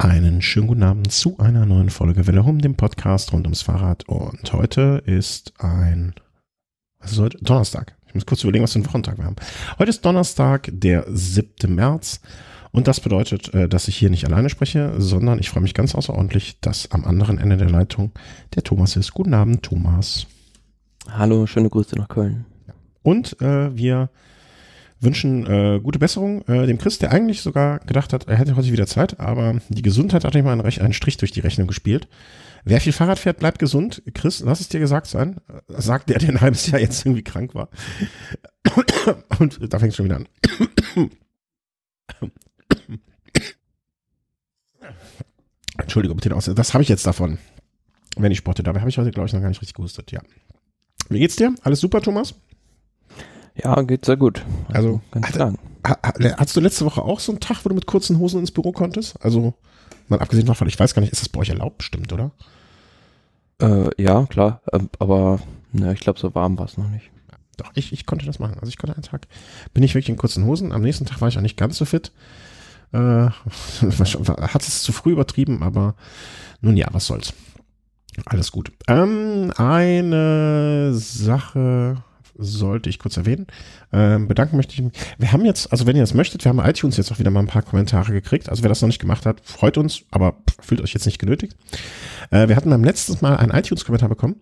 Einen schönen guten Abend zu einer neuen Folge Welle Hum, dem Podcast rund ums Fahrrad. Und heute ist ein, was ist heute? Donnerstag. Ich muss kurz überlegen, was für ein Wochentag wir haben. Heute ist Donnerstag, der 7. März. Und das bedeutet, äh, dass ich hier nicht alleine spreche, sondern ich freue mich ganz außerordentlich, dass am anderen Ende der Leitung der Thomas ist. Guten Abend, Thomas. Hallo, schöne Grüße nach Köln. Und äh, wir wünschen äh, gute Besserung äh, dem Chris, der eigentlich sogar gedacht hat, er hätte heute wieder Zeit, aber die Gesundheit hat ihm mal einen, einen Strich durch die Rechnung gespielt. Wer viel Fahrrad fährt, bleibt gesund. Chris, lass es dir gesagt sein. Sagt der, der ein halbes Jahr jetzt irgendwie krank war. Und da fängt es schon wieder an. Entschuldigung, bitte aus. Das habe ich jetzt davon, wenn ich sporte. Dabei habe ich heute, glaube ich, noch gar nicht richtig gehustet. Ja. Wie geht's dir? Alles super, Thomas? Ja, geht sehr gut. Also, also ganz hatte, Hattest du letzte Woche auch so einen Tag, wo du mit kurzen Hosen ins Büro konntest? Also, mal abgesehen davon, ich weiß gar nicht, ist das bei euch erlaubt, bestimmt, oder? Äh, ja, klar. Ähm, aber na, ich glaube, so warm war es noch nicht. Doch, ich, ich konnte das machen. Also ich konnte einen Tag, bin ich wirklich in kurzen Hosen. Am nächsten Tag war ich auch nicht ganz so fit. Äh, hat es zu früh übertrieben, aber nun ja, was soll's. Alles gut. Ähm, eine Sache sollte ich kurz erwähnen. Ähm, bedanken möchte ich mich. Wir haben jetzt, also wenn ihr das möchtet, wir haben iTunes jetzt auch wieder mal ein paar Kommentare gekriegt. Also wer das noch nicht gemacht hat, freut uns, aber fühlt euch jetzt nicht genötigt. Äh, wir hatten beim letzten Mal einen iTunes-Kommentar bekommen.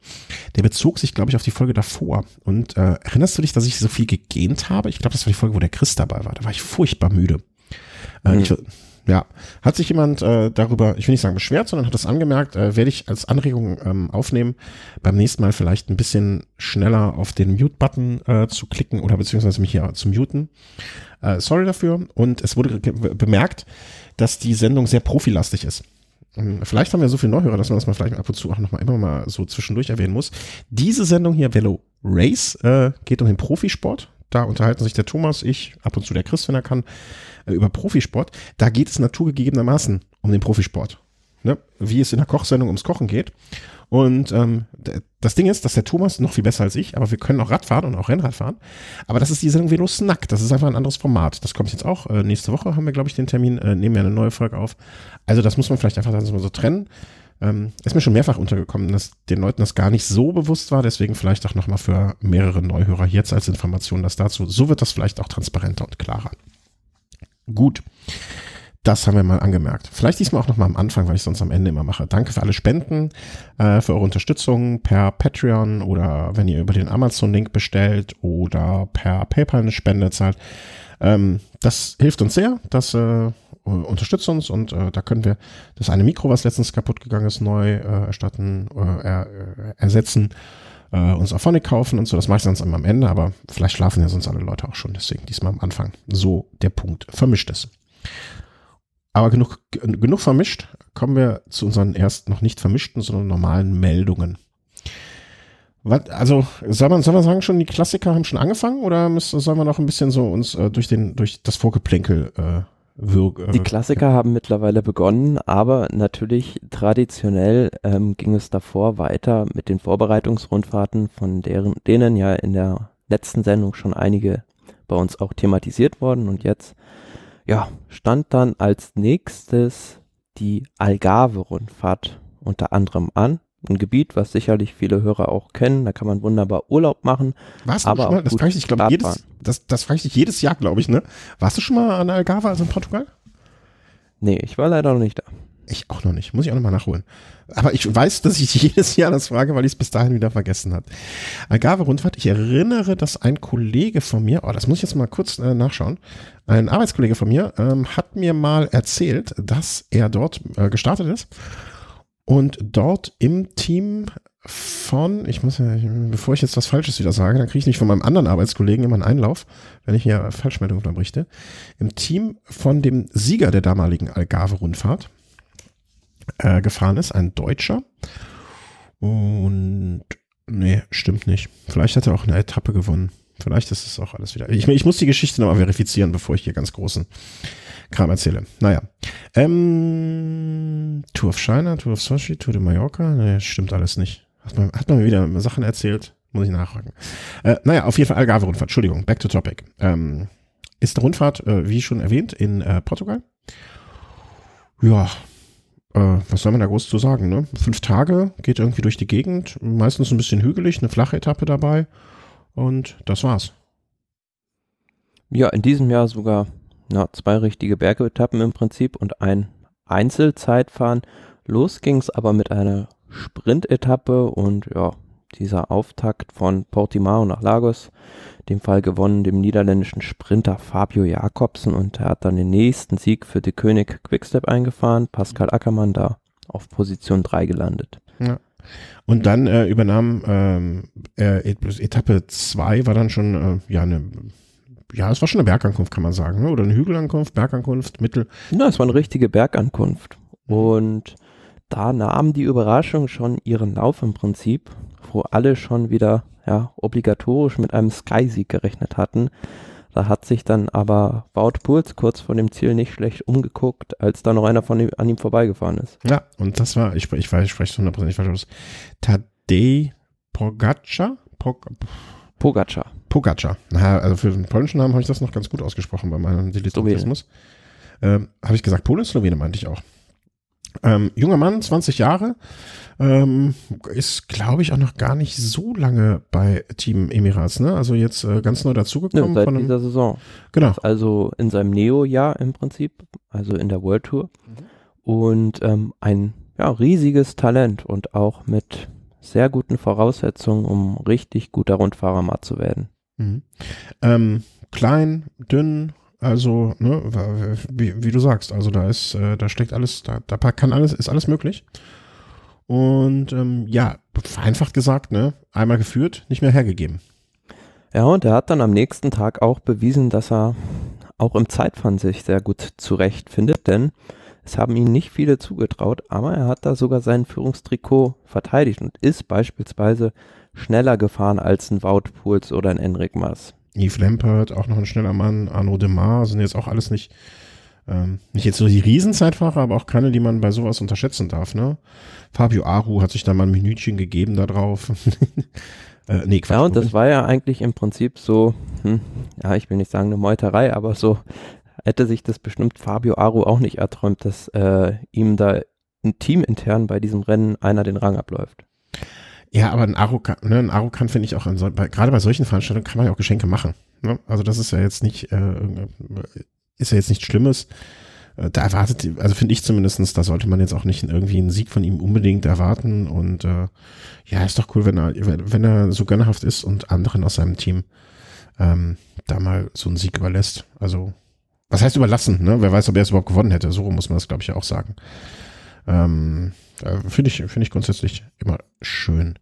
Der bezog sich, glaube ich, auf die Folge davor. Und äh, erinnerst du dich, dass ich so viel gegähnt habe? Ich glaube, das war die Folge, wo der Chris dabei war. Da war ich furchtbar müde. Äh, mhm. ich, ja, hat sich jemand äh, darüber, ich will nicht sagen beschwert, sondern hat das angemerkt, äh, werde ich als Anregung ähm, aufnehmen, beim nächsten Mal vielleicht ein bisschen schneller auf den Mute-Button äh, zu klicken oder beziehungsweise mich hier zu muten. Äh, sorry dafür. Und es wurde bemerkt, dass die Sendung sehr profilastig ist. Ähm, vielleicht haben wir so viele Neuhörer, dass man das mal vielleicht ab und zu auch nochmal immer mal so zwischendurch erwähnen muss. Diese Sendung hier, Velo Race, äh, geht um den Profisport. Da unterhalten sich der Thomas, ich, ab und zu der Chris, wenn er kann, über Profisport, da geht es naturgegebenermaßen um den Profisport. Ne? Wie es in der Kochsendung ums Kochen geht. Und ähm, das Ding ist, dass der Thomas noch viel besser als ich, aber wir können auch Radfahren und auch Rennrad fahren. Aber das ist die Sendung Velo Snack. Das ist einfach ein anderes Format. Das kommt jetzt auch. Äh, nächste Woche haben wir, glaube ich, den Termin, äh, nehmen wir eine neue Folge auf. Also das muss man vielleicht einfach so, so trennen. Ähm, ist mir schon mehrfach untergekommen, dass den Leuten das gar nicht so bewusst war. Deswegen vielleicht auch nochmal für mehrere Neuhörer jetzt als Information das dazu. So wird das vielleicht auch transparenter und klarer. Gut. Das haben wir mal angemerkt. Vielleicht diesmal auch noch mal am Anfang, weil ich sonst am Ende immer mache. Danke für alle Spenden, äh, für eure Unterstützung per Patreon oder wenn ihr über den Amazon-Link bestellt oder per PayPal eine Spende zahlt. Ähm, das hilft uns sehr, das äh, unterstützt uns und äh, da können wir das eine Mikro, was letztens kaputt gegangen ist, neu äh, erstatten, äh, er, äh, ersetzen äh, uns Phonic kaufen und so. Das mache ich sonst immer am Ende, aber vielleicht schlafen ja sonst alle Leute auch schon. Deswegen diesmal am Anfang. So der Punkt. Vermischt es. Aber genug, genug vermischt. Kommen wir zu unseren erst noch nicht vermischten, sondern normalen Meldungen. Was, also, soll man, soll man sagen, schon die Klassiker haben schon angefangen oder müssen, sollen wir noch ein bisschen so uns äh, durch, den, durch das Vorgeplänkel äh, wirken? Die Klassiker haben mittlerweile begonnen, aber natürlich traditionell ähm, ging es davor weiter mit den Vorbereitungsrundfahrten, von deren, denen ja in der letzten Sendung schon einige bei uns auch thematisiert worden und jetzt ja, stand dann als nächstes die Algarve-Rundfahrt unter anderem an ein Gebiet, was sicherlich viele Hörer auch kennen. Da kann man wunderbar Urlaub machen. Warst aber mal, das frage ich, ich glaube, jedes, das, das frage ich jedes Jahr, glaube ich, ne? Warst du schon mal an Algarve, also in Portugal? Nee, ich war leider noch nicht da. Ich auch noch nicht. Muss ich auch noch mal nachholen. Aber ich weiß, dass ich jedes Jahr das frage, weil ich es bis dahin wieder vergessen habe. Algarve-Rundfahrt, ich erinnere, dass ein Kollege von mir, oh, das muss ich jetzt mal kurz äh, nachschauen, ein Arbeitskollege von mir ähm, hat mir mal erzählt, dass er dort äh, gestartet ist und dort im Team von, ich muss ja, bevor ich jetzt was Falsches wieder sage, dann kriege ich nicht von meinem anderen Arbeitskollegen immer einen Einlauf, wenn ich hier Falschmeldungen unterbrichte. Im Team von dem Sieger der damaligen Algarve-Rundfahrt äh, gefahren ist, ein Deutscher. Und nee, stimmt nicht. Vielleicht hat er auch eine Etappe gewonnen. Vielleicht ist es auch alles wieder. Ich, ich muss die Geschichte nochmal verifizieren, bevor ich hier ganz großen Kram erzähle. Naja. Ähm, Tour of China, Tour of Sochi, Tour de Mallorca. Nee, stimmt alles nicht. Hat man, hat man mir wieder Sachen erzählt? Muss ich nachfragen. Äh, naja, auf jeden Fall Algarve-Rundfahrt. Entschuldigung, back to topic. Ähm, ist eine Rundfahrt, äh, wie schon erwähnt, in äh, Portugal. Ja, äh, was soll man da groß zu sagen, ne? Fünf Tage, geht irgendwie durch die Gegend, meistens ein bisschen hügelig, eine flache Etappe dabei und das war's. Ja, in diesem Jahr sogar na, zwei richtige Bergetappen im Prinzip und ein Einzelzeitfahren. Los ging's aber mit einer Sprintetappe und ja, dieser Auftakt von Portimao nach Lagos, dem Fall gewonnen dem niederländischen Sprinter Fabio Jakobsen und er hat dann den nächsten Sieg für die König Quickstep eingefahren, Pascal Ackermann da auf Position 3 gelandet. Ja. Und dann äh, übernahm ähm, äh, Etappe 2 war dann schon äh, ja eine ja, es war schon eine Bergankunft, kann man sagen, ne? oder eine Hügelankunft, Bergankunft, Mittel. Ja, es war eine richtige Bergankunft. Und da nahm die Überraschung schon ihren Lauf im Prinzip, wo alle schon wieder ja, obligatorisch mit einem Sky-Sieg gerechnet hatten. Da hat sich dann aber Wout Puls kurz vor dem Ziel nicht schlecht umgeguckt, als da noch einer von ihm, an ihm vorbeigefahren ist. Ja, und das war, ich, ich weiß, ich spreche es 100% nicht falsch aus, Tadej Pogacar? Pog Pogacar. Pogacar. Na, also für den polnischen Namen habe ich das noch ganz gut ausgesprochen bei meinem Dilettantismus. Ähm, habe ich gesagt, Polen, Slowene meinte ich auch. Ähm, junger Mann, 20 Jahre, ähm, ist, glaube ich, auch noch gar nicht so lange bei Team Emirates, ne? Also jetzt äh, ganz neu dazugekommen. Ja, seit von einem, dieser Saison. Genau. Also in seinem Neo-Jahr im Prinzip, also in der World Tour. Mhm. Und ähm, ein ja, riesiges Talent und auch mit sehr guten Voraussetzungen, um richtig guter Rundfahrer mal zu werden. Mhm. Ähm, klein, dünn, also, ne, wie, wie, du sagst, also da ist, äh, da steckt alles, da, da kann alles, ist alles möglich. Und ähm, ja, vereinfacht gesagt, ne, einmal geführt, nicht mehr hergegeben. Ja, und er hat dann am nächsten Tag auch bewiesen, dass er auch im Zeitfahren sich sehr gut zurechtfindet, denn es haben ihm nicht viele zugetraut, aber er hat da sogar sein Führungstrikot verteidigt und ist beispielsweise schneller gefahren als ein Wout Pools oder ein Enric Mas. Yves Lampert, auch noch ein schneller Mann, Arnaud Demar sind jetzt auch alles nicht, ähm, nicht jetzt nur die Riesenzeitfahrer, aber auch keine, die man bei sowas unterschätzen darf, ne? Fabio Aru hat sich da mal ein Minütchen gegeben da drauf. äh, nee, Quatsch, ja, und das war ja eigentlich im Prinzip so, hm, ja, ich will nicht sagen eine Meuterei, aber so hätte sich das bestimmt Fabio Aru auch nicht erträumt, dass äh, ihm da ein Team intern bei diesem Rennen einer den Rang abläuft. Ja, aber ein Arrokan, ne, ein Arrokan finde ich auch, so, gerade bei solchen Veranstaltungen kann man ja auch Geschenke machen. Ne? Also das ist ja jetzt nicht, äh, ist ja jetzt nichts Schlimmes. Äh, da erwartet, also finde ich zumindestens, da sollte man jetzt auch nicht irgendwie einen Sieg von ihm unbedingt erwarten. Und äh, ja, ist doch cool, wenn er, wenn er so gönnerhaft ist und anderen aus seinem Team ähm, da mal so einen Sieg überlässt. Also, was heißt überlassen, ne? Wer weiß, ob er es überhaupt gewonnen hätte. So muss man das, glaube ich, auch sagen. Ähm, äh, Finde ich, finde ich grundsätzlich immer schön.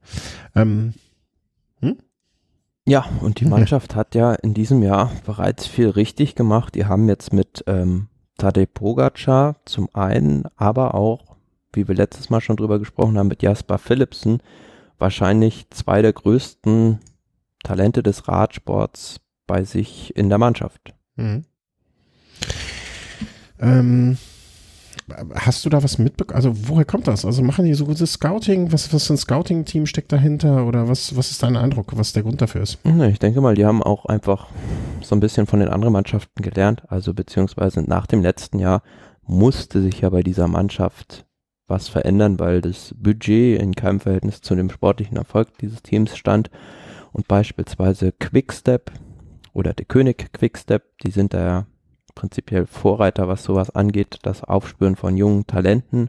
Ähm, hm? Ja, und die Mannschaft hat ja in diesem Jahr bereits viel richtig gemacht. Die haben jetzt mit ähm, Tadej Pogacar zum einen, aber auch, wie wir letztes Mal schon drüber gesprochen haben, mit Jasper Philipsen wahrscheinlich zwei der größten Talente des Radsports bei sich in der Mannschaft. Mhm. Ähm, Hast du da was mitbekommen? Also woher kommt das? Also machen die so gutes Scouting? Was, was für ein Scouting-Team steckt dahinter? Oder was, was ist dein Eindruck, was der Grund dafür ist? Ich denke mal, die haben auch einfach so ein bisschen von den anderen Mannschaften gelernt. Also beziehungsweise nach dem letzten Jahr musste sich ja bei dieser Mannschaft was verändern, weil das Budget in keinem Verhältnis zu dem sportlichen Erfolg dieses Teams stand. Und beispielsweise Quickstep oder der König Quickstep, die sind da ja prinzipiell Vorreiter, was sowas angeht, das Aufspüren von jungen Talenten.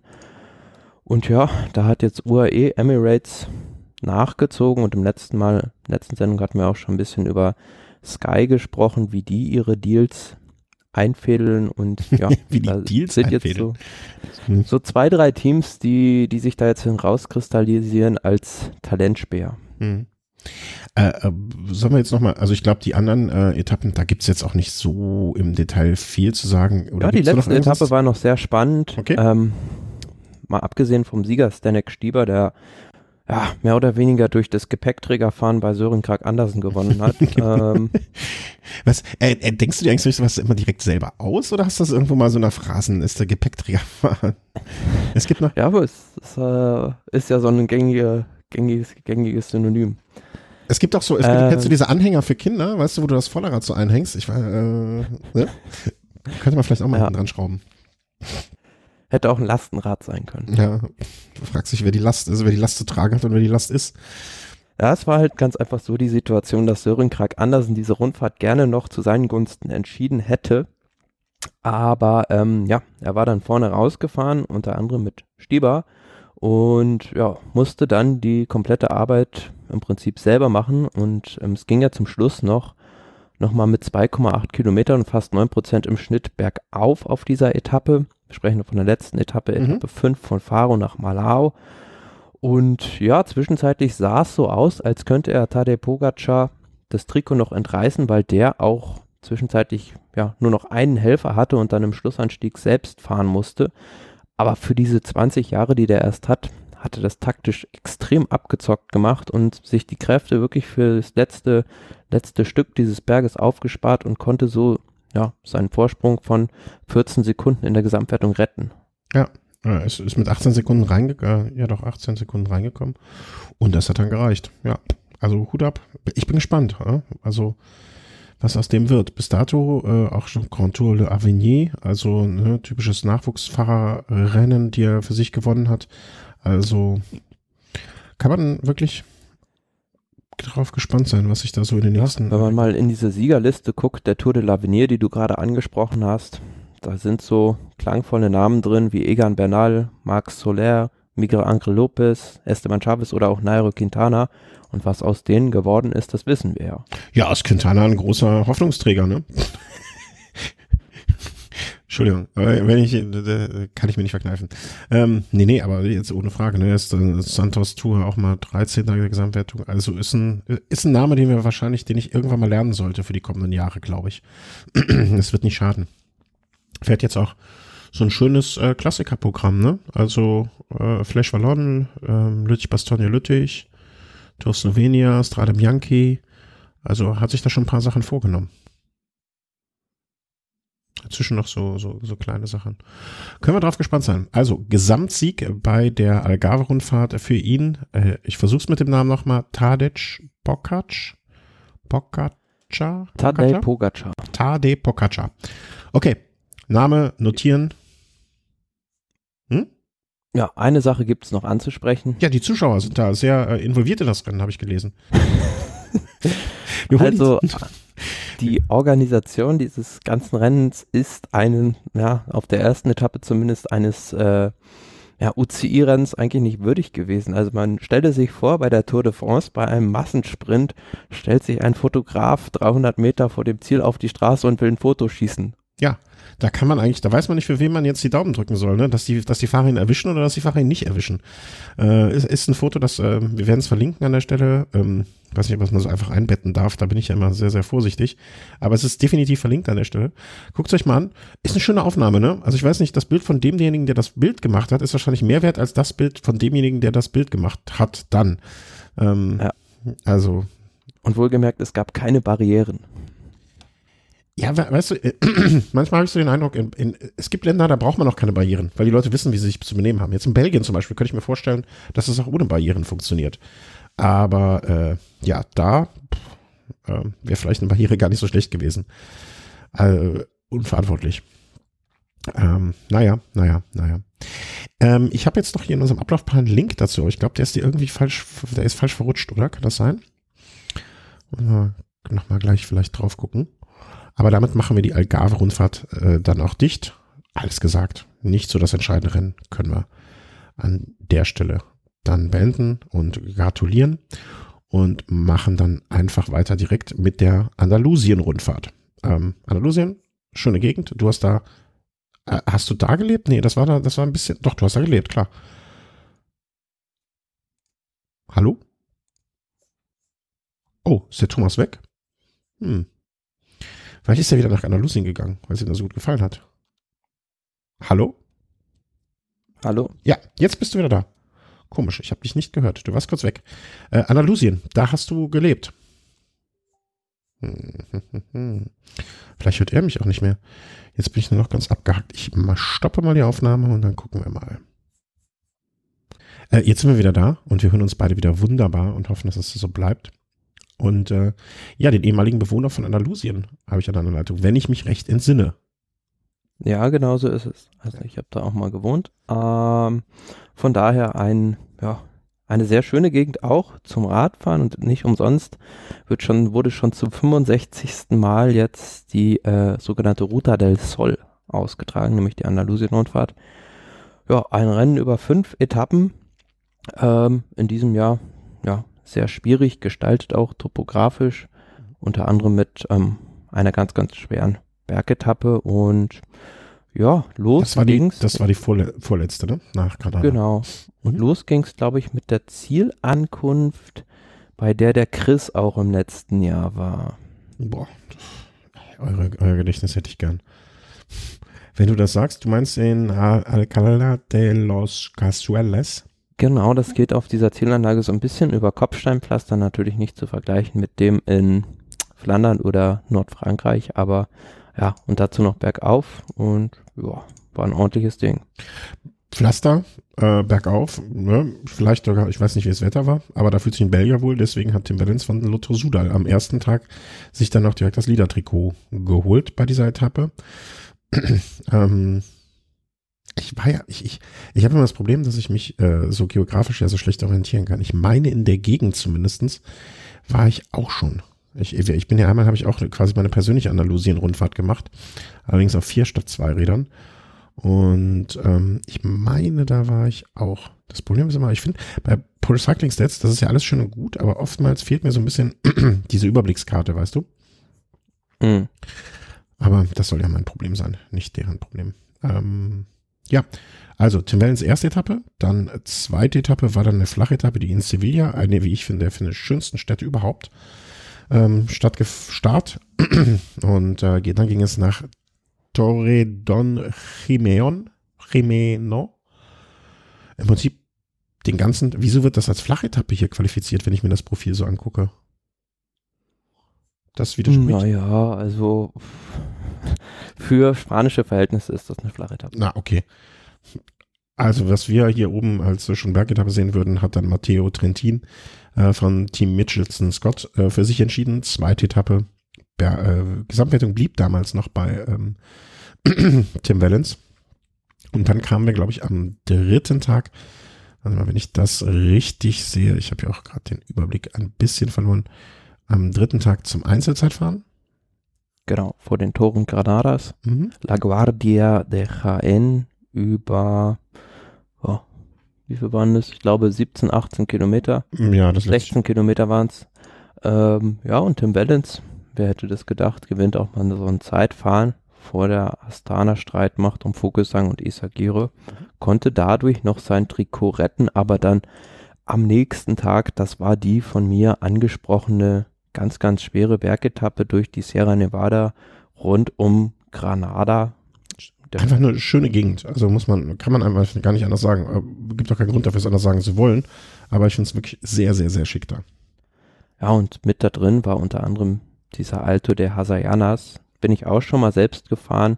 Und ja, da hat jetzt UAE Emirates nachgezogen und im letzten Mal, letzten Sendung hatten wir auch schon ein bisschen über Sky gesprochen, wie die ihre Deals einfädeln und ja, wie die Deals sind jetzt so, so zwei, drei Teams, die, die sich da jetzt rauskristallisieren als Talentspeer. Mhm. Äh, äh, sollen wir jetzt nochmal, also ich glaube, die anderen äh, Etappen, da gibt es jetzt auch nicht so im Detail viel zu sagen. Oder ja, die letzte Etappe war noch sehr spannend. Okay. Ähm, mal abgesehen vom Sieger Stanek Stieber, der ja, mehr oder weniger durch das Gepäckträgerfahren bei Sören Krag Andersen gewonnen hat. ähm, was, äh, äh, denkst du dir eigentlich sowas immer direkt selber aus oder hast du das irgendwo mal so nach Phrasen, ist der Gepäckträgerfahren? Es gibt noch. Ja, aber es, es äh, ist ja so ein gängige, gängiges, gängiges Synonym. Es gibt auch so, es gibt, ähm, kennst du diese Anhänger für Kinder, weißt du, wo du das Vorderrad so einhängst? Ich war, äh, ne? Könnte man vielleicht auch mal ja. dran schrauben. Hätte auch ein Lastenrad sein können. Ja, du fragst dich, wer die Last ist, wer die Last zu tragen hat und wer die Last ist. Ja, es war halt ganz einfach so die Situation, dass Sören Krag Andersen diese Rundfahrt gerne noch zu seinen Gunsten entschieden hätte. Aber ähm, ja, er war dann vorne rausgefahren, unter anderem mit Stieber und ja, musste dann die komplette Arbeit im Prinzip selber machen und ähm, es ging ja zum Schluss noch nochmal mit 2,8 Kilometern und fast 9 Prozent im Schnitt bergauf auf dieser Etappe. Wir sprechen von der letzten Etappe, mhm. Etappe 5 von Faro nach Malau. Und ja, zwischenzeitlich sah es so aus, als könnte er Tadej Pogacar das Trikot noch entreißen, weil der auch zwischenzeitlich ja nur noch einen Helfer hatte und dann im Schlussanstieg selbst fahren musste. Aber für diese 20 Jahre, die der erst hat, hatte das taktisch extrem abgezockt gemacht und sich die Kräfte wirklich für das letzte, letzte Stück dieses Berges aufgespart und konnte so ja, seinen Vorsprung von 14 Sekunden in der Gesamtwertung retten. Ja, es ist mit 18 Sekunden reingekommen, ja doch 18 Sekunden reingekommen und das hat dann gereicht. Ja, also Hut ab. Ich bin gespannt. Also was aus dem wird. Bis dato äh, auch schon Grand Tour de Avenir, also ne, typisches Nachwuchsfahrerrennen, die er für sich gewonnen hat. Also kann man wirklich darauf gespannt sein, was sich da so in den nächsten. Ja, wenn man mal in diese Siegerliste guckt, der Tour de l'Avenir, die du gerade angesprochen hast, da sind so klangvolle Namen drin wie Egan Bernal, Max Soler, Miguel Angel Lopez, Esteban Chavez oder auch Nairo Quintana. Und was aus denen geworden ist, das wissen wir ja. Ja, ist Quintana ein großer Hoffnungsträger, ne? Entschuldigung, wenn ich, kann ich mir nicht verkneifen. Ähm, nee, nee, aber jetzt ohne Frage, ne, ist äh, Santos Tour auch mal 13. der Gesamtwertung. Also ist ein, ist ein Name, den wir wahrscheinlich, den ich irgendwann mal lernen sollte für die kommenden Jahre, glaube ich. Es wird nicht schaden. Fährt jetzt auch so ein schönes äh, Klassikerprogramm, ne? Also äh, Flash Wallon, ähm, Lüttich Bastogne Lüttich, Tour Slovenia, Strade Bianchi. Also hat sich da schon ein paar Sachen vorgenommen. Dazwischen noch so, so, so kleine Sachen. Können wir drauf gespannt sein. Also, Gesamtsieg bei der Algarve-Rundfahrt für ihn. Äh, ich versuch's mit dem Namen nochmal. Tadej Pogac. Pogacar? Tadej Pogacar. Tadej Pogacar. Okay. Name notieren. Hm? Ja, eine Sache gibt es noch anzusprechen. Ja, die Zuschauer sind da sehr äh, involviert in das Rennen, habe ich gelesen. also die Organisation dieses ganzen Rennens ist einen, ja, auf der ersten Etappe zumindest eines äh, ja, UCI-Rennens eigentlich nicht würdig gewesen. Also man stelle sich vor, bei der Tour de France, bei einem Massensprint, stellt sich ein Fotograf 300 Meter vor dem Ziel auf die Straße und will ein Foto schießen. Ja, da kann man eigentlich, da weiß man nicht, für wen man jetzt die Daumen drücken soll, ne? Dass die, dass die Fahrer ihn erwischen oder dass die Fahrer ihn nicht erwischen. Äh, ist, ist ein Foto, das, äh, wir werden es verlinken an der Stelle. Ähm, weiß nicht, was man so einfach einbetten darf, da bin ich ja immer sehr, sehr vorsichtig. Aber es ist definitiv verlinkt an der Stelle. Guckt euch mal an. Ist eine schöne Aufnahme, ne? Also ich weiß nicht, das Bild von demjenigen, der das Bild gemacht hat, ist wahrscheinlich mehr wert als das Bild von demjenigen, der das Bild gemacht hat, dann. Ähm, ja. Also. Und wohlgemerkt, es gab keine Barrieren. Ja, weißt du, äh, manchmal habe ich so den Eindruck, in, in, es gibt Länder, da braucht man auch keine Barrieren, weil die Leute wissen, wie sie sich zu benehmen haben. Jetzt in Belgien zum Beispiel könnte ich mir vorstellen, dass es auch ohne Barrieren funktioniert. Aber äh, ja, da äh, wäre vielleicht eine Barriere gar nicht so schlecht gewesen. Äh, unverantwortlich. Ähm, naja, naja, naja. Ähm, ich habe jetzt noch hier in unserem Ablaufplan einen Link dazu. Ich glaube, der ist dir irgendwie falsch, der ist falsch verrutscht, oder? Kann das sein? Nochmal gleich vielleicht drauf gucken. Aber damit machen wir die Algarve-Rundfahrt äh, dann auch dicht. Alles gesagt. Nicht so das entscheidende Rennen können wir an der Stelle dann beenden und gratulieren und machen dann einfach weiter direkt mit der Andalusien-Rundfahrt. Ähm, Andalusien, schöne Gegend. Du hast da, äh, hast du da gelebt? Nee, das war da, das war ein bisschen, doch, du hast da gelebt, klar. Hallo? Oh, ist der Thomas weg? Hm. Vielleicht ist er wieder nach Andalusien gegangen, weil es ihm da so gut gefallen hat. Hallo? Hallo? Ja, jetzt bist du wieder da. Komisch, ich habe dich nicht gehört. Du warst kurz weg. Äh, Andalusien, da hast du gelebt. Vielleicht hört er mich auch nicht mehr. Jetzt bin ich nur noch ganz abgehackt. Ich stoppe mal die Aufnahme und dann gucken wir mal. Äh, jetzt sind wir wieder da und wir hören uns beide wieder wunderbar und hoffen, dass es so bleibt. Und äh, ja, den ehemaligen Bewohner von Andalusien habe ich an der Leitung, wenn ich mich recht entsinne. Ja, genau so ist es. Also ich habe da auch mal gewohnt. Ähm, von daher ein, ja, eine sehr schöne Gegend auch zum Radfahren und nicht umsonst wird schon, wurde schon zum 65. Mal jetzt die äh, sogenannte Ruta del Sol ausgetragen, nämlich die Andalusien-Rundfahrt. Ja, ein Rennen über fünf Etappen. Ähm, in diesem Jahr, ja, sehr schwierig gestaltet auch topografisch, unter anderem mit ähm, einer ganz, ganz schweren Bergetappe und ja, los Das war die, ging's. das war die vorle vorletzte, ne? Nach Granada. Genau. Und Mhm. los ging's, glaube ich, mit der Zielankunft, bei der der Chris auch im letzten Jahr war. Boah. Eure, euer Gedächtnis hätte ich gern. Wenn du das sagst, du meinst in Al- Alcalá de los Casueles. Genau, das geht auf dieser Zielanlage so ein bisschen über Kopfsteinpflaster, natürlich nicht zu vergleichen mit dem in Flandern oder Nordfrankreich, aber ja, und dazu noch bergauf und ja, war ein ordentliches Ding. Pflaster, äh, bergauf, ne? vielleicht sogar, ich weiß nicht, wie das Wetter war, aber da fühlt sich ein Belgier wohl, deswegen hat Tim Valens von Lotto Sudal am ersten Tag sich dann auch direkt das Liedertrikot geholt bei dieser Etappe. ähm, ich war ja, ich, ich, ich habe immer das Problem, dass ich mich äh, so geografisch ja so schlecht orientieren kann. Ich meine, in der Gegend zumindestens war ich auch schon. Ich, ich bin ja einmal, habe ich auch quasi meine persönliche Andalusien-Rundfahrt gemacht, allerdings auf vier statt zwei Rädern. Und ähm, ich meine, da war ich auch. Das Problem ist immer, ich finde, bei Pro Cycling Stats, das ist ja alles schön und gut, aber oftmals fehlt mir so ein bisschen diese Überblickskarte, weißt du? Mhm. Aber das soll ja mein Problem sein, nicht deren Problem. Ähm, ja, also Tim Wellens erste Etappe, dann zweite Etappe war dann eine flache Etappe, die in Sevilla, eine, wie ich finde, für eine schönsten Städte überhaupt, ähm, stattgestart. Und äh, dann ging es nach Torre Don Jimeon, Jimeno. Im Prinzip den ganzen, wieso wird das als Flachetappe hier qualifiziert, wenn ich mir das Profil so angucke? Das widerspricht. Naja, also für spanische Verhältnisse ist das eine flache Etappe. Na, okay. Also, was wir hier oben als schon Bergetappe sehen würden, hat dann Matteo Trentin äh, von Team Mitchelson Scott äh, für sich entschieden. Zweite Etappe. Ber äh, Gesamtwertung blieb damals noch bei ähm, Tim Valens. Und dann kamen wir, glaube ich, am dritten Tag, also wenn ich das richtig sehe, ich habe ja auch gerade den Überblick ein bisschen verloren, am dritten Tag zum Einzelzeitfahren. Genau, vor den Toren Granadas. Mhm. La Guardia de Jaén über, wie viel waren das? Ich glaube 17, 18 Kilometer. Ja, das letzte. 16 Kilometer waren es. Ähm, ja, und Tim Valens, wer hätte das gedacht, gewinnt auch mal so ein Zeitfahren vor der Astana-Streitmacht um Vogelsang und Isagire, konnte dadurch noch sein Trikot retten, aber dann am nächsten Tag, das war die von mir angesprochene ganz, ganz schwere Bergetappe durch die Sierra Nevada rund um Granada. Der- Einfach eine schöne Gegend. Also muss man, kann man einfach gar nicht anders sagen. Äh, Gibt auch keinen Grund dafür, es anders sagen zu wollen. Aber ich finde es wirklich sehr, sehr, sehr schick da. Ja, und mit da drin war unter anderem dieser Alto de Hasayanas. Bin ich auch schon mal selbst gefahren.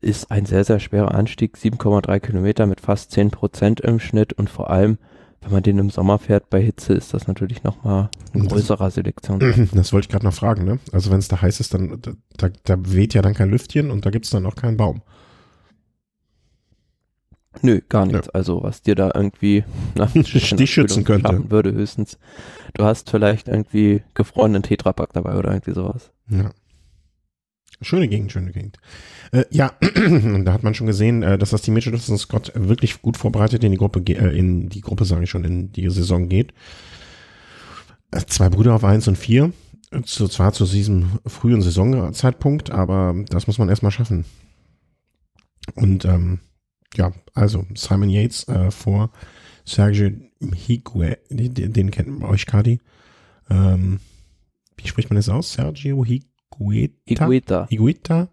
Ist ein sehr, sehr schwerer Anstieg. 7,3 Kilometer mit fast 10 Prozent im Schnitt. Und vor allem, wenn man den im Sommer fährt bei Hitze, ist das natürlich nochmal ein größerer Selektion. Das wollte ich gerade noch fragen. Ne? Also wenn es da heiß ist, dann da, da, da weht ja dann kein Lüftchen und da gibt es dann auch keinen Baum. Nö, gar nichts. Also, was dir da irgendwie nach Dich schützen könnte. würde, höchstens. Du hast vielleicht irgendwie gefrorenen Tetrapack dabei oder irgendwie sowas. Ja. Schöne Gegend, schöne Gegend. Äh, ja, und da hat man schon gesehen, äh, dass das Team Mitchelson Scott wirklich gut vorbereitet in die Gruppe, äh, in die Gruppe, sage ich schon, in die Saison geht. Äh, zwei Brüder auf eins und vier. Zu, zwar zu diesem frühen Saisonzeitpunkt, aber das muss man erstmal schaffen. Und ähm, ja, also Simon Yates äh, vor Sergio Higue, den, den kennt euch, Kadi. Ähm, wie spricht man das aus? Sergio Higueta? Iguita. Higuita,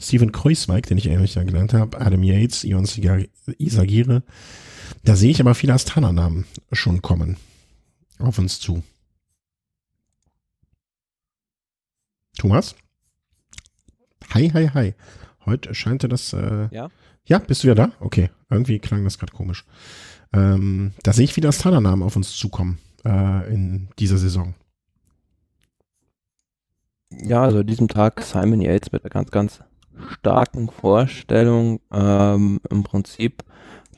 Steven Kreuzweig, den ich ähnlich da gelernt habe, Adam Yates, Ion Isagire. Da sehe ich aber viele Astana-Namen schon kommen auf uns zu. Thomas? Hi, hi, hi. Heute scheint das. Äh, Ja? Ja, bist du wieder da? Okay, irgendwie klang das gerade komisch. Ähm, da sehe ich viele Astana-Namen auf uns zukommen äh, in dieser Saison. Ja, also an diesem Tag Simon Yates mit einer ganz, ganz starken Vorstellung. Ähm, Im Prinzip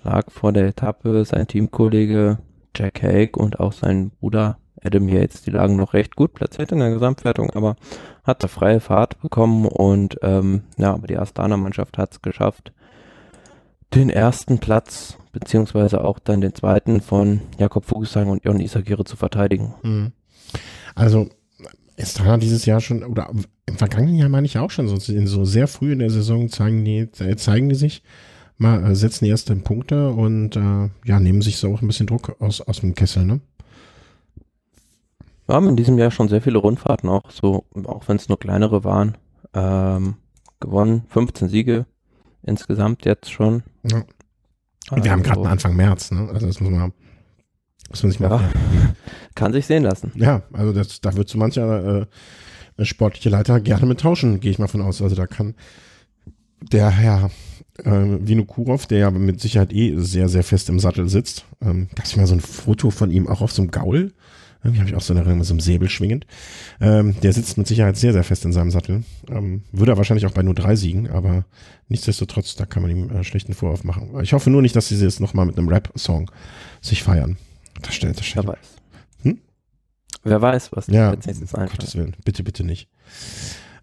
lag vor der Etappe sein Teamkollege Jack Haig und auch sein Bruder Adam Yates, die lagen noch recht gut platziert in der Gesamtwertung, aber hat da freie Fahrt bekommen und ähm, ja, aber die Astana-Mannschaft hat es geschafft, den ersten Platz beziehungsweise auch dann den zweiten von Jakob Vogelsang und Jon Isagire zu verteidigen. Mhm. Also Astana dieses Jahr schon, oder im vergangenen Jahr meine ich auch schon, so, so sehr früh in der Saison zeigen die, zeigen die sich, mal äh, setzen die ersten Punkte und äh, ja, nehmen sich so auch ein bisschen Druck aus, aus dem Kessel, ne? Wir haben in diesem Jahr schon sehr viele Rundfahrten auch, so, auch wenn es nur kleinere waren, ähm, gewonnen. 15 Siege insgesamt jetzt schon. Ja. Und wir haben gerade also Anfang März, ne? Also das muss man, muss man sich mal. Ja, kann sich sehen lassen. Ja, also das, da wird so mancher äh, sportliche Leiter gerne mit tauschen, gehe ich mal von aus. Also da kann der Herr äh, Vinokurov, der ja mit Sicherheit eh sehr, sehr fest im Sattel sitzt. Ähm, Gab es mal so ein Foto von ihm auch auf so einem Gaul? Irgendwie habe ich auch so eine Erinnerung, mit so einem Säbel schwingend. Ähm, der sitzt mit Sicherheit sehr, sehr fest in seinem Sattel. Ähm, würde er wahrscheinlich auch bei nur drei siegen, aber nichtsdestotrotz, da kann man ihm äh, schlechten Vorwurf machen. Ich hoffe nur nicht, dass sie jetzt nochmal mit einem Rap-Song sich feiern. Das stellt, das stellt. Wer weiß. Hm? Wer weiß, was ja, jetzt um Gottes Willen. Bitte, bitte nicht.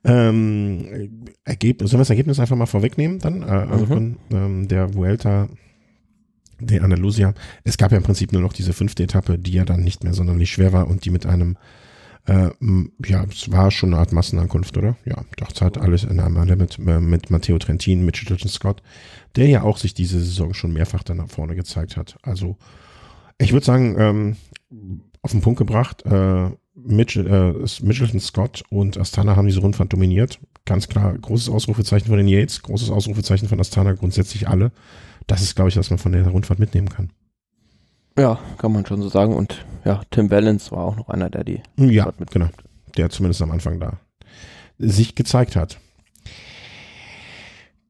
Ähm, Ergebnis, sollen wir das Ergebnis einfach mal vorwegnehmen dann? Äh, also mhm. von ähm, der Vuelta de Andalusia. Es gab ja im Prinzip nur noch diese fünfte Etappe, die ja dann nicht mehr sonderlich schwer war und die mit einem, äh, ja, es war schon eine Art Massenankunft, oder? Ja, das hat alles in einem mit, äh, mit Matteo Trentin, mit Chilton Scott, der ja auch sich diese Saison schon mehrfach dann nach vorne gezeigt hat. Also, ich würde sagen, ähm, auf den Punkt gebracht, äh, Mitchell, äh, Mitchelton Scott und Astana haben diese Rundfahrt dominiert. Ganz klar, großes Ausrufezeichen von den Yates, großes Ausrufezeichen von Astana, grundsätzlich alle das ist, glaube ich, was man von der Rundfahrt mitnehmen kann. Ja, kann man schon so sagen. Und ja, Tim Valens war auch noch einer, der die ja, genau, der zumindest am Anfang da sich gezeigt hat.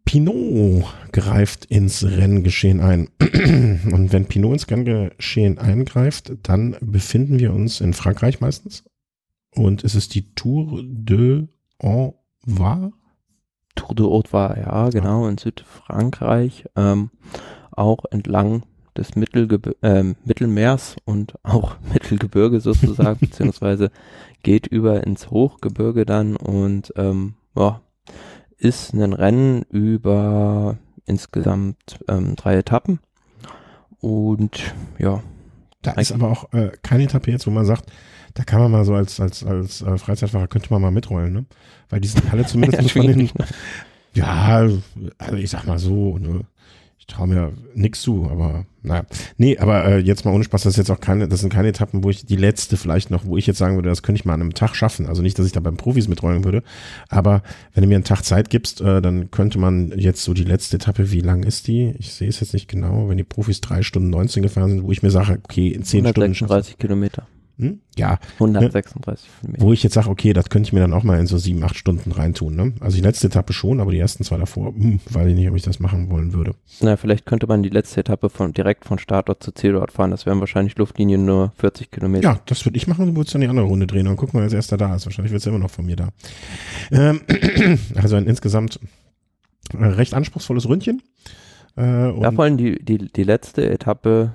Pinot greift ins Renngeschehen ein. Und wenn Pinot ins Renngeschehen eingreift, dann befinden wir uns in Frankreich meistens. Und es ist die Tour de Envar. Tour de Haute war, ja, genau, in Südfrankreich, ähm, auch entlang des Mittelgeb äh, Mittelmeers und auch Mittelgebirge sozusagen, beziehungsweise geht über ins Hochgebirge dann und ähm, ja, ist ein Rennen über insgesamt ähm, drei Etappen und ja. Da ist aber auch äh, keine Etappe jetzt, wo man sagt, da kann man mal so als, als, als äh, Freizeitfahrer könnte man mal mitrollen, ne? Weil die sind alle zumindest ja, von den, ja, also ich sag mal so, ne? Ich traue mir nix zu, aber naja. Nee, aber äh, jetzt mal ohne Spaß, das ist jetzt auch keine, das sind keine Etappen, wo ich die letzte vielleicht noch, wo ich jetzt sagen würde, das könnte ich mal an einem Tag schaffen. Also nicht, dass ich da beim Profis mitrollen würde, aber wenn du mir einen Tag Zeit gibst, äh, dann könnte man jetzt so die letzte Etappe, wie lang ist die? Ich sehe es jetzt nicht genau, wenn die Profis drei Stunden 19 gefahren sind, wo ich mir sage, okay, in zehn Stunden. 30 Kilometer. Hm? Ja. 136 ne? Wo ich jetzt sage, okay, das könnte ich mir dann auch mal in so sieben, acht Stunden reintun. Ne? Also die letzte Etappe schon, aber die ersten zwei davor, hm, weiß ich nicht, ob ich das machen wollen würde. Na, vielleicht könnte man die letzte Etappe von direkt von Startort zu Zielort fahren. Das wären wahrscheinlich Luftlinien nur 40 Kilometer. Ja, das würde ich machen, du würdest dann die andere Runde drehen und gucken, wer als erster da ist. Wahrscheinlich wird es immer noch von mir da. Ähm, also ein insgesamt äh, recht anspruchsvolles Ründchen. Äh, da wollen die, die, die letzte Etappe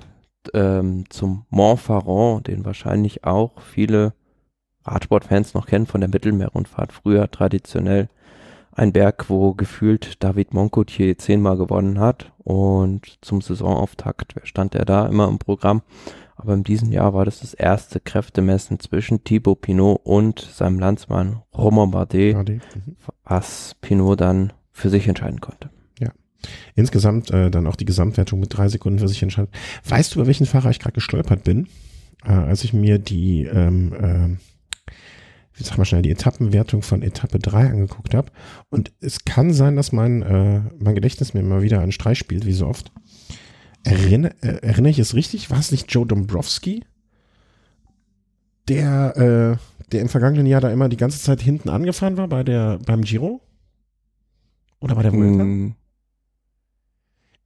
ähm, zum Montfaron, den wahrscheinlich auch viele Radsportfans noch kennen von der Mittelmeerrundfahrt, früher traditionell ein Berg, wo gefühlt David Moncoutier zehnmal gewonnen hat und zum Saisonauftakt stand er da immer im Programm. Aber in diesem Jahr war das das erste Kräftemessen zwischen Thibaut Pinot und seinem Landsmann Romain Bardet, Bardet. Mhm. was Pinot dann für sich entscheiden konnte. Insgesamt äh, dann auch die Gesamtwertung mit drei Sekunden für sich entscheidet. Weißt du, über welchen Fahrer ich gerade gestolpert bin? Äh, als ich mir die, ähm, äh, wie sag mal schnell, die Etappenwertung von Etappe 3 angeguckt habe. Und es kann sein, dass mein, äh, mein Gedächtnis mir mal wieder einen Streich spielt, wie so oft. Erinner, äh, erinnere ich es richtig? War es nicht Joe Dombrowski? Der, äh, der im vergangenen Jahr da immer die ganze Zeit hinten angefahren war bei der, beim Giro? Oder bei der Vuelta? Mm,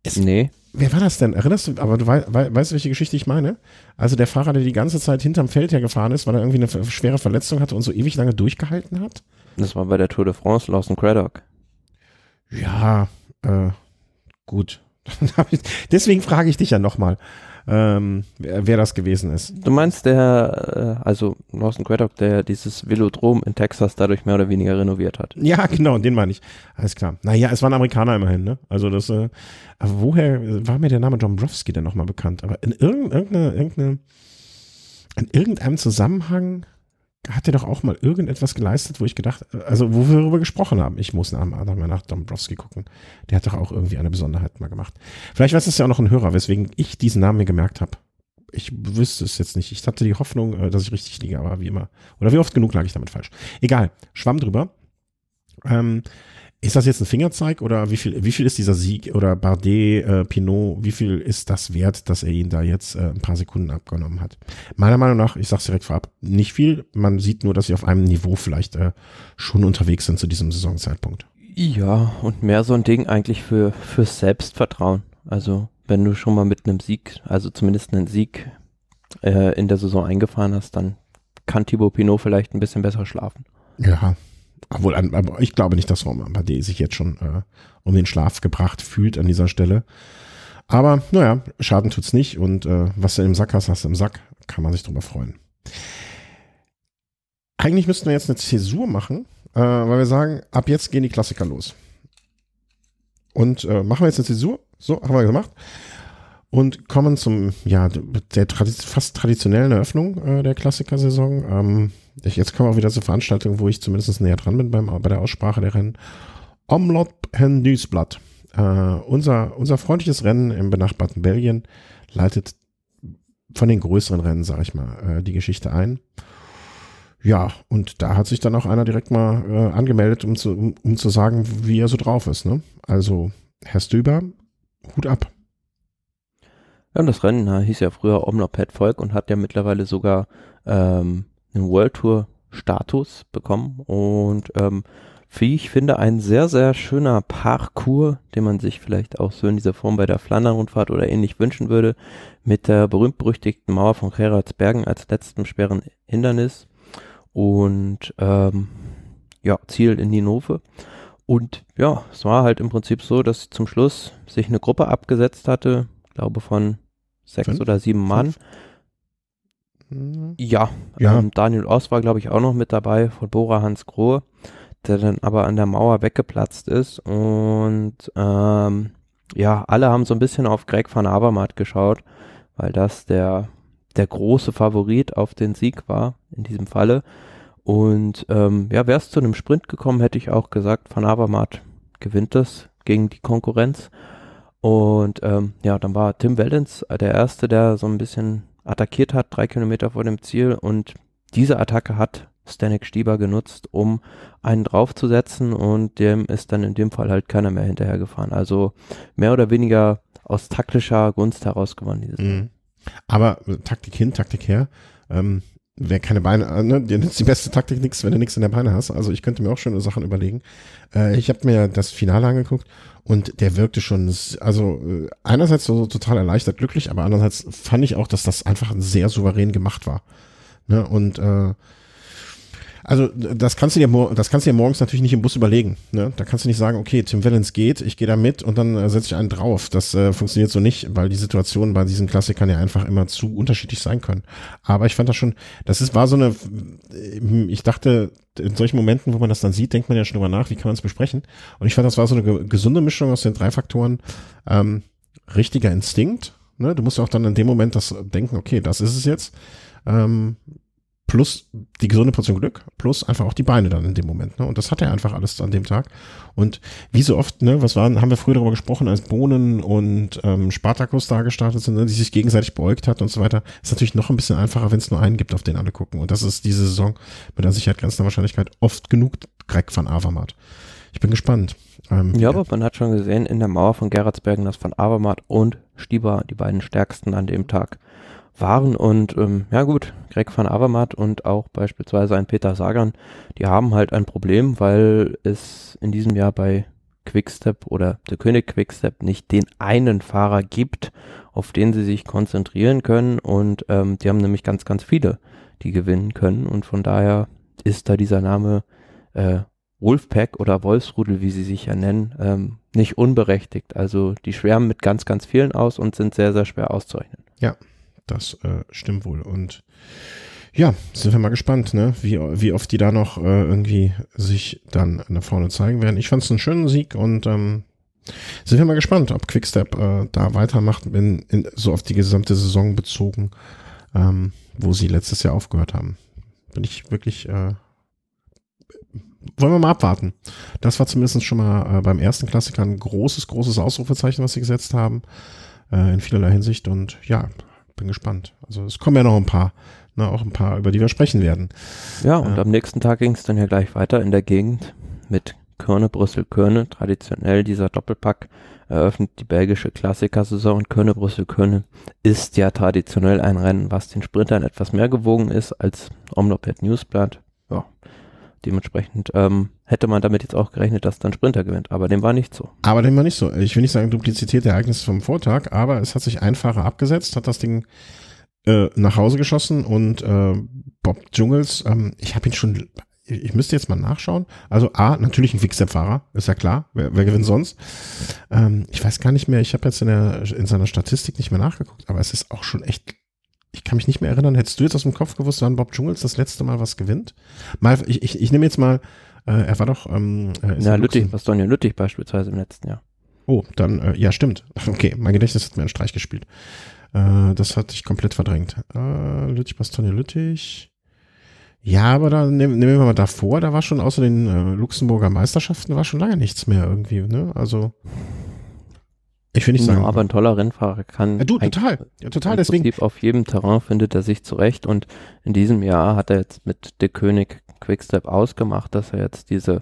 es, nee. Wer war das denn? Erinnerst du, aber du weißt, weißt welche Geschichte ich meine? Also der Fahrer, der die ganze Zeit hinterm Feld hergefahren ist, weil er irgendwie eine schwere Verletzung hatte und so ewig lange durchgehalten hat? Das war bei der Tour de France Lawson Craddock. Ja, äh, gut. Deswegen frage ich dich ja nochmal ähm, wer, wer, das gewesen ist. Du meinst der, äh, also Lawson Craddock, der dieses Velodrom in Texas dadurch mehr oder weniger renoviert hat. Ja, genau, den meine ich. Alles klar. Naja, es war ein Amerikaner immerhin, ne? Also das, äh, aber woher war mir der Name Dombrowski denn nochmal bekannt? Aber in irgendeiner, irgendeine, in irgendeinem Zusammenhang hat er doch auch mal irgendetwas geleistet, wo ich gedacht, also wo wir darüber gesprochen haben. Ich muss nach, nach, Dombrowski gucken. Der hat doch auch irgendwie eine Besonderheit mal gemacht. Vielleicht weiß es ja auch noch ein Hörer, weswegen ich diesen Namen mir gemerkt habe. Ich wüsste es jetzt nicht. Ich hatte die Hoffnung, äh, dass ich richtig liege, aber wie immer. Oder wie oft genug lag ich damit falsch. Egal. Schwamm drüber. Ähm, ist das jetzt ein Fingerzeig oder wie viel, wie viel ist dieser Sieg oder Bardet, äh, Pinot, wie viel ist das wert, dass er ihn da jetzt äh, ein paar Sekunden abgenommen hat? Meiner Meinung nach, ich sag's direkt vorab, nicht viel. Man sieht nur, dass sie auf einem Niveau vielleicht äh, schon unterwegs sind zu diesem Saisonzeitpunkt. Ja, und mehr so ein Ding eigentlich für, fürs Selbstvertrauen. Also, wenn du schon mal mit einem Sieg, also zumindest einen Sieg äh, in der Saison eingefahren hast, dann kann Thibaut Pinot vielleicht ein bisschen besser schlafen. Ja, obwohl, ich glaube nicht, dass Romain Bardet sich jetzt schon äh, um den Schlaf gebracht fühlt an dieser Stelle. Aber naja, Schaden tut's nicht und äh, was du im Sack hast, hast du im Sack, kann man sich drüber freuen. Eigentlich müssten wir jetzt eine Zäsur machen, äh, weil wir sagen, ab jetzt gehen die Klassiker los. Und äh, machen wir jetzt eine Zäsur, so haben wir gemacht. Und kommen zum, ja, der tradi fast traditionellen Eröffnung äh, der Klassiker-Saison. Ähm, ich, jetzt kommen wir auch wieder zur Veranstaltung, wo ich zumindest näher dran bin beim, bei der Aussprache der Rennen. Omlot Hendusblatt. Äh, unser, unser freundliches Rennen im benachbarten Belgien leitet von den größeren Rennen, sag ich mal, äh, die Geschichte ein. Ja, und da hat sich dann auch einer direkt mal äh, angemeldet, um zu, um, um, zu sagen, wie er so drauf ist. Ne? Also, Herr Stüber, Hut ab. Ja, und das Rennen hieß ja früher Omloped Volk und hat ja mittlerweile sogar ähm, einen World Tour Status bekommen und ähm, wie ich finde, ein sehr, sehr schöner Parcours, den man sich vielleicht auch so in dieser Form bei der Flandern-Rundfahrt oder ähnlich wünschen würde, mit der berühmt-berüchtigten Mauer von Gerardsbergen als letztem schweren Hindernis und ähm, ja, Ziel in Ninove. Und ja, es war halt im Prinzip so, dass zum Schluss sich eine Gruppe abgesetzt hatte, glaube von sechs Fünf? oder sieben Mann. Fünf? Ja, ja. Ähm, Daniel Oss war, glaube ich, auch noch mit dabei von Bora Hans Grohe, der dann aber an der Mauer weggeplatzt ist. Und ähm, ja, alle haben so ein bisschen auf Greg van Avermaet geschaut, weil das der, der große Favorit auf den Sieg war in diesem Falle. Und ähm, ja, wäre es zu einem Sprint gekommen, hätte ich auch gesagt, Van Avermaet gewinnt das gegen die Konkurrenz. Und ähm, ja, dann war Tim Wellens der Erste, der so ein bisschen attackiert hat, drei Kilometer vor dem Ziel. Und diese Attacke hat Stanek Stieber genutzt, um einen draufzusetzen und dem ist dann in dem Fall halt keiner mehr hinterhergefahren. Also mehr oder weniger aus taktischer Gunst heraus gewonnen mhm. Aber Taktik hin, Taktik her. Ähm, wer keine Beine, äh, ne, dir nützt die beste Taktik nichts, wenn du nichts in der Beine hast. Also ich könnte mir auch schöne Sachen überlegen. Äh, ich habe mir das Finale angeguckt und der wirkte schon, also äh, einerseits so total erleichtert, glücklich, aber andererseits fand ich auch, dass das einfach sehr souverän gemacht war. Ne? Und äh, also das kannst du dir, das kannst du dir morgens natürlich nicht im Bus überlegen. Ne? Da kannst du nicht sagen, okay, Tim Wellens geht, ich gehe da mit und dann äh, setze ich einen drauf. Das äh, funktioniert so nicht, weil die Situationen bei diesen Klassikern ja einfach immer zu unterschiedlich sein können. Aber ich fand das schon, das ist, war so eine, äh, ich dachte, in solchen Momenten, wo man das dann sieht, denkt man ja schon drüber nach, wie kann man es besprechen. Und ich fand, das war so eine gesunde Mischung aus den drei Faktoren. Ähm, richtiger Instinkt. Ne? Du musst auch dann in dem Moment das denken, okay, das ist es jetzt. Ähm, plus die gesunde Portion Glück, plus einfach auch die Beine dann in dem Moment. Ne? Und das hat er einfach alles an dem Tag. Und wie so oft, ne, was waren, haben wir früher darüber gesprochen, als Bohnen und ähm, Spartakus da gestartet sind, ne, die sich gegenseitig beugt hat und so weiter, ist natürlich noch ein bisschen einfacher, wenn es nur einen gibt, auf den alle gucken. Und das ist diese Saison mit der Sicherheit grenzender Wahrscheinlichkeit oft genug Greg van Avermaet. Ich bin gespannt. Ähm, ja, ja, aber man hat schon gesehen in der Mauer von Gerardsbergen, dass van Avermaet und Stieber die beiden stärksten an dem Tag waren. Und ähm, ja gut, Greg van Avermaet und auch beispielsweise ein Peter Sagan, die haben halt ein Problem, weil es in diesem Jahr bei Quickstep oder der König Quickstep nicht den einen Fahrer gibt, auf den sie sich konzentrieren können. Und ähm, die haben nämlich ganz, ganz viele, die gewinnen können. Und von daher ist da dieser Name äh, Wolfpack oder Wolfsrudel, wie sie sich ja nennen, ähm, nicht unberechtigt. Also die schwärmen mit ganz, ganz vielen aus und sind sehr, sehr schwer auszurechnen. Ja, das äh, stimmt wohl. Und ja, sind wir mal gespannt, ne? wie, wie oft die da noch äh, irgendwie sich dann nach vorne zeigen werden. Ich fand es einen schönen Sieg und ähm, sind wir mal gespannt, ob Quickstep äh, da weitermacht, in, in, so auf die gesamte Saison bezogen, ähm, wo sie letztes Jahr aufgehört haben. Bin ich wirklich, äh, wollen wir mal abwarten. Das war zumindest schon mal äh, beim ersten Klassiker ein großes, großes Ausrufezeichen, was sie gesetzt haben, äh, in vielerlei Hinsicht und ja, bin gespannt. Also es kommen ja noch ein paar ne, auch ein paar, über die wir sprechen werden. Ja, und äh, am nächsten Tag ging es dann ja gleich weiter in der Gegend mit Körne, Brüssel, Körne. Traditionell dieser Doppelpack eröffnet die belgische Klassikersaison und Körne, Brüssel, Körne ist ja traditionell ein Rennen, was den Sprintern etwas mehr gewogen ist als Omloped Newsblatt. Dementsprechend ähm, hätte man damit jetzt auch gerechnet, dass dann Sprinter gewinnt, aber dem war nicht so. Aber dem war nicht so. Ich will nicht sagen Duplizität der Ereignisse vom Vortag, aber es hat sich ein Fahrer abgesetzt, hat das Ding äh, nach Hause geschossen und äh, Bob Dschungels, ähm, ich habe ihn schon, ich müsste jetzt mal nachschauen. Also A, natürlich ein Quickstep-Fahrer, ist ja klar. Wer, wer gewinnt sonst? Ähm, ich weiß gar nicht mehr, ich habe jetzt in, der, in seiner Statistik nicht mehr nachgeguckt, aber es ist auch schon echt ich kann mich nicht mehr erinnern. Hättest du jetzt aus dem Kopf gewusst, wann Bob Dschungels das letzte Mal was gewinnt? Mal, ich, ich, ich nehme jetzt mal, äh, er war doch. Ähm, äh, ja, Lüttich, Bastogne Lüttich beispielsweise im letzten Jahr. Oh, dann, äh, ja, stimmt. Okay, mein Gedächtnis hat mir einen Streich gespielt. Äh, das hatte ich komplett verdrängt. Äh, Lüttich, Bastogne, Lüttich. Ja, aber da nehmen, nehmen wir mal davor, da war schon außer den äh, Luxemburger Meisterschaften war schon lange nichts mehr irgendwie, ne? Also ich will nicht sagen. Ja, aber ein toller Rennfahrer kann. Ja, du, total. Ja, total. Deswegen. Auf jedem Terrain findet er sich zurecht und in diesem Jahr hat er jetzt mit De König Quickstep ausgemacht, dass er jetzt diese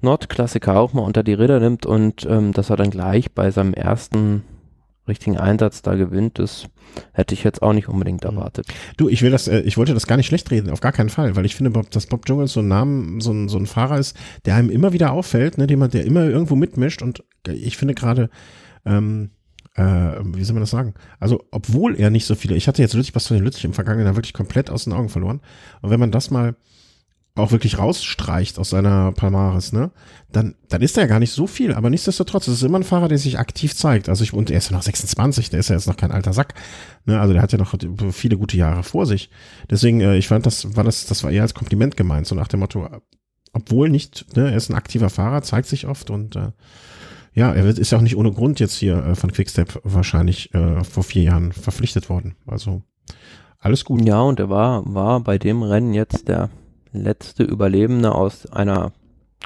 Nordklassiker auch mal unter die Räder nimmt und ähm, dass er dann gleich bei seinem ersten richtigen Einsatz da gewinnt, das hätte ich jetzt auch nicht unbedingt mhm. erwartet. Du, ich will das, äh, ich wollte das gar nicht schlecht reden, auf gar keinen Fall, weil ich finde, Bob, dass Bob Jungels so ein Namen, so ein, so ein Fahrer ist, der einem immer wieder auffällt, ne, dem man, der immer irgendwo mitmischt und ich finde gerade, ähm, äh, wie soll man das sagen? Also, obwohl er nicht so viele, ich hatte jetzt Lüttich, Bastogne Lüttich im Vergangenen Jahr wirklich komplett aus den Augen verloren. Und wenn man das mal auch wirklich rausstreicht aus seiner Palmares, ne, dann, dann ist er ja gar nicht so viel, aber nichtsdestotrotz, es ist immer ein Fahrer, der sich aktiv zeigt. Also ich, und er ist ja noch 26, der ist ja jetzt noch kein alter Sack, ne, also der hat ja noch viele gute Jahre vor sich. Deswegen, äh, ich fand, das war das, das war eher als Kompliment gemeint, so nach dem Motto, obwohl nicht, ne, er ist ein aktiver Fahrer, zeigt sich oft und, äh, ja, er ist ja auch nicht ohne Grund jetzt hier äh, von Quickstep wahrscheinlich äh, vor vier Jahren verpflichtet worden. Also alles gut. Ja, und er war, war bei dem Rennen jetzt der letzte Überlebende aus einer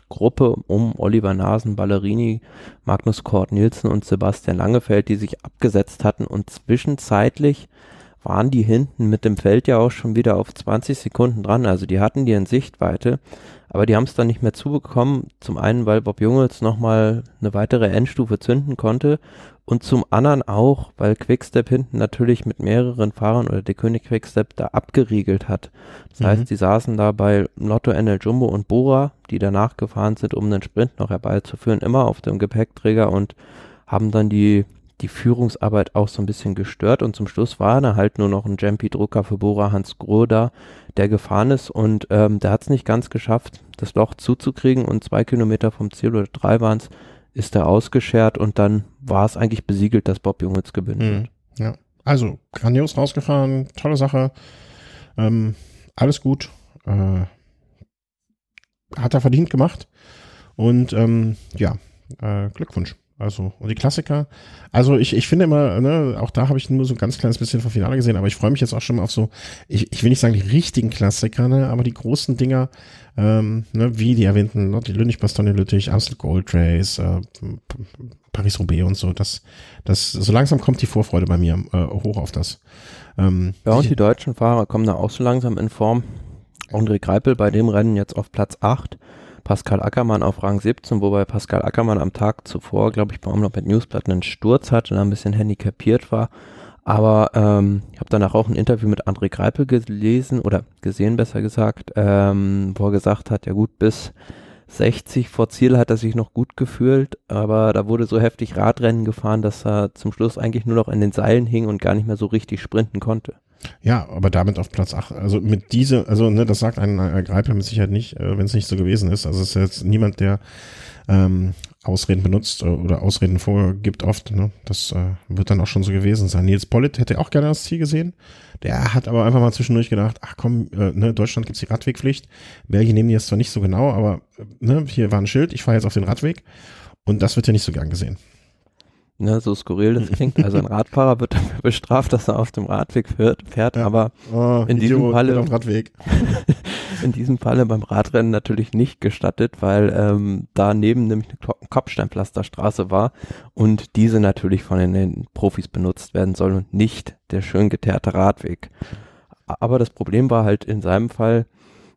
Gruppe um Oliver Nasen, Ballerini, Magnus Kort Nielsen und Sebastian Langefeld, die sich abgesetzt hatten und zwischenzeitlich waren die hinten mit dem Feld ja auch schon wieder auf 20 Sekunden dran. Also die hatten die in Sichtweite, aber die haben es dann nicht mehr zubekommen. Zum einen, weil Bob Jungels nochmal eine weitere Endstufe zünden konnte und zum anderen auch, weil Quickstep hinten natürlich mit mehreren Fahrern oder der König Quickstep da abgeriegelt hat. Das mhm. heißt, die saßen da bei Lotto NL Jumbo und Bora, die danach gefahren sind, um den Sprint noch herbeizuführen, immer auf dem Gepäckträger und haben dann die, die Führungsarbeit auch so ein bisschen gestört. Und zum Schluss war da halt nur noch ein Jumpy-Drucker für Bora Hans Groh da, der gefahren ist. Und ähm, der hat es nicht ganz geschafft, das Loch zuzukriegen. Und zwei Kilometer vom Ziel oder drei waren es, ist er ausgeschert. Und dann war es eigentlich besiegelt, dass Bob Jungels gewinnt mhm. Ja, also grandios rausgefahren, tolle Sache, ähm, alles gut, äh, hat er verdient gemacht. Und ähm, ja, äh, Glückwunsch. Also, und die Klassiker. Also, ich, ich finde immer, ne, auch da habe ich nur so ein ganz kleines bisschen vom Finale gesehen, aber ich freue mich jetzt auch schon mal auf so, ich, ich will nicht sagen die richtigen Klassiker, ne, aber die großen Dinger, ähm, ne, wie die erwähnten, ne, die Lünnig, Bastogne, Lüttich, Amstel Gold Race, äh, Paris-Roubaix und so, das, das, so langsam kommt die Vorfreude bei mir äh, hoch auf das. Ähm, ja, und die deutschen Fahrer kommen da auch so langsam in Form. André Greipel bei dem Rennen jetzt auf Platz 8. Pascal Ackermann auf Rang 17, wobei Pascal Ackermann am Tag zuvor, glaube ich, beim Omlop Newsblatt einen Sturz hatte und ein bisschen handicapiert war. Aber ähm, ich habe danach auch ein Interview mit André Greipel gelesen oder gesehen, besser gesagt, ähm, wo er gesagt hat, ja gut, bis 60 vor Ziel hat er sich noch gut gefühlt, aber da wurde so heftig Radrennen gefahren, dass er zum Schluss eigentlich nur noch in den Seilen hing und gar nicht mehr so richtig sprinten konnte. Ja, aber damit auf Platz 8. Also mit diese, also ne, das sagt ein Greipel mit Sicherheit nicht, äh, wenn es nicht so gewesen ist. Also es ist jetzt niemand, der ähm, Ausreden benutzt äh, oder Ausreden vorgibt oft. Ne? Das äh, wird dann auch schon so gewesen sein. Nils Pollitt hätte auch gerne das Ziel gesehen. Der hat aber einfach mal zwischendurch gedacht, ach komm, äh, ne, Deutschland gibt's die Radwegpflicht. Belgien nehmen die jetzt zwar nicht so genau, aber äh, ne, hier war ein Schild, ich fahre jetzt auf den Radweg. Und das wird ja nicht so gern gesehen. Ne, so skurril das klingt. Also ein Radfahrer wird dafür bestraft, dass er auf dem Radweg fährt, fährt ja. aber oh, in diesem Falle in diesem Falle beim Radrennen natürlich nicht gestattet, weil ähm, daneben nämlich eine Kopfsteinpflasterstraße war und diese natürlich von den Profis benutzt werden soll und nicht der schön geteerte Radweg. Aber das Problem war halt in seinem Fall,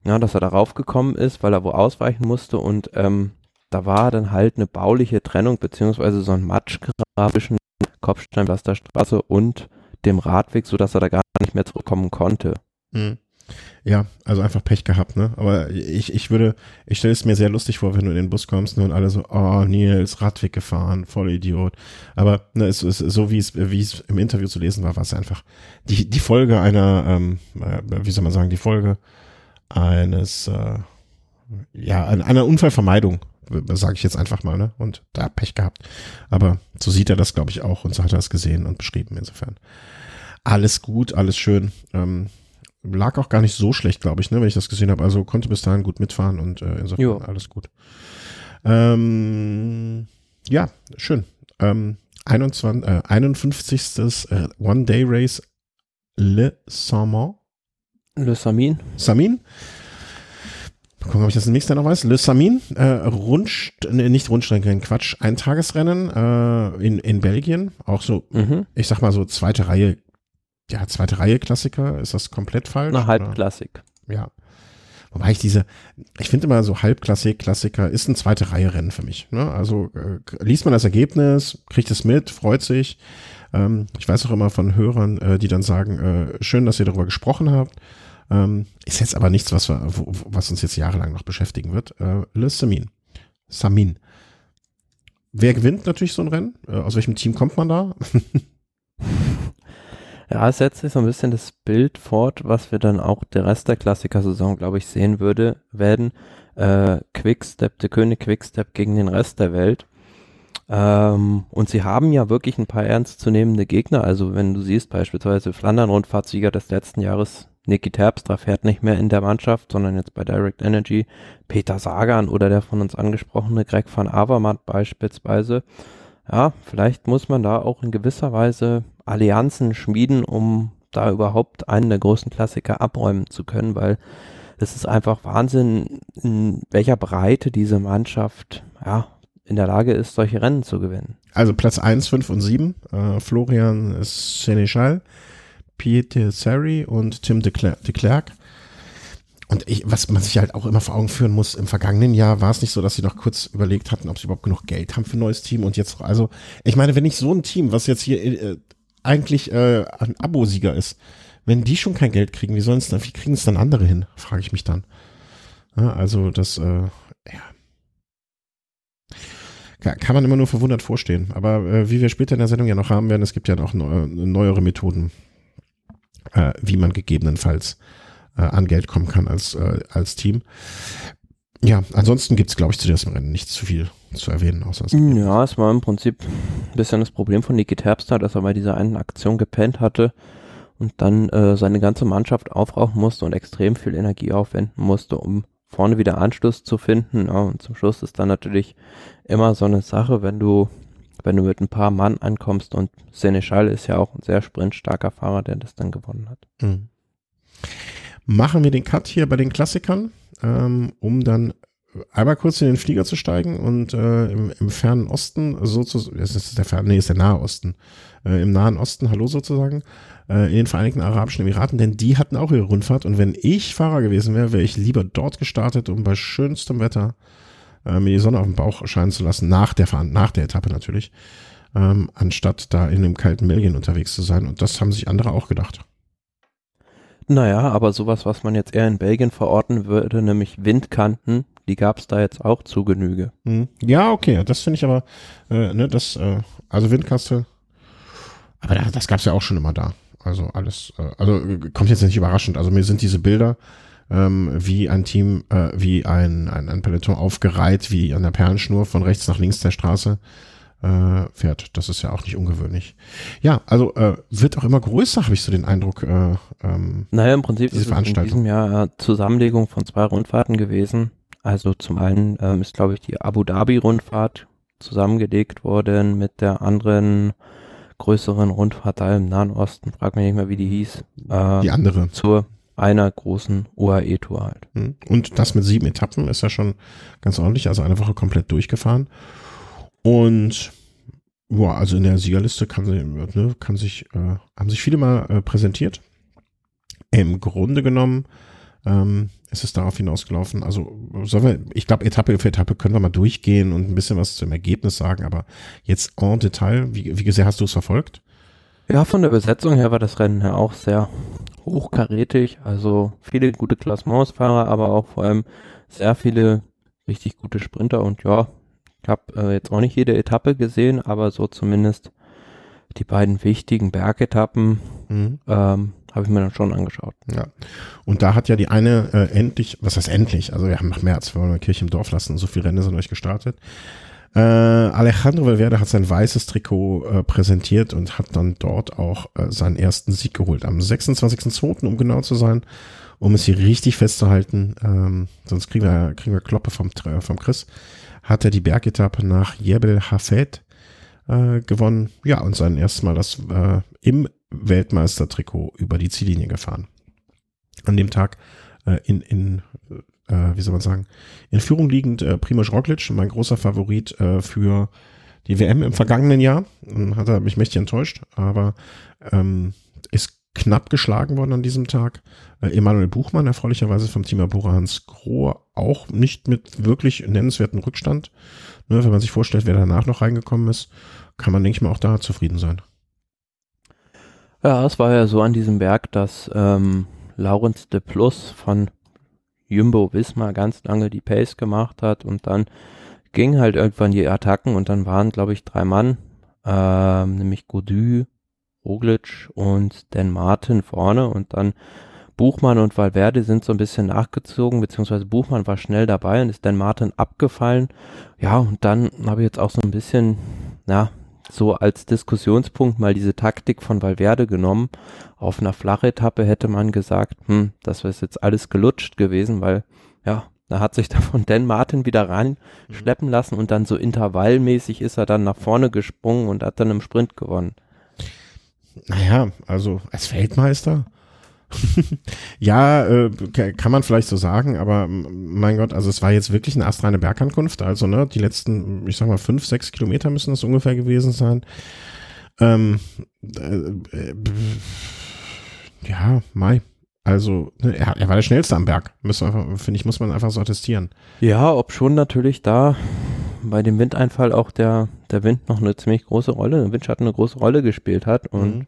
ja, dass er darauf gekommen ist, weil er wo ausweichen musste und ähm, da war dann halt eine bauliche Trennung beziehungsweise so ein Matschgrab zwischen Kopfsteinpflasterstraße und dem Radweg, sodass er da gar nicht mehr zurückkommen konnte. Mhm. Ja, also einfach Pech gehabt, ne? Aber ich, ich würde, ich stelle es mir sehr lustig vor, wenn du in den Bus kommst ne, und alle so, oh, Nils, Radweg gefahren, voll Idiot. Aber ne, es ist so, wie es, wie es im Interview zu lesen war, war es einfach die, die Folge einer, ähm, äh, wie soll man sagen, die Folge eines, äh, ja, einer Unfallvermeidung sage ich jetzt einfach mal, ne? Und da Pech gehabt. Aber so sieht er das, glaube ich, auch und so hat er es gesehen und beschrieben insofern. Alles gut, alles schön. Ähm, lag auch gar nicht so schlecht, glaube ich, ne, wenn ich das gesehen habe. Also konnte bis dahin gut mitfahren und äh, insofern jo. alles gut. Ähm, ja, schön. Ähm, 21, äh, 51. Äh, One-Day-Race Le Saman. Le Samin. Samin gucken, ob ich das nächste noch weiß. Le Samin, äh, Rundst nee, nicht Rundstreckenrennen, Quatsch, ein Tagesrennen äh, in, in Belgien. Auch so, mhm. ich sag mal so zweite Reihe, ja, zweite Reihe Klassiker. Ist das komplett falsch? Eine Halbklassik. Ja. Wobei ich diese, ich finde immer so Halbklassik, Klassiker ist ein zweite Reihe Rennen für mich. Ne? Also äh, liest man das Ergebnis, kriegt es mit, freut sich. Ähm, ich weiß auch immer von Hörern, äh, die dann sagen, äh, schön, dass ihr darüber gesprochen habt. Ähm, ist jetzt aber nichts, was, wir, was uns jetzt jahrelang noch beschäftigen wird. Äh, Le Samin. Samin. Wer gewinnt natürlich so ein Rennen? Äh, aus welchem Team kommt man da? ja, es setzt sich so ein bisschen das Bild fort, was wir dann auch der Rest der Klassiker-Saison, glaube ich, sehen würde, werden. Äh, Quickstep, der König Quickstep gegen den Rest der Welt. Ähm, und sie haben ja wirklich ein paar ernstzunehmende Gegner. Also wenn du siehst beispielsweise Flandern-Rundfahrtsieger des letzten Jahres Niki Terpstra fährt nicht mehr in der Mannschaft, sondern jetzt bei Direct Energy. Peter Sagan oder der von uns angesprochene Greg van Avermaet beispielsweise. Ja, vielleicht muss man da auch in gewisser Weise Allianzen schmieden, um da überhaupt einen der großen Klassiker abräumen zu können, weil es ist einfach Wahnsinn, in welcher Breite diese Mannschaft ja, in der Lage ist, solche Rennen zu gewinnen. Also Platz 1, 5 und 7, äh, Florian Seneschal, Pieter Sari und Tim de, Kler de Klerk. Und ich, was man sich halt auch immer vor Augen führen muss, im vergangenen Jahr war es nicht so, dass sie noch kurz überlegt hatten, ob sie überhaupt genug Geld haben für ein neues Team. Und jetzt, also, ich meine, wenn nicht so ein Team, was jetzt hier äh, eigentlich äh, ein Abosieger ist, wenn die schon kein Geld kriegen, wie sollen es dann, wie kriegen es dann andere hin, frage ich mich dann. Ja, also das, äh, ja. Kann man immer nur verwundert vorstehen. Aber äh, wie wir später in der Sendung ja noch haben werden, es gibt ja noch neu, neuere Methoden, äh, wie man gegebenenfalls äh, an Geld kommen kann als, äh, als Team. Ja, ansonsten gibt es, glaube ich, zu diesem Rennen nicht zu viel zu erwähnen. Außer es ja, es war im Prinzip ein bisschen das Problem von Niki Terpstra, dass er bei dieser einen Aktion gepennt hatte und dann äh, seine ganze Mannschaft aufrauchen musste und extrem viel Energie aufwenden musste, um vorne wieder Anschluss zu finden. Ja, und zum Schluss ist dann natürlich immer so eine Sache, wenn du wenn du mit ein paar Mann ankommst und Seneschal ist ja auch ein sehr sprintstarker Fahrer, der das dann gewonnen hat. Mhm. Machen wir den Cut hier bei den Klassikern, ähm, um dann einmal kurz in den Flieger zu steigen und äh, im, im fernen Osten sozusagen, es ist der ferne, nee, ist der Nahe Osten, äh, im Nahen Osten, hallo sozusagen, äh, in den Vereinigten Arabischen Emiraten, denn die hatten auch ihre Rundfahrt und wenn ich Fahrer gewesen wäre, wäre ich lieber dort gestartet, um bei schönstem Wetter äh, mir die Sonne auf den Bauch scheinen zu lassen, nach der, nach der Etappe natürlich, ähm, anstatt da in einem kalten Belgien unterwegs zu sein. Und das haben sich andere auch gedacht. Naja, aber sowas, was man jetzt eher in Belgien verorten würde, nämlich Windkanten, die gab es da jetzt auch zu Genüge. Hm. Ja, okay, das finde ich aber, äh, ne, das, äh, also Windkastel, aber das gab es ja auch schon immer da. also alles, äh, also äh, kommt jetzt nicht überraschend. Also mir sind diese Bilder ähm, wie ein Team, äh, wie ein, ein, ein Peloton aufgereiht, wie an der Perlenschnur von rechts nach links der Straße äh, fährt. Das ist ja auch nicht ungewöhnlich. Ja, also äh, wird auch immer größer, habe ich so den Eindruck. Äh, ähm, naja, im Prinzip ist es in diesem Jahr Zusammenlegung von zwei Rundfahrten gewesen. Also zum einen ähm, ist, glaube ich, die Abu Dhabi-Rundfahrt zusammengelegt worden mit der anderen größeren Rundfahrt da im Nahen Osten, frag mich nicht mehr, wie die hieß. Äh, die andere. Zur einer großen UAE-Tour halt. Hm. Und das mit sieben Etappen ist ja schon ganz ordentlich, also eine Woche komplett durchgefahren. Und ja, also in der Siegerliste kann, sie, ne, kann sich, äh, haben sich viele mal äh, präsentiert. Im Grunde genommen ähm, ist es darauf hinausgelaufen. Also sollen wir, ich glaube, Etappe für Etappe können wir mal durchgehen und ein bisschen was zum Ergebnis sagen, aber jetzt en Detail, wie, wie sehr hast du es verfolgt? Ja, von der Besetzung her war das Rennen ja auch sehr hochkarätig. Also viele gute Klassementsfahrer, aber auch vor allem sehr viele richtig gute Sprinter. Und ja, ich habe äh, jetzt auch nicht jede Etappe gesehen, aber so zumindest die beiden wichtigen Bergetappen mhm. ähm, habe ich mir dann schon angeschaut. Ja. Und da hat ja die eine äh, endlich, was heißt endlich? Also wir haben nach März, wir wollen Kirche im Dorf lassen, so viele Rennen sind euch gestartet. Äh, Alejandro Valverde hat sein weißes Trikot äh, präsentiert und hat dann dort auch äh, seinen ersten Sieg geholt. Am 26.02., um genau zu sein, um es hier richtig festzuhalten, ähm, sonst kriegen wir, kriegen wir Kloppe vom, vom Chris, hat er die Bergetappe nach Jebel Hafed äh, gewonnen. Ja, und sein erstes Mal das äh, im Weltmeistertrikot über die Ziellinie gefahren. An dem Tag äh, in, in äh, wie soll man sagen, in Führung liegend äh, Primoz Roglic, mein großer Favorit äh, für die WM im vergangenen Jahr. Hat er mich mächtig enttäuscht, aber ähm, ist knapp geschlagen worden an diesem Tag. Äh, Emanuel Buchmann, erfreulicherweise vom Team Abura Hans Grohe, auch nicht mit wirklich nennenswerten Rückstand. Ne, wenn man sich vorstellt, wer danach noch reingekommen ist, kann man, denke ich mal, auch da zufrieden sein. Ja, es war ja so an diesem Berg, dass ähm, Laurens de Plus von Jumbo Wismar ganz lange die Pace gemacht hat und dann ging halt irgendwann die Attacken und dann waren, glaube ich, drei Mann, ähm, nämlich Godu, Roglic und Dan Martin vorne und dann Buchmann und Valverde sind so ein bisschen nachgezogen, beziehungsweise Buchmann war schnell dabei und ist Dan Martin abgefallen. Ja, und dann habe ich jetzt auch so ein bisschen, ja, so als Diskussionspunkt mal diese Taktik von Valverde genommen. Auf einer Flachetappe hätte man gesagt, hm, das ist jetzt alles gelutscht gewesen, weil ja, da hat sich davon Dan Martin wieder reinschleppen lassen und dann so intervallmäßig ist er dann nach vorne gesprungen und hat dann im Sprint gewonnen. Naja, also als Weltmeister ja, äh, kann man vielleicht so sagen, aber mein Gott, also es war jetzt wirklich eine astreine Bergankunft. Also, ne, die letzten, ich sag mal, fünf, sechs Kilometer müssen das ungefähr gewesen sein. Ähm, äh, äh, ja, Mai. Also, ne, er, er, war der schnellste am Berg. Finde ich, muss man einfach so attestieren. Ja, ob schon natürlich da bei dem Windeinfall auch der, der Wind noch eine ziemlich große Rolle, der Windschatten eine große Rolle gespielt hat und mhm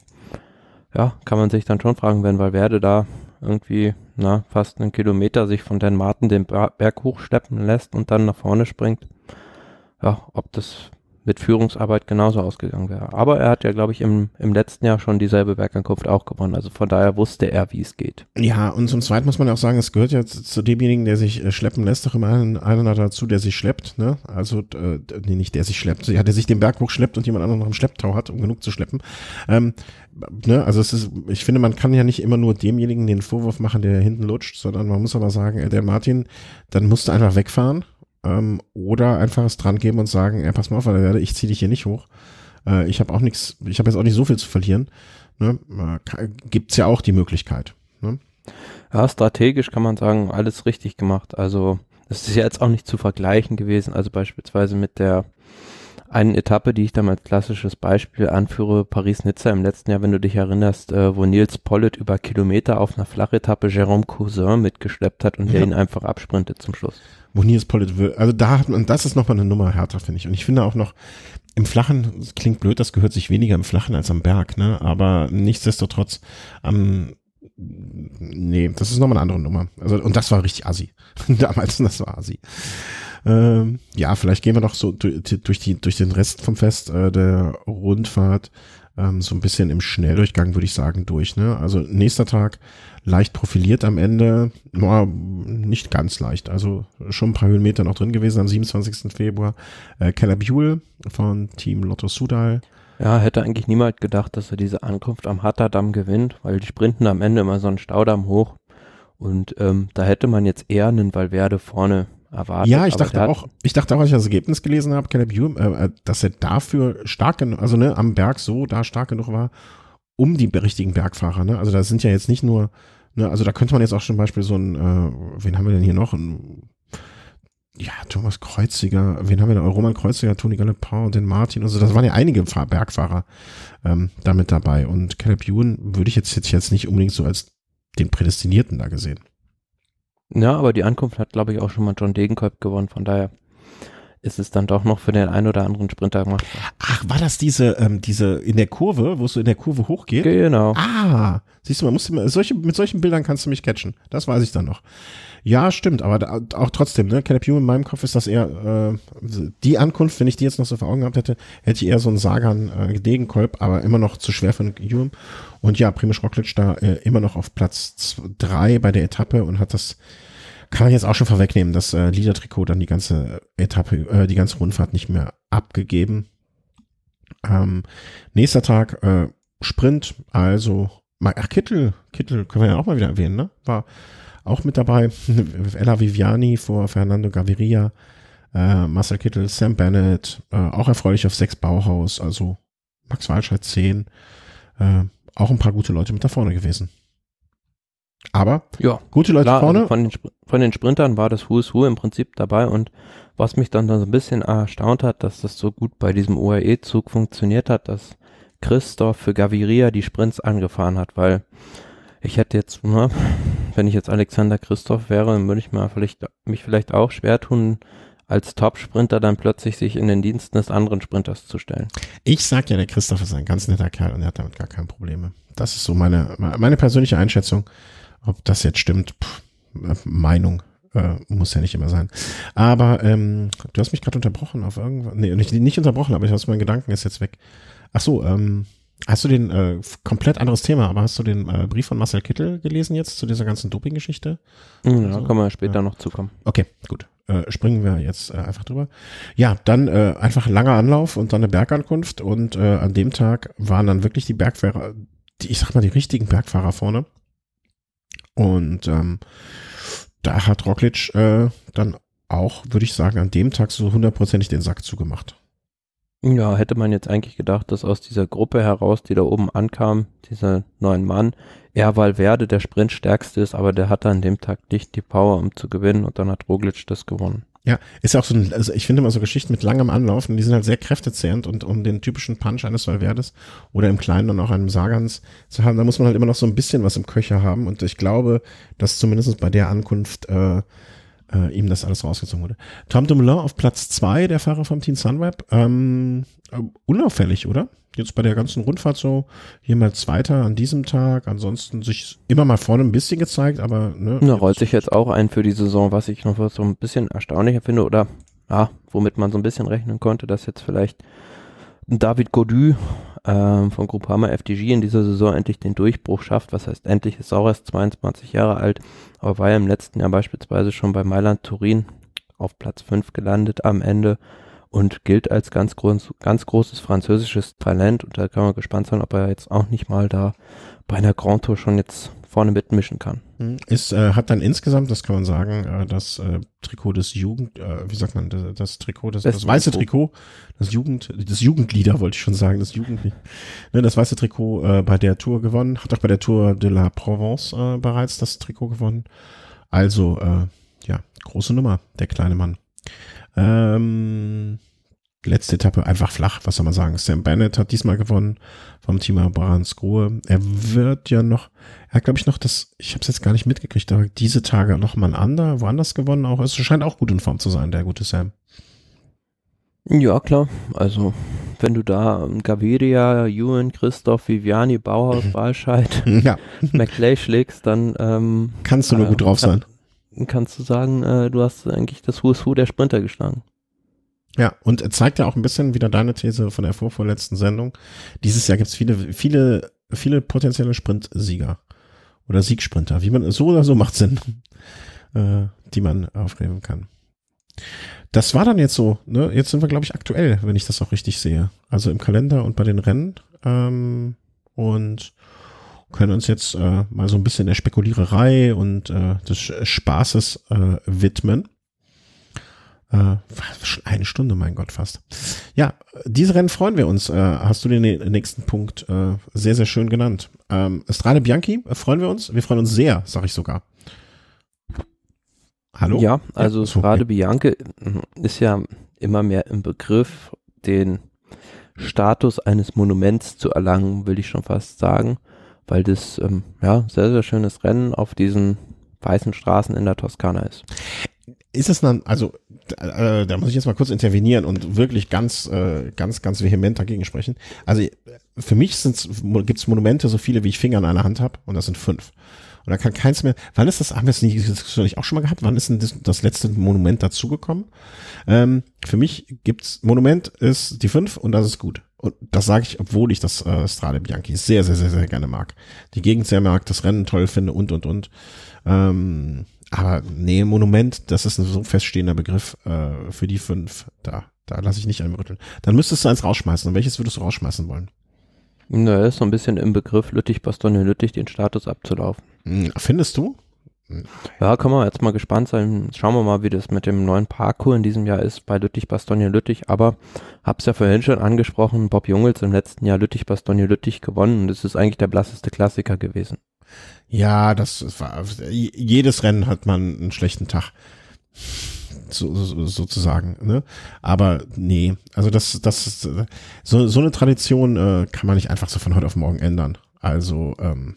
ja, kann man sich dann schon fragen, wenn Valverde da irgendwie na, fast einen Kilometer sich von Dan Martin den Berg hochschleppen lässt und dann nach vorne springt. Ja, ob das mit Führungsarbeit genauso ausgegangen wäre. Aber er hat ja, glaube ich, im, im letzten Jahr schon dieselbe Bergankunft auch gewonnen. Also von daher wusste er, wie es geht. Ja, und zum Zweiten muss man auch sagen, es gehört ja zu, demjenigen, der sich äh, schleppen lässt, doch immer einer dazu, der sich schleppt. Ne? Also, äh, nee, nicht der sich schleppt, ja, der sich den Berg hochschleppt und jemand anderen noch im Schlepptau hat, um genug zu schleppen. Ähm, ne? Also es ist, ich finde, man kann ja nicht immer nur demjenigen den Vorwurf machen, der hinten lutscht, sondern man muss aber sagen, äh, der Martin, dann musste einfach wegfahren ähm, oder einfach es dran geben und sagen, ey, pass mal auf, werde ich ziehe dich hier nicht hoch. Äh, ich habe auch nichts, ich habe jetzt auch nicht so viel zu verlieren. Ne? Äh, Gibt es ja auch die Möglichkeit. Ne? Ja, strategisch kann man sagen, alles richtig gemacht. Also es ist ja jetzt auch nicht zu vergleichen gewesen, also beispielsweise mit der einen Etappe, die ich dann als klassisches Beispiel anführe, Paris-Nizza im letzten Jahr, wenn du dich erinnerst, äh, wo Nils Pollitt über Kilometer auf einer Flachetappe Jérôme Cousin mitgeschleppt hat und ja. der ihn einfach absprintet zum Schluss wo Nils Pollitt will. Also da hat man, das ist nochmal eine Nummer härter, finde ich. Und ich finde auch noch, im Flachen, klingt blöd, das gehört sich weniger im Flachen als am Berg, ne? Aber nichtsdestotrotz, ähm, nee, das ist nochmal eine andere Nummer. Also, und das war richtig assi. Damals, das war assi. Ähm, ja, vielleicht gehen wir noch so durch, die, durch den Rest vom Fest äh, der Rundfahrt. ähm, so ein bisschen im Schnelldurchgang, würde ich sagen, durch. Ne? Also nächster Tag leicht profiliert am Ende, no, nicht ganz leicht, also schon ein paar Höhenmeter noch drin gewesen am 27. Februar. Äh, Keller Buell von Team Lotto Sudal. Ja, hätte eigentlich niemand gedacht, dass er diese Ankunft am Hatterdamm gewinnt, weil die sprinten am Ende immer so einen Staudamm hoch. Und ähm, da hätte man jetzt eher einen Valverde vorne erwartet. Ja, ich dachte auch, ich dachte auch, als ich das Ergebnis gelesen habe, Caleb Ewan, äh, äh, dass er dafür stark genug, also ne, am Berg so da stark genug war, um die richtigen Bergfahrer, ne? Also da sind ja jetzt nicht nur, ne, also da könnte man jetzt auch zum Beispiel so ein, äh, wen haben wir denn hier noch? Ein, ja, Thomas Kreuziger, wen haben wir da? Roman Kreuziger, Toni Gallepin, den Martin, also das waren ja einige Fahr Bergfahrer ähm, damit dabei. Und Caleb Ewan würde ich jetzt, jetzt, jetzt nicht unbedingt so als den Prädestinierten da gesehen. Ja, aber die Ankunft hat, glaube ich, auch schon mal John Degenkolb gewonnen. Von daher ist es dann doch noch für den einen oder anderen Sprinter gemacht. Ach, war das diese, ähm, diese in der Kurve, wo es so in der Kurve hochgeht? Genau. Ah, siehst du, man muss solche, mit solchen Bildern kannst du mich catchen. Das weiß ich dann noch. Ja, stimmt, aber da, auch trotzdem, ne, Caleb Hume in meinem Kopf ist das eher, äh, die Ankunft, wenn ich die jetzt noch so vor Augen gehabt hätte, hätte ich eher so einen Sagan äh, Degenkolb, aber immer noch zu schwer für einen Hume. Und ja, Primoz Roglic da äh, immer noch auf Platz drei bei der Etappe und hat das, kann man jetzt auch schon vorwegnehmen, das äh, Liedertrikot dann die ganze Etappe, äh, die ganze Rundfahrt nicht mehr abgegeben. Ähm, nächster Tag äh, Sprint, also ach Kittel, Kittel können wir ja auch mal wieder erwähnen, ne? War auch mit dabei. Ella Viviani vor Fernando Gaviria, äh, Marcel Kittel, Sam Bennett, äh, auch erfreulich auf sechs Bauhaus, also Max Walscheid zehn. Äh, auch ein paar gute Leute mit da vorne gewesen. Aber ja, gute Leute klar, vorne. Also von, den, von den Sprintern war das Who is Who im Prinzip dabei und was mich dann, dann so ein bisschen erstaunt hat, dass das so gut bei diesem UAE-Zug funktioniert hat, dass Christoph für Gaviria die Sprints angefahren hat, weil ich hätte jetzt, ne, wenn ich jetzt Alexander Christoph wäre, dann würde ich mal vielleicht, mich vielleicht auch schwer tun, als Top-Sprinter dann plötzlich sich in den Diensten des anderen Sprinters zu stellen. Ich sag ja, der Christoph ist ein ganz netter Kerl und er hat damit gar keine Probleme. Das ist so meine, meine persönliche Einschätzung. Ob das jetzt stimmt, pff, Meinung. Äh, muss ja nicht immer sein. Aber ähm, du hast mich gerade unterbrochen auf irgendwas. Nee, nicht, nicht unterbrochen, aber ich habe meinen Gedanken ist jetzt weg. Ach so, ähm, Hast du den, äh, komplett anderes Thema, aber hast du den äh, Brief von Marcel Kittel gelesen jetzt zu dieser ganzen Doping-Geschichte? Ja, also, kann man später ja. noch zukommen. Okay, gut. Äh, springen wir jetzt äh, einfach drüber. Ja, dann äh, einfach langer Anlauf und dann eine Bergankunft und äh, an dem Tag waren dann wirklich die Bergfahrer, die, ich sag mal, die richtigen Bergfahrer vorne. Und ähm, da hat Roglic äh, dann auch, würde ich sagen, an dem Tag so hundertprozentig den Sack zugemacht. Ja, hätte man jetzt eigentlich gedacht, dass aus dieser Gruppe heraus, die da oben ankam, dieser neuen Mann, er Valverde der Sprintstärkste ist, aber der hatte an dem Tag nicht die Power, um zu gewinnen und dann hat Roglic das gewonnen. Ja, ist auch so ein, also ich finde immer so Geschichten mit langem Anlaufen, die sind halt sehr kräftezehrend und um den typischen Punch eines Valverdes oder im Kleinen dann auch einem Sagans zu haben, da muss man halt immer noch so ein bisschen was im Köcher haben und ich glaube, dass zumindest bei der Ankunft äh, äh, ihm das alles rausgezogen wurde. Tom Dumoulin auf Platz zwei, der Fahrer vom Team Sunweb. Ähm, äh, unauffällig, oder? Jetzt bei der ganzen Rundfahrt so, hier mal Zweiter an diesem Tag, ansonsten sich immer mal vorne ein bisschen gezeigt, aber ne. Na, rollt sich jetzt auch ein für die Saison, was ich noch so ein bisschen erstaunlicher finde, oder ja, womit man so ein bisschen rechnen konnte, dass jetzt vielleicht David Godu ähm, von Groupama FDG in dieser Saison endlich den Durchbruch schafft. Was heißt endlich? Ist auch erst 22 Jahre alt, aber war ja im letzten Jahr beispielsweise schon bei Mailand Turin auf Platz 5 gelandet am Ende und gilt als ganz, groß, ganz großes französisches Talent. Und da kann man gespannt sein, ob er jetzt auch nicht mal da bei einer Grand Tour schon jetzt vorne mitmischen kann. Hm. Ist, äh, hat dann insgesamt, das kann man sagen, äh, das äh, Trikot des Jugend, äh, wie sagt man, das, das Trikot, das, das, das weiße Trikot, das Jugend, das Jugendlieder wollte ich schon sagen, das Jugendlied, ne, das weiße Trikot äh, bei der Tour gewonnen, hat auch bei der Tour de la Provence äh, bereits das Trikot gewonnen. Also, ja, große Nummer, der kleine Mann. Ähm, letzte Etappe einfach flach, was soll man sagen. Sam Bennett hat diesmal gewonnen vom Team Baranskrohe. Er wird ja noch, er hat glaube ich noch das, ich habe es jetzt gar nicht mitgekriegt, aber diese Tage noch mal ein anderer, woanders gewonnen auch. Es scheint auch gut in Form zu sein, der gute Sam. Ja, klar. Also, wenn du da Gaviria, Ewan, Christoph, Viviani, Bauhaus, Walscheid, ja. McLay schlägst, dann ähm, kannst du nur äh, gut drauf sein. Kann, kannst du sagen, äh, du hast eigentlich das Who is Who der Sprinter geschlagen. Ja, und zeigt ja auch ein bisschen wieder deine These von der vorvorletzten Sendung. Dieses Jahr gibt es viele, viele, viele potenzielle Sprintsieger oder Siegsprinter, wie man so oder so macht Sinn, äh, die man aufnehmen kann. Das war dann jetzt so, ne? Jetzt sind wir, glaube ich, aktuell, wenn ich das auch richtig sehe. Also im Kalender und bei den Rennen. Ähm, und können uns jetzt äh, mal so ein bisschen der Spekuliererei und äh, des Spaßes äh, widmen. Äh, schon eine Stunde, mein Gott, fast. Ja, diese Rennen freuen wir uns. Äh, hast du den nächsten Punkt äh, sehr, sehr schön genannt. Ähm, Strade Bianchi, äh, freuen wir uns? Wir freuen uns sehr, sag ich sogar. Hallo? Ja, also ja, Strade Bianchi ist ja immer mehr im Begriff, den Status eines Monuments zu erlangen, will ich schon fast sagen, weil das ähm, ja sehr, sehr schönes Rennen auf diesen weißen Straßen in der Toskana ist. Ist es dann, also äh, da muss ich jetzt mal kurz intervenieren und wirklich ganz, äh, ganz, ganz vehement dagegen sprechen. Also für mich gibt es Monumente so viele, wie ich Finger in einer Hand habe und das sind fünf. Und da kann keins mehr. Wann ist das, haben wir es nicht, nicht auch schon mal gehabt? Wann ist denn das, das letzte Monument dazugekommen? Ähm, für mich gibt's Monument ist die fünf und das ist gut. Und das sage ich, obwohl ich das äh, Strade Bianchi sehr, sehr, sehr, sehr gerne mag. Die Gegend sehr mag, das Rennen toll finde und, und, und. Ähm, aber nee, Monument, das ist ein so feststehender Begriff äh, für die fünf. Da, da lasse ich nicht einrütteln. Dann müsstest du eins rausschmeißen. Und welches würdest du rausschmeißen wollen? Na, ist so ein bisschen im Begriff Lüttich, Bastogne, Lüttich den Status abzulaufen. Hm, findest du? Ja, kann man jetzt mal gespannt sein. Schauen wir mal, wie das mit dem neuen Parkour in diesem Jahr ist bei Lüttich, Bastogne, Lüttich. Aber hab's ja vorhin schon angesprochen, Bob Jungels im letzten Jahr Lüttich, Bastogne, Lüttich gewonnen. Und das ist eigentlich der blasseste Klassiker gewesen. Ja, das war, jedes Rennen hat man einen schlechten Tag. So, so, sozusagen, ne? Aber nee, also das, das, so, so eine Tradition äh, kann man nicht einfach so von heute auf morgen ändern. Also, ähm,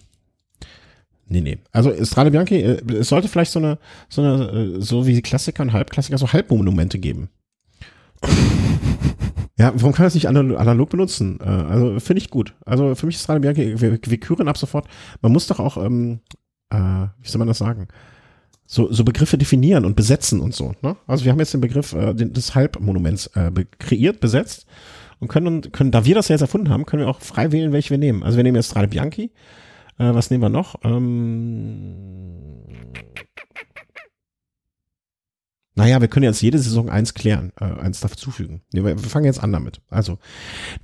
nee, nee. Also Strade Bianchi, äh, es sollte vielleicht so eine, so eine, äh, so wie Klassiker und Halbklassiker, so Halbmonumente geben. Ja, warum kann man das nicht analog benutzen? Äh, also finde ich gut. Also für mich ist Radio Bianchi, wir, wir küren ab sofort. Man muss doch auch, ähm, äh, wie soll man das sagen? So, so Begriffe definieren und besetzen und so. Ne? Also wir haben jetzt den Begriff äh, des Halbmonuments äh, kreiert, besetzt und können, können, da wir das ja jetzt erfunden haben, können wir auch frei wählen, welche wir nehmen. Also wir nehmen jetzt Radio Bianchi. Äh, was nehmen wir noch? Ähm, naja, wir können jetzt jede Saison eins klären, äh, eins dazufügen. Wir, wir fangen jetzt an damit. Also,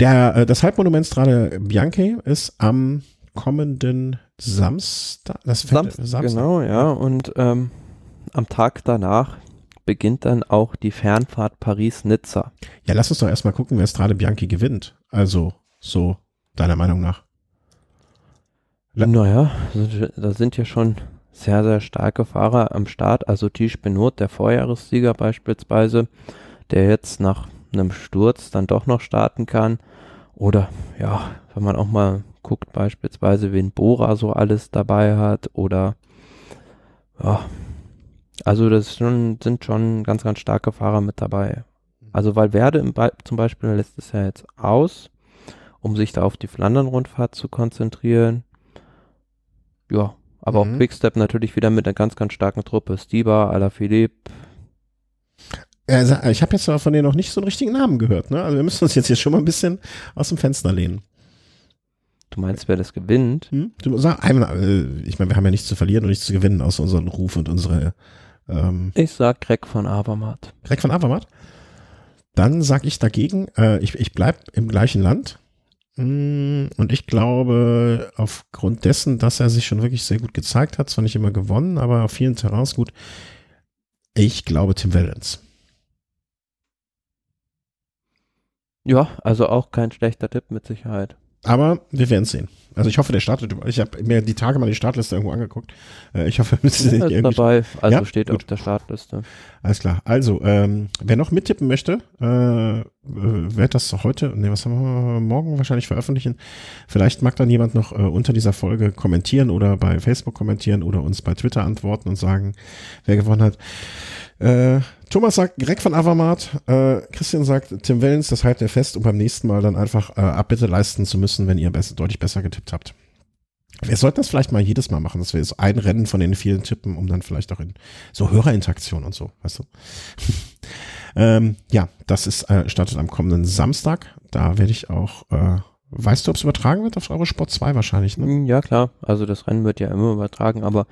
der, äh, das Halbmonument Strade Bianche ist am kommenden Samstag. Das Samstag, Samstag. Genau, ja. Und ähm, am Tag danach beginnt dann auch die Fernfahrt Paris-Nizza. Ja, lass uns doch erstmal gucken, wer Strade Bianchi gewinnt. Also, so, deiner Meinung nach. Naja, da sind ja schon sehr, sehr starke Fahrer am Start. Also Tisch Benot, der Vorjahressieger beispielsweise, der jetzt nach einem Sturz dann doch noch starten kann. Oder ja, wenn man auch mal guckt, beispielsweise, wen Bora so alles dabei hat. Oder ja, also das schon, sind schon ganz, ganz starke Fahrer mit dabei. Also Valverde im Be zum Beispiel lässt es ja jetzt aus, um sich da auf die Flandern-Rundfahrt zu konzentrieren. Ja, aber mhm. auch Quickstep natürlich wieder mit einer ganz, ganz starken Truppe. Stiba, Alaphilippe. Also ich habe jetzt aber von denen noch nicht so einen richtigen Namen gehört. Ne? Also wir müssen uns jetzt hier schon mal ein bisschen aus dem Fenster lehnen. Du meinst, wer das gewinnt? Hm? Du sag, äh, ich meine, wir haben ja nichts zu verlieren und nichts zu gewinnen, außer unseren Ruf und unsere. Ähm ich sag Greg von Avermaet. Greg von Avermaet? Dann sag ich dagegen, äh, ich, ich bleib im gleichen Land. Mm, und ich glaube, aufgrund dessen, dass er sich schon wirklich sehr gut gezeigt hat, zwar nicht immer gewonnen, aber auf vielen Terrains gut, ich glaube Tim Wellens. Ja, also auch kein schlechter Tipp mit Sicherheit. Aber wir werden sehen. Also ich hoffe, der startet. Ich habe mir die Tage mal die Startliste irgendwo angeguckt. Äh, ich hoffe, es ist ja, irgendwie dabei. Also ja? steht Gut. auf der Startliste. Alles klar. Also ähm, wer noch mittippen möchte, äh, wird das heute, nee, was haben wir morgen wahrscheinlich veröffentlichen. Vielleicht mag dann jemand noch äh, unter dieser Folge kommentieren oder bei Facebook kommentieren oder uns bei Twitter antworten und sagen, wer gewonnen hat. Äh, Thomas sagt Greg von Avamat, äh, Christian sagt Tim Wellens, das halten wir fest, um beim nächsten Mal dann einfach äh, Abbitte leisten zu müssen, wenn ihr besser, deutlich besser getippt habt. Wir sollten das vielleicht mal jedes Mal machen, dass wir so ein Rennen von den vielen tippen, um dann vielleicht auch in so Hörerinteraktion und so, weißt du. Ähm, ja, das ist äh, startet am kommenden Samstag. Da werde ich auch, äh, weißt du, ob es übertragen wird auf Eurosport 2 wahrscheinlich, ne? Ja, klar. Also das Rennen wird ja immer übertragen, aber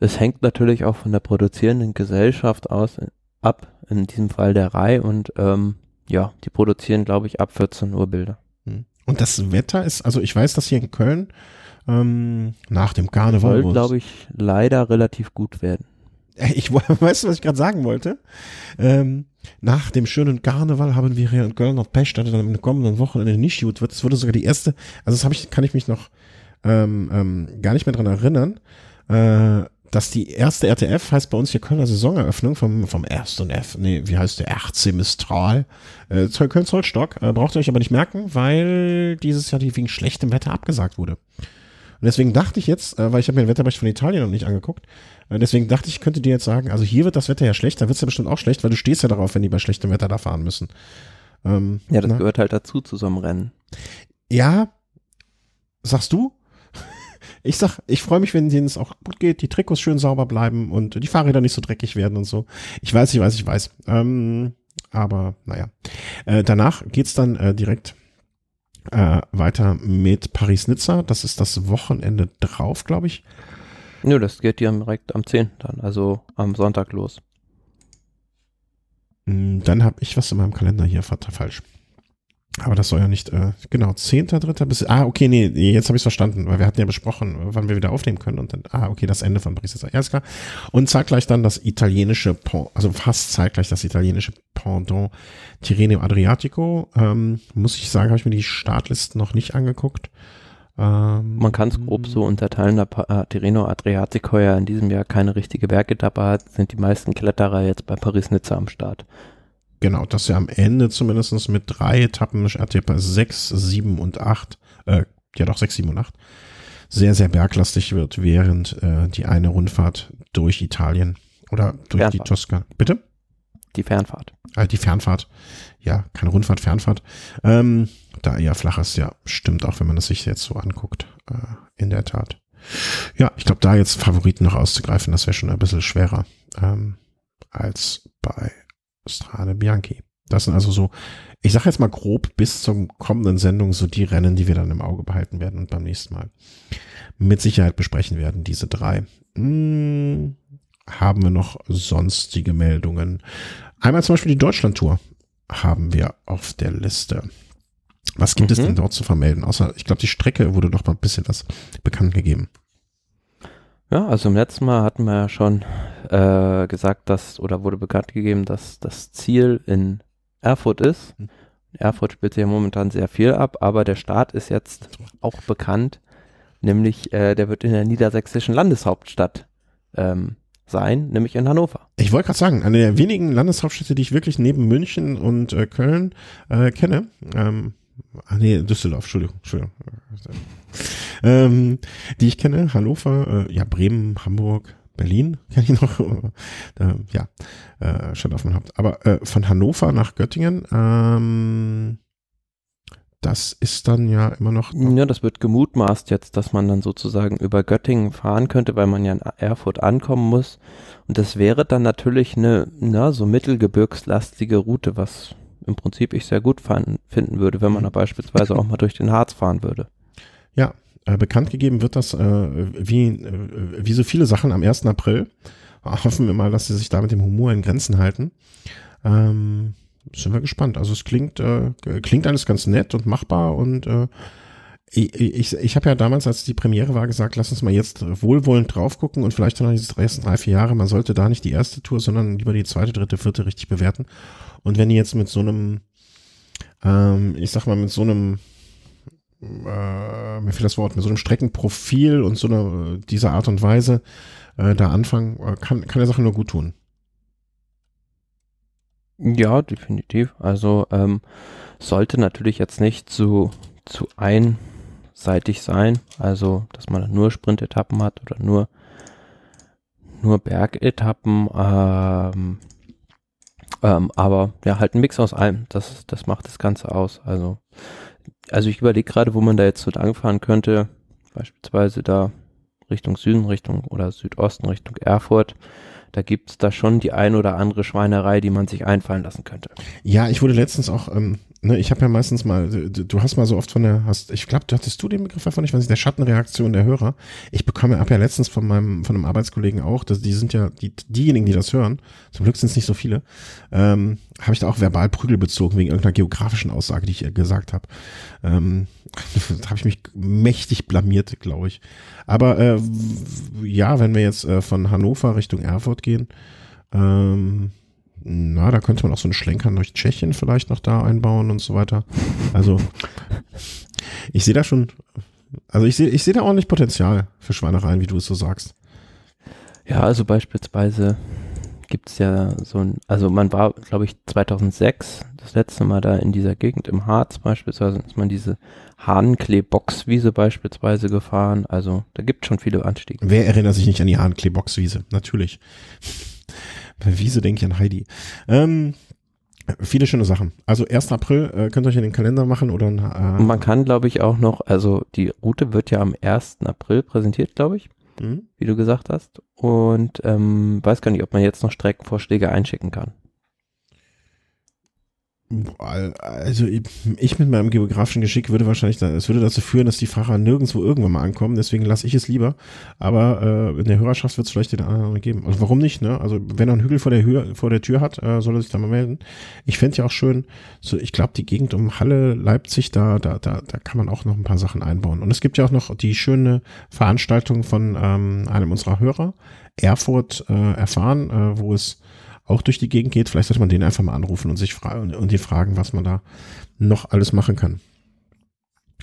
es hängt natürlich auch von der produzierenden Gesellschaft aus äh, ab, in diesem Fall der Rai und ähm, ja, die produzieren, glaube ich, ab 14 Uhr Bilder. Hm. Und das Wetter ist, also ich weiß, dass hier in Köln ähm, nach dem Karneval soll, glaube ich, leider relativ gut werden. Ich weißt du, was ich gerade sagen wollte? Ähm, nach dem schönen Karneval haben wir hier in Köln noch Pech, dass dann im kommenden Wochenende nicht gut wird. Es wurde sogar die erste, also das habe ich, kann ich mich noch ähm, ähm, gar nicht mehr dran erinnern. Äh, dass die erste RTF heißt bei uns hier Kölner Saisoneröffnung vom, vom ersten F, nee, wie heißt der, RC Mistral, äh, Köln-Zollstock, äh, braucht ihr euch aber nicht merken, weil dieses Jahr die wegen schlechtem Wetter abgesagt wurde. Und deswegen dachte ich jetzt, äh, weil ich habe mir den Wetterbericht von Italien noch nicht angeguckt, äh, deswegen dachte ich, ich könnte dir jetzt sagen, also hier wird das Wetter ja schlecht, da wird es ja bestimmt auch schlecht, weil du stehst ja darauf, wenn die bei schlechtem Wetter da fahren müssen. Ähm, ja, das na? gehört halt dazu zu so einem Rennen. Ja, sagst du? Ich sag, ich freue mich, wenn denen es auch gut geht, die Trikots schön sauber bleiben und die Fahrräder nicht so dreckig werden und so. Ich weiß, ich weiß, ich weiß. Ähm, aber naja. Äh, danach geht's dann äh, direkt äh, weiter mit Paris-Nizza. Das ist das Wochenende drauf, glaube ich. Nö, das geht direkt am 10. dann, also am Sonntag los. Hm, dann habe ich was in meinem Kalender hier falsch. Aber das soll ja nicht, äh, genau, 10.3. bis, ah, okay, nee, jetzt habe ich verstanden, weil wir hatten ja besprochen, wann wir wieder aufnehmen können und dann, ah, okay, das Ende von Paris ist ja klar. Und zeitgleich dann das italienische, also fast zeitgleich das italienische Pendant Tirreno Adriatico. Ähm, muss ich sagen, habe ich mir die Startlisten noch nicht angeguckt. Ähm, Man kann es grob so unterteilen, da äh, Tirreno Adriatico ja in diesem Jahr keine richtige Bergetappe hat, sind die meisten Kletterer jetzt bei Paris-Nizza am Start. Genau, dass er am Ende zumindest mit drei Etappen, RTP 6, 7 und 8, äh, ja doch 6, 7 und 8, sehr, sehr berglastig wird, während äh, die eine Rundfahrt durch Italien oder durch Fernfahrt. die Toskana. Bitte? Die Fernfahrt. Äh, die Fernfahrt. Ja, keine Rundfahrt, Fernfahrt. Ähm, da eher flach ist, ja, stimmt auch, wenn man das sich jetzt so anguckt. Äh, in der Tat. Ja, ich glaube, da jetzt Favoriten noch auszugreifen, das wäre schon ein bisschen schwerer ähm, als bei Strade Bianchi. Das sind also so, ich sage jetzt mal grob bis zur kommenden Sendung so die Rennen, die wir dann im Auge behalten werden und beim nächsten Mal mit Sicherheit besprechen werden, diese drei. Hm, haben wir noch sonstige Meldungen? Einmal zum Beispiel die Deutschland-Tour haben wir auf der Liste. Was gibt mhm. es denn dort zu vermelden? Außer, ich glaube, die Strecke wurde doch mal ein bisschen was bekannt gegeben. Ja, also im letzten Mal hatten wir ja schon äh, gesagt, dass, oder wurde bekannt gegeben, dass das Ziel in Erfurt ist. Mhm. Erfurt spielt sich ja momentan sehr viel ab, aber der Start ist jetzt auch bekannt, nämlich äh, der wird in der niedersächsischen Landeshauptstadt ähm, sein, nämlich in Hannover. Ich wollte gerade sagen, eine der wenigen Landeshauptstädte, die ich wirklich neben München und äh, Köln äh, kenne. Ähm, ah nee, Düsseldorf, Entschuldigung, Entschuldigung. Ähm, die ich kenne, Hannover, äh, ja, Bremen, Hamburg, Berlin kenne ich noch, äh, ja, äh, schon auf mein Haupt. Aber äh, von Hannover nach Göttingen, ähm, das ist dann ja immer noch. Ja, das wird gemutmaßt jetzt, dass man dann sozusagen über Göttingen fahren könnte, weil man ja in Erfurt ankommen muss. Und das wäre dann natürlich eine, na, so mittelgebirgslastige Route, was im Prinzip ich sehr gut finden würde, wenn man da beispielsweise auch mal durch den Harz fahren würde. Ja, äh, bekannt gegeben wird das äh, wie, äh, wie so viele Sachen am 1. April. Hoffen wir mal, dass sie sich da mit dem Humor in Grenzen halten. Ähm, sind wir gespannt. Also es klingt, äh, klingt alles ganz nett und machbar und äh, ich, ich, ich habe ja damals, als die Premiere war, gesagt, lass uns mal jetzt wohlwollend drauf gucken und vielleicht dann diese ersten drei, vier Jahre, man sollte da nicht die erste Tour, sondern lieber die zweite, dritte, vierte richtig bewerten. Und wenn die jetzt mit so einem, ähm, ich sag mal, mit so einem, äh, mir fehlt das Wort, mit so einem Streckenprofil und so einer, dieser Art und Weise äh, da anfangen, äh, kann, kann der Sache nur gut tun. Ja, definitiv. Also ähm, sollte natürlich jetzt nicht zu, zu einseitig sein, also dass man nur Sprintetappen hat oder nur, nur Bergetappen, ähm, ähm, aber ja, halt ein Mix aus allem, das, das macht das Ganze aus. Also, also ich überlege gerade, wo man da jetzt so langfahren könnte, beispielsweise da Richtung Süden, Richtung oder Südosten, Richtung Erfurt da gibt es da schon die ein oder andere Schweinerei, die man sich einfallen lassen könnte. Ja, ich wurde letztens auch, ähm, ne, ich habe ja meistens mal, du, hast mal so oft von der, hast, ich glaube, du hattest du den Begriff davon, ich weiß nicht, der Schattenreaktion der Hörer. Ich bekomme, ab ja letztens von meinem, von einem Arbeitskollegen auch, dass die sind ja die, diejenigen, die das hören, zum Glück sind es nicht so viele, ähm, habe ich da auch verbal Prügel bezogen wegen irgendeiner geografischen Aussage, die ich äh, gesagt habe. Ähm, da habe ich mich mächtig blamiert, glaube ich. Aber äh, ja, wenn wir jetzt äh, von Hannover Richtung Erfurt gehen, ähm, na, da könnte man auch so einen Schlenker durch Tschechien vielleicht noch da einbauen und so weiter. Also, ich sehe da schon, also ich sehe ich sehe da ordentlich Potenzial für Schweinereien, wie du es so sagst. Ja, also beispielsweise gibt es ja so ein, also man war, glaube ich, 2006 das letzte Mal da in dieser Gegend im Harz beispielsweise, ist man diese Hahnklee-Boxwiese beispielsweise gefahren. Also da gibt es schon viele Anstiege. Wer erinnert sich nicht an die Hahnklee-Boxwiese? Natürlich. Bei Wiese denke ich an Heidi. Ähm, viele schöne Sachen. Also 1. April äh, könnt ihr euch in den Kalender machen oder äh, Man kann, glaube ich, auch noch, also die Route wird ja am 1. April präsentiert, glaube ich, mhm. wie du gesagt hast. Und ähm, weiß gar nicht, ob man jetzt noch Streckenvorschläge einschicken kann. Also ich mit meinem geografischen Geschick würde wahrscheinlich, es würde dazu führen, dass die Fahrer nirgendwo irgendwann mal ankommen. Deswegen lasse ich es lieber. Aber äh, in der Hörerschaft wird es vielleicht den anderen geben. Also warum nicht? Ne? Also wenn er einen Hügel vor der, Höhe, vor der Tür hat, äh, soll er sich da mal melden. Ich fände ja auch schön. So, ich glaube die Gegend um Halle, Leipzig, da, da, da, da kann man auch noch ein paar Sachen einbauen. Und es gibt ja auch noch die schöne Veranstaltung von ähm, einem unserer Hörer, Erfurt äh, erfahren, äh, wo es auch durch die Gegend geht. Vielleicht sollte man den einfach mal anrufen und sich fragen und die fragen, was man da noch alles machen kann.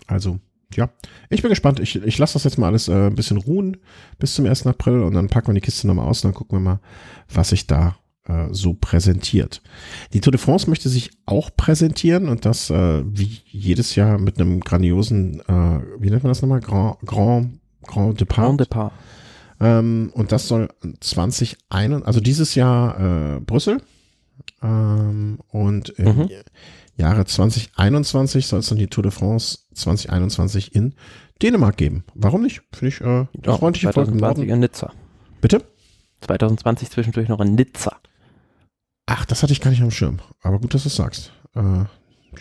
Also, ja, ich bin gespannt. Ich, ich lasse das jetzt mal alles äh, ein bisschen ruhen bis zum 1. April und dann packen wir die Kiste nochmal aus und dann gucken wir mal, was sich da äh, so präsentiert. Die Tour de France möchte sich auch präsentieren und das äh, wie jedes Jahr mit einem grandiosen, äh, wie nennt man das nochmal? Grand, Grand, Grand Depart. Grand Depart. Ähm, und das soll 2021, also dieses Jahr äh, Brüssel. Ähm, und im mhm. Jahre 2021 soll es dann die Tour de France 2021 in Dänemark geben. Warum nicht? Finde ich äh, ja, freundliche 2020 in Nizza. Bitte? 2020 zwischendurch noch in Nizza. Ach, das hatte ich gar nicht am Schirm. Aber gut, dass du es sagst. Äh,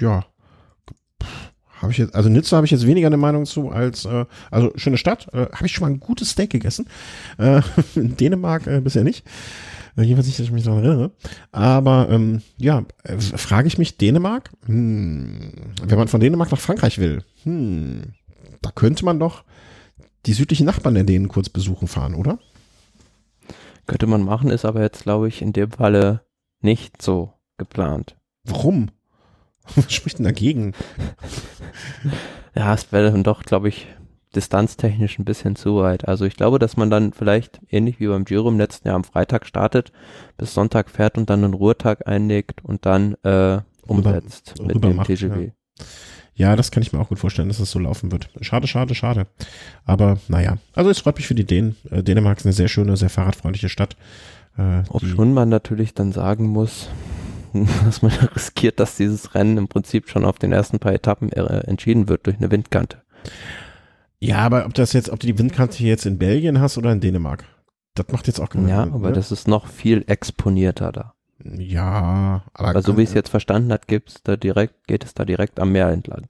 ja. Habe ich jetzt, also Nizza habe ich jetzt weniger eine Meinung zu als, äh, also schöne Stadt. Äh, habe ich schon mal ein gutes Steak gegessen. Äh, in Dänemark äh, bisher nicht. Äh, jedenfalls nicht, dass ich mich daran erinnere. Aber ähm, ja, äh, frage ich mich, Dänemark? Hm, wenn man von Dänemark nach Frankreich will, hm, da könnte man doch die südlichen Nachbarn der Dänen kurz besuchen fahren, oder? Könnte man machen, ist aber jetzt, glaube ich, in dem Falle nicht so geplant. Warum? Was spricht denn dagegen? ja, es wäre dann doch, glaube ich, distanztechnisch ein bisschen zu weit. Also ich glaube, dass man dann vielleicht ähnlich wie beim Giro im letzten Jahr am Freitag startet, bis Sonntag fährt und dann einen Ruhetag einlegt und dann äh, umsetzt rüber, mit rüber dem macht, TGW. Ja. ja. das kann ich mir auch gut vorstellen, dass es das so laufen wird. Schade, schade, schade. Aber naja, also es freut mich für die Dänen. Äh, Dänemark ist eine sehr schöne, sehr fahrradfreundliche Stadt. Äh, Ob schon man natürlich dann sagen muss, dass man riskiert, dass dieses Rennen im Prinzip schon auf den ersten paar Etappen äh, entschieden wird durch eine Windkante. Ja, aber ob das jetzt, ob du die Windkante jetzt in Belgien hast oder in Dänemark, das macht jetzt auch keinen Ja, Sinn, aber ne? das ist noch viel exponierter da. Ja, aber. Aber so wie ich es jetzt verstanden hat, gibt's da direkt, geht es da direkt am Meer entlang.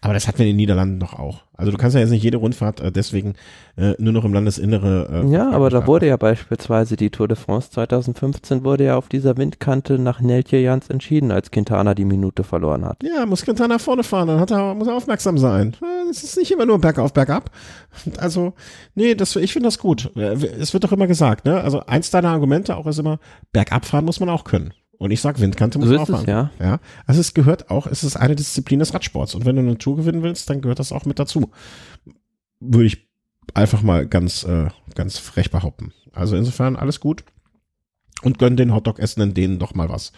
Aber das hatten wir in den Niederlanden doch auch. Also du kannst ja jetzt nicht jede Rundfahrt äh, deswegen äh, nur noch im Landesinnere. Äh, ja, aber da wurde ja beispielsweise die Tour de France 2015 wurde ja auf dieser Windkante nach Neltje Jans entschieden, als Quintana die Minute verloren hat. Ja, muss Quintana vorne fahren, dann hat er, muss er aufmerksam sein. Äh, es ist nicht immer nur bergauf, bergab. Also, nee, das, ich finde das gut. Äh, es wird doch immer gesagt, ne? Also eins deiner Argumente auch ist immer, bergab fahren muss man auch können. Und ich sag, Windkante muss so man auch fahren. Ja. ja. Also es gehört auch, es ist eine Disziplin des Radsports. Und wenn du eine Tour gewinnen willst, dann gehört das auch mit dazu. Würde ich einfach mal ganz, äh, ganz frech behaupten. Also insofern alles gut. Und gönn den Hotdog essenden denen doch mal was.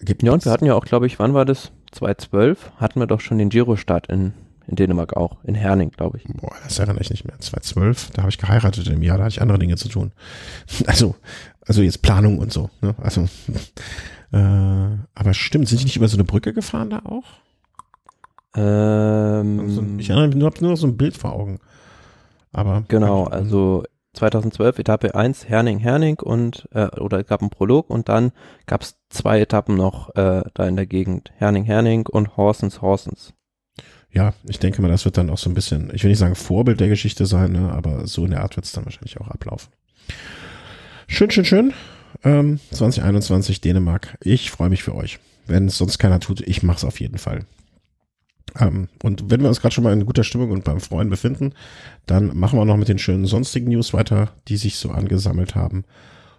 Gibt ja, und wir hatten ja auch, glaube ich, wann war das? 2012 hatten wir doch schon den Giro-Start in, in Dänemark auch, in Herning, glaube ich. Boah, das erinnere ich nicht mehr. 2012, da habe ich geheiratet im Jahr, da hatte ich andere Dinge zu tun. Also, also jetzt Planung und so. Ne? Also, äh, aber stimmt, sind die nicht über so eine Brücke gefahren da auch? Ähm, ich erinnere mich, nur, habe nur noch so ein Bild vor Augen. Aber genau, also 2012 Etappe 1 Herning Herning und äh, oder es gab einen Prolog und dann gab es zwei Etappen noch äh, da in der Gegend Herning Herning und Horsens Horsens. Ja, ich denke mal, das wird dann auch so ein bisschen, ich will nicht sagen Vorbild der Geschichte sein, ne, aber so in der Art wird es dann wahrscheinlich auch ablaufen. Schön, schön, schön. Ähm, 2021 Dänemark. Ich freue mich für euch. Wenn es sonst keiner tut, ich mache es auf jeden Fall. Ähm, und wenn wir uns gerade schon mal in guter Stimmung und beim Freuen befinden, dann machen wir noch mit den schönen sonstigen News weiter, die sich so angesammelt haben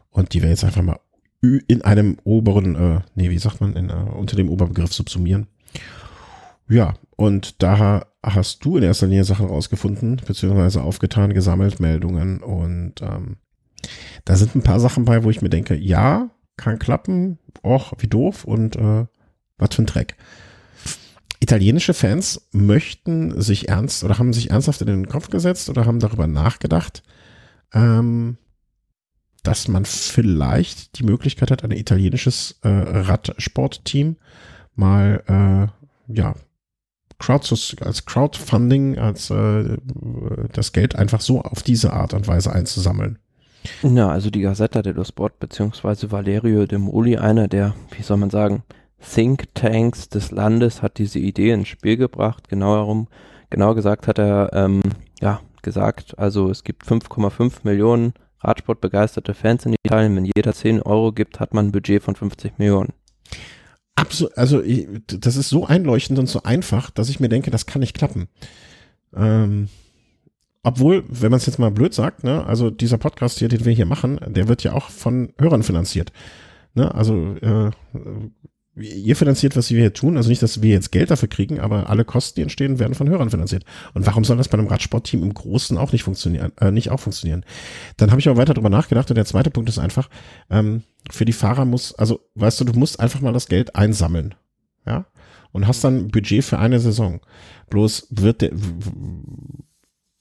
und die wir jetzt einfach mal in einem oberen, äh, nee, wie sagt man, in, uh, unter dem Oberbegriff subsumieren. Ja, und da hast du in erster Linie Sachen rausgefunden, beziehungsweise aufgetan, gesammelt, Meldungen und ähm, da sind ein paar Sachen bei, wo ich mir denke, ja, kann klappen, och, wie doof und äh, was für ein Dreck italienische Fans möchten sich ernst oder haben sich ernsthaft in den Kopf gesetzt oder haben darüber nachgedacht, ähm, dass man vielleicht die Möglichkeit hat, ein italienisches äh, Radsportteam mal äh, ja Crowd als Crowdfunding, als äh, das Geld einfach so auf diese Art und Weise einzusammeln. Ja, also die Gazzetta dello Sport beziehungsweise Valerio de Moli, einer der, wie soll man sagen, Thinktanks des Landes hat diese Idee ins Spiel gebracht. Genau herum, genau gesagt hat er, ähm, ja, gesagt, also es gibt 5,5 Millionen Radsportbegeisterte Fans in Italien. Wenn jeder 10 Euro gibt, hat man ein Budget von 50 Millionen. Absolut, also das ist so einleuchtend und so einfach, dass ich mir denke, das kann nicht klappen. Ähm, obwohl, wenn man es jetzt mal blöd sagt, ne, also dieser Podcast hier, den wir hier machen, der wird ja auch von Hörern finanziert. Ne, also äh, ihr finanziert, was wir hier tun. Also nicht, dass wir jetzt Geld dafür kriegen, aber alle Kosten, die entstehen, werden von Hörern finanziert. Und warum soll das bei einem Radsportteam im Großen auch nicht funktionieren, äh, nicht auch funktionieren? Dann habe ich aber weiter drüber nachgedacht und der zweite Punkt ist einfach, ähm, für die Fahrer muss, also weißt du, du musst einfach mal das Geld einsammeln. Ja. Und hast dann Budget für eine Saison. Bloß wird der,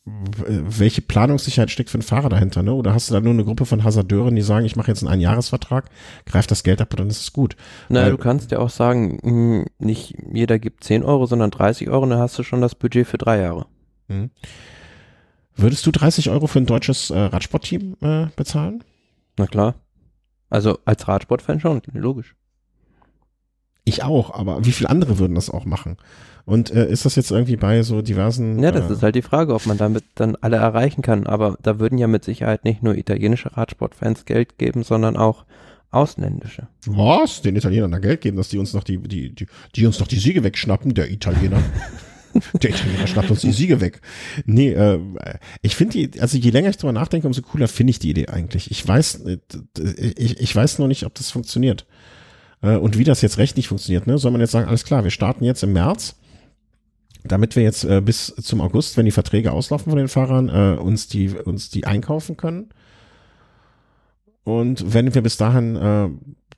welche Planungssicherheit steckt für einen Fahrer dahinter, ne? Oder hast du da nur eine Gruppe von Hasardeuren, die sagen, ich mache jetzt einen Einjahresvertrag, greift das Geld ab und dann ist es gut. Naja, du kannst ja auch sagen, hm, nicht jeder gibt 10 Euro, sondern 30 Euro, dann hast du schon das Budget für drei Jahre. Mhm. Würdest du 30 Euro für ein deutsches äh, Radsportteam äh, bezahlen? Na klar. Also als Radsportfan schon, logisch. Ich auch, aber wie viele andere würden das auch machen? Und äh, ist das jetzt irgendwie bei so diversen. Ja, das äh, ist halt die Frage, ob man damit dann alle erreichen kann. Aber da würden ja mit Sicherheit nicht nur italienische Radsportfans Geld geben, sondern auch ausländische. Was? Den Italienern da Geld geben, dass die uns noch die, die, die, die uns noch die Siege wegschnappen, der Italiener. Der Italiener schnappt uns die Siege weg. Nee, äh, ich finde die, also je länger ich drüber nachdenke, umso cooler finde ich die Idee eigentlich. Ich weiß, äh, ich, ich weiß nur nicht, ob das funktioniert. Äh, und wie das jetzt rechtlich funktioniert. Ne? Soll man jetzt sagen, alles klar, wir starten jetzt im März damit wir jetzt äh, bis zum August, wenn die Verträge auslaufen von den Fahrern, äh, uns die uns die einkaufen können. Und wenn wir bis dahin äh,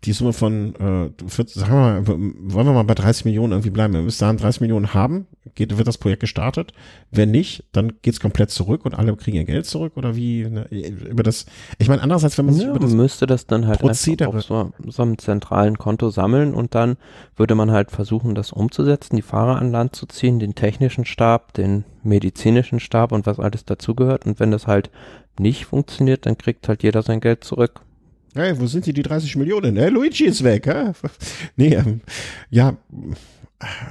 die Summe von, äh, 40, sagen wir mal, wollen wir mal bei 30 Millionen irgendwie bleiben. Wir bis dahin 30 Millionen haben, geht, wird das Projekt gestartet. Wenn nicht, dann geht's komplett zurück und alle kriegen ihr Geld zurück oder wie ne, über das. Ich meine, andererseits, wenn man sich ja, über das müsste das dann halt Prozedere auf so, so einem zentralen Konto sammeln und dann würde man halt versuchen, das umzusetzen, die Fahrer an Land zu ziehen, den technischen Stab, den medizinischen Stab und was alles dazugehört. Und wenn das halt nicht funktioniert, dann kriegt halt jeder sein Geld zurück. Hey, wo sind die, die 30 Millionen? Hey, Luigi ist weg. Hä? Nee, ähm, ja,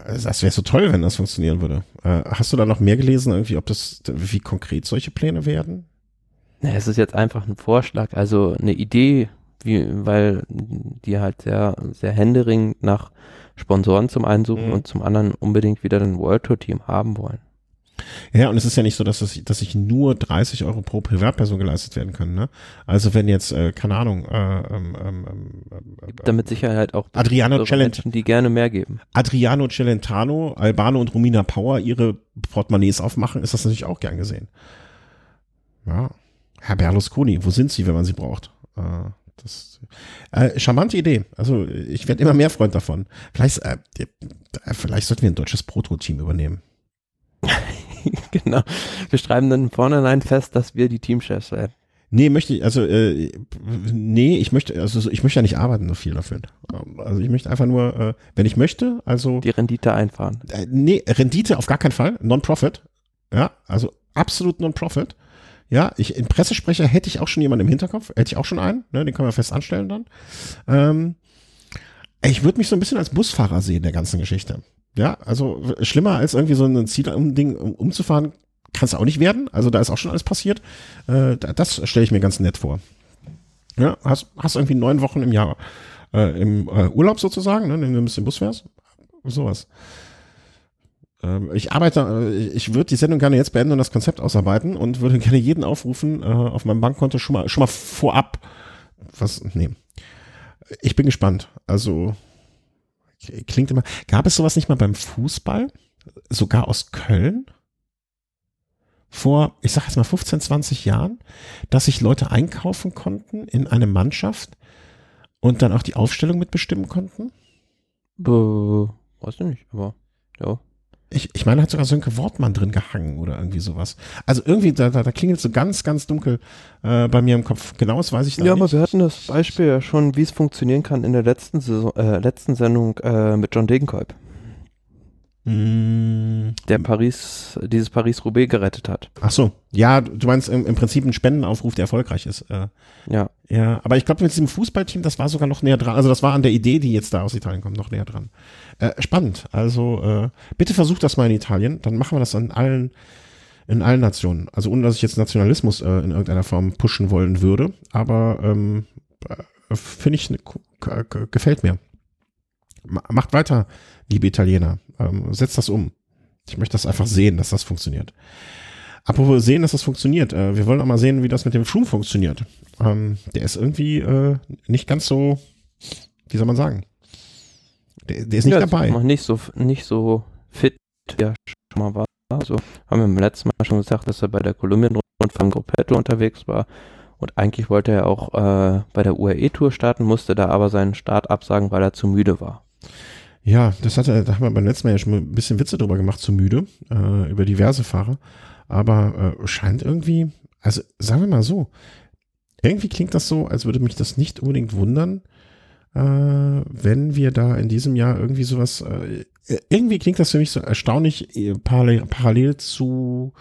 das wäre so toll, wenn das funktionieren würde. Äh, hast du da noch mehr gelesen, irgendwie, ob das, wie konkret solche Pläne werden? Na, es ist jetzt einfach ein Vorschlag, also eine Idee, wie, weil die halt sehr, sehr händeringend nach Sponsoren zum einen suchen mhm. und zum anderen unbedingt wieder ein World Tour Team haben wollen. Ja, und es ist ja nicht so, dass, es, dass sich nur 30 Euro pro Privatperson geleistet werden können. Ne? Also wenn jetzt, äh, keine Ahnung, äh, ähm, ähm, ähm, Gibt damit Sicherheit auch Adriano Menschen, die gerne mehr geben. Adriano Celentano, Albano und Romina Power ihre Portemonnaies aufmachen, ist das natürlich auch gern gesehen. Ja. Herr Berlusconi, wo sind Sie, wenn man sie braucht? Äh, das, äh, charmante Idee. Also ich werde immer mehr Freund davon. Vielleicht, äh, vielleicht sollten wir ein deutsches Proto-Team übernehmen. genau. Wir schreiben dann vornherein fest, dass wir die Teamchefs werden. Nee, möchte ich, also, äh, nee, ich möchte, also ich möchte ja nicht arbeiten so viel dafür. Also ich möchte einfach nur, äh, wenn ich möchte, also. Die Rendite einfahren. Äh, nee, Rendite auf gar keinen Fall, Non-Profit. Ja, also absolut Non-Profit. Ja, ich, in Pressesprecher hätte ich auch schon jemanden im Hinterkopf, hätte ich auch schon einen, ne, den können wir fest anstellen dann. Ähm, ich würde mich so ein bisschen als Busfahrer sehen der ganzen Geschichte. Ja, also schlimmer als irgendwie so ein Ziel-Ding um, umzufahren, kann es auch nicht werden. Also da ist auch schon alles passiert. Äh, das stelle ich mir ganz nett vor. Ja, hast, hast irgendwie neun Wochen im Jahr äh, im äh, Urlaub sozusagen, ne, wenn du ein bisschen Bus fährst. Sowas. Ähm, ich arbeite, äh, ich würde die Sendung gerne jetzt beenden und das Konzept ausarbeiten und würde gerne jeden aufrufen, äh, auf meinem Bankkonto schon mal, schon mal vorab was nehmen. Ich bin gespannt. Also klingt immer. Gab es sowas nicht mal beim Fußball? Sogar aus Köln? Vor, ich sag jetzt mal 15, 20 Jahren, dass sich Leute einkaufen konnten in eine Mannschaft und dann auch die Aufstellung mitbestimmen konnten? Äh, weiß ich nicht, aber ja. Ich, ich meine, hat sogar Sönke Wortmann drin gehangen oder irgendwie sowas. Also irgendwie, da, da, da klingelt so ganz, ganz dunkel äh, bei mir im Kopf. Genau, das weiß ich ja, nicht. Ja, aber wir hatten das Beispiel ja schon, wie es funktionieren kann in der letzten, Saison, äh, letzten Sendung äh, mit John Degenkolb. Mm. Der Paris, dieses Paris-Roubaix gerettet hat. Ach so. Ja, du meinst im, im Prinzip ein Spendenaufruf, der erfolgreich ist. Äh, ja. Ja, aber ich glaube, mit diesem Fußballteam, das war sogar noch näher dran. Also das war an der Idee, die jetzt da aus Italien kommt, noch näher dran. Äh, spannend. Also äh, bitte versucht das mal in Italien. Dann machen wir das an allen, in allen Nationen. Also ohne, dass ich jetzt Nationalismus äh, in irgendeiner Form pushen wollen würde. Aber ähm, äh, finde ich, gefällt mir. Macht weiter, liebe Italiener. Ähm, setzt das um. Ich möchte das einfach sehen, dass das funktioniert. Apropos sehen, dass das funktioniert. Äh, wir wollen auch mal sehen, wie das mit dem Schum funktioniert. Ähm, der ist irgendwie äh, nicht ganz so, wie soll man sagen? Der, der ist nicht ja, dabei. Noch nicht so, nicht so fit, wie er schon mal war. Also haben wir beim letzten Mal schon gesagt, dass er bei der Kolumbien-Rundfahrt Gruppetto unterwegs war. Und eigentlich wollte er auch äh, bei der UAE-Tour starten, musste da aber seinen Start absagen, weil er zu müde war. Ja, das hatte, da haben wir beim letzten Mal ja schon ein bisschen Witze drüber gemacht, zu müde, äh, über diverse Fahrer. Aber äh, scheint irgendwie, also sagen wir mal so, irgendwie klingt das so, als würde mich das nicht unbedingt wundern, äh, wenn wir da in diesem Jahr irgendwie sowas, äh, irgendwie klingt das für mich so erstaunlich äh, parallel, parallel zu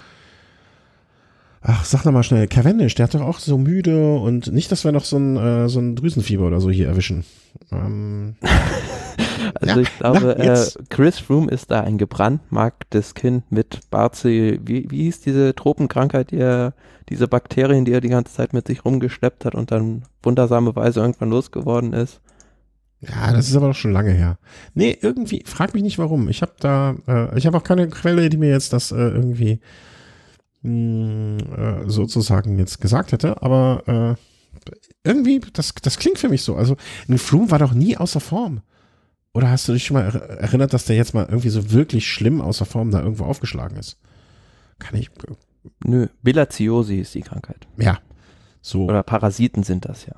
Ach, sag noch mal schnell, Cavendish, der hat doch auch so müde und nicht, dass wir noch so ein, äh, so ein Drüsenfieber oder so hier erwischen. Ähm, also ja, ich glaube, na, äh, Chris Froome ist da ein gebrandmarktes Kind mit Barzi, wie, wie hieß diese Tropenkrankheit, die er, diese Bakterien, die er die ganze Zeit mit sich rumgeschleppt hat und dann wundersame Weise irgendwann losgeworden ist. Ja, das ist aber doch schon lange her. Nee, irgendwie, frag mich nicht warum. Ich habe da, äh, ich habe auch keine Quelle, die mir jetzt das äh, irgendwie mh, äh, sozusagen jetzt gesagt hätte, aber äh, irgendwie, das, das klingt für mich so. Also ein Flum war doch nie außer Form. Oder hast du dich schon mal erinnert, dass der jetzt mal irgendwie so wirklich schlimm außer Form da irgendwo aufgeschlagen ist? Kann ich. Nö, Bilaziosi ist die Krankheit. Ja. So. Oder Parasiten sind das ja.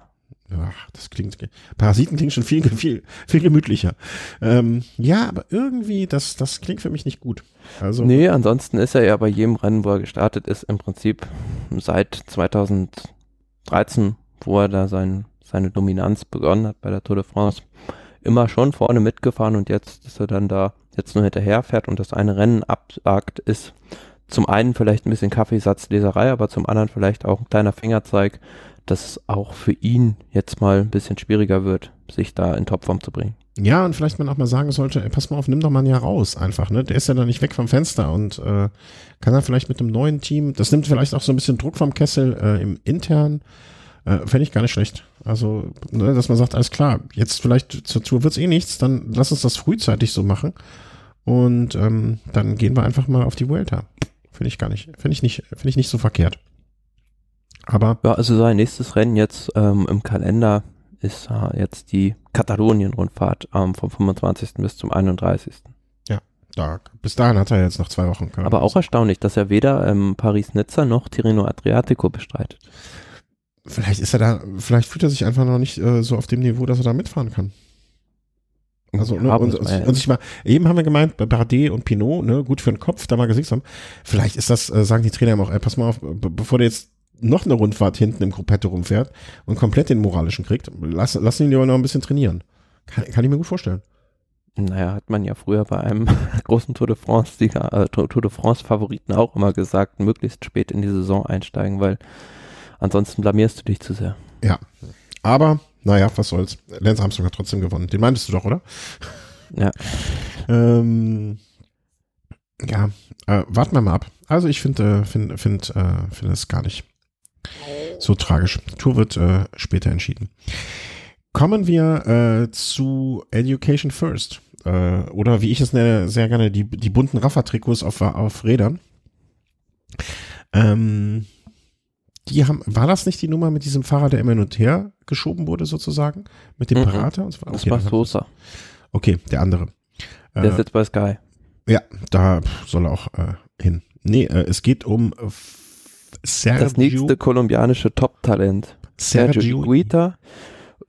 Ach, das klingt. Parasiten klingt schon viel, viel, viel gemütlicher. Ähm, ja, aber irgendwie, das, das klingt für mich nicht gut. Also. Nee, ansonsten ist er ja bei jedem Rennen, wo er gestartet ist, im Prinzip seit 2013, wo er da sein, seine Dominanz begonnen hat bei der Tour de France, immer schon vorne mitgefahren und jetzt, dass er dann da jetzt nur hinterher fährt und das eine Rennen absagt, ist zum einen vielleicht ein bisschen Kaffeesatzleserei, aber zum anderen vielleicht auch ein kleiner Fingerzeig, dass es auch für ihn jetzt mal ein bisschen schwieriger wird, sich da in Topform zu bringen. Ja, und vielleicht man auch mal sagen sollte, ey, pass mal auf, nimm doch mal ein Jahr raus einfach, ne? Der ist ja dann nicht weg vom Fenster und äh, kann dann vielleicht mit einem neuen Team, das nimmt vielleicht auch so ein bisschen Druck vom Kessel äh, im intern, äh, fände ich gar nicht schlecht. Also, ne, dass man sagt, alles klar, jetzt vielleicht zur Tour wird's eh nichts, dann lass uns das frühzeitig so machen und ähm, dann gehen wir einfach mal auf die Vuelta. Finde ich gar nicht, finde ich nicht, finde ich nicht so verkehrt. Aber ja, also sein nächstes Rennen jetzt ähm, im Kalender ist äh, jetzt die Katalonien-Rundfahrt ähm, vom 25. bis zum 31. Ja, da, bis dahin hat er jetzt noch zwei Wochen. Aber auch erstaunlich, dass er weder ähm, Paris-Nizza noch Tirreno Adriatico bestreitet. Vielleicht ist er da, vielleicht fühlt er sich einfach noch nicht äh, so auf dem Niveau, dass er da mitfahren kann. Also, ne, und, und, und ich mal, eben haben wir gemeint, bei Bardet und Pinot, ne, gut für den Kopf, da mal gesiegt haben. Vielleicht ist das, äh, sagen die Trainer immer auch, ey, pass mal auf, bevor der jetzt noch eine Rundfahrt hinten im Gruppetto rumfährt und komplett den moralischen kriegt, lass, lass ihn lieber noch ein bisschen trainieren. Kann, kann ich mir gut vorstellen. Naja, hat man ja früher bei einem großen Tour de France-Sieger, äh, Tour de France-Favoriten auch immer gesagt, möglichst spät in die Saison einsteigen, weil ansonsten blamierst du dich zu sehr. Ja, aber naja, was soll's. Lance Armstrong hat trotzdem gewonnen. Den meintest du doch, oder? Ja. ähm, ja, äh, warten wir mal ab. Also ich finde finde finde äh, finde es gar nicht so tragisch. Die Tour wird äh, später entschieden. Kommen wir äh, zu Education First. Äh, oder wie ich es nenne, sehr gerne die, die bunten Raffa-Trikots auf, auf Rädern. Ähm, die haben, war das nicht die Nummer mit diesem Fahrer, der immer hin und her geschoben wurde, sozusagen? Mit dem Mhm. Berater? Okay, Das war Sosa. Okay, der andere. Der Äh, ist jetzt bei Sky. ja, da soll er auch äh, hin. Nee, äh, es geht um äh, Sergio, Das nächste kolumbianische Top-Talent. Sergio Sergio Iguita,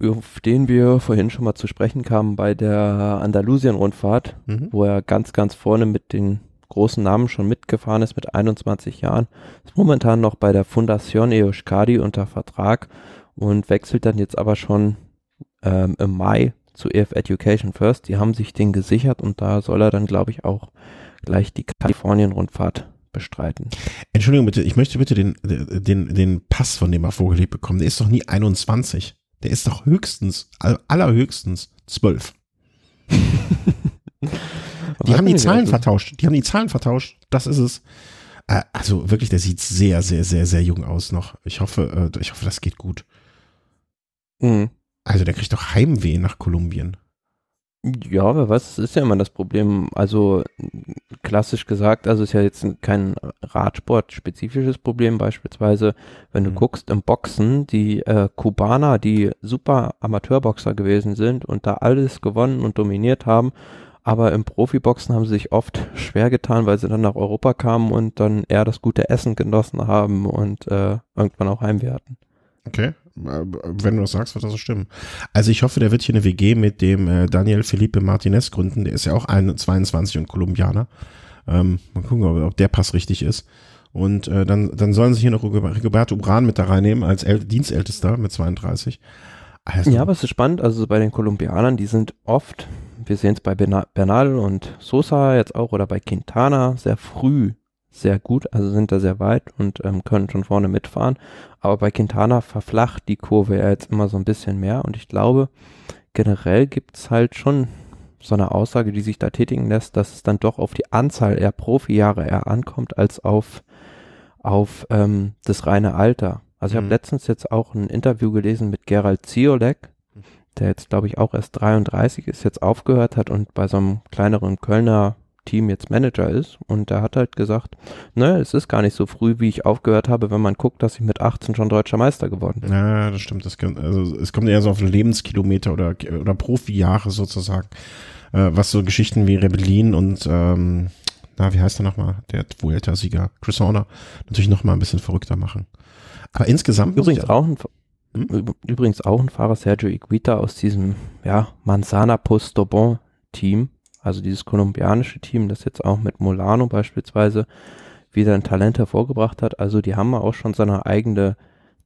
auf den wir vorhin schon mal zu sprechen kamen bei der Andalusien-Rundfahrt, Mhm. wo er ganz, ganz vorne mit den großen Namen schon mitgefahren ist mit 21 Jahren. Ist momentan noch bei der Fundación Euskadi unter Vertrag und wechselt dann jetzt aber schon ähm, im Mai zu EF Education First. Die haben sich den gesichert und da soll er dann, glaube ich, auch gleich die Kalifornien-Rundfahrt bestreiten. Entschuldigung bitte, ich möchte bitte den, den, den Pass von dem mal vorgelegt bekommen. Der ist doch nie 21. Der ist doch höchstens, all- allerhöchstens 12. Die haben die Zahlen vertauscht. Die haben die Zahlen vertauscht. Das ist es. Äh, Also wirklich, der sieht sehr, sehr, sehr, sehr jung aus noch. Ich hoffe, äh, ich hoffe, das geht gut. Mhm. Also der kriegt doch Heimweh nach Kolumbien. Ja, aber was ist ja immer das Problem? Also klassisch gesagt, also ist ja jetzt kein Radsport-spezifisches Problem. Beispielsweise, wenn du Mhm. guckst im Boxen, die äh, Kubaner, die super Amateurboxer gewesen sind und da alles gewonnen und dominiert haben, aber im Profiboxen haben sie sich oft schwer getan, weil sie dann nach Europa kamen und dann eher das gute Essen genossen haben und äh, irgendwann auch Heimweh hatten. Okay. Äh, Wenn du das sagst, wird das so stimmen. Also ich hoffe, der wird hier eine WG mit dem äh, Daniel Felipe Martinez gründen. Der ist ja auch ein, 22 und Kolumbianer. Ähm, mal gucken, ob, ob der Pass richtig ist. Und äh, dann, dann sollen sie hier noch Rigoberto Uran mit da reinnehmen als El Dienstältester mit 32. Also, Ja, aber es ist spannend, also bei den Kolumbianern, die sind oft, wir sehen es bei Bernal und Sosa jetzt auch oder bei Quintana sehr früh sehr gut, also sind da sehr weit und ähm, können schon vorne mitfahren. Aber bei Quintana verflacht die Kurve ja jetzt immer so ein bisschen mehr und ich glaube, generell gibt es halt schon so eine Aussage, die sich da tätigen lässt, dass es dann doch auf die Anzahl eher Profijahre eher ankommt als auf, auf ähm, das reine Alter. Also ich habe Mhm. letztens jetzt auch ein Interview gelesen mit Gerald Ziolek, der jetzt glaube ich auch erst 33 ist, jetzt aufgehört hat und bei so einem kleineren Kölner Team jetzt Manager ist und der hat halt gesagt, ne, es ist gar nicht so früh, wie ich aufgehört habe, wenn man guckt, dass ich mit 18 schon deutscher Meister geworden bin. Ja, das stimmt. Das kann, also es kommt eher so auf Lebenskilometer oder, oder Profijahre sozusagen. Äh, was so Geschichten wie Rebellin und ähm, na, wie heißt er nochmal? Der Vuelta-Sieger, Chris Horner, natürlich nochmal ein bisschen verrückter machen. Aber insgesamt Übrigens auch ein Übrigens auch ein Fahrer, Sergio Iguita aus diesem, ja, Manzana Postobon Team, also dieses kolumbianische Team, das jetzt auch mit Molano beispielsweise wieder ein Talent hervorgebracht hat. Also die haben auch schon seine eigene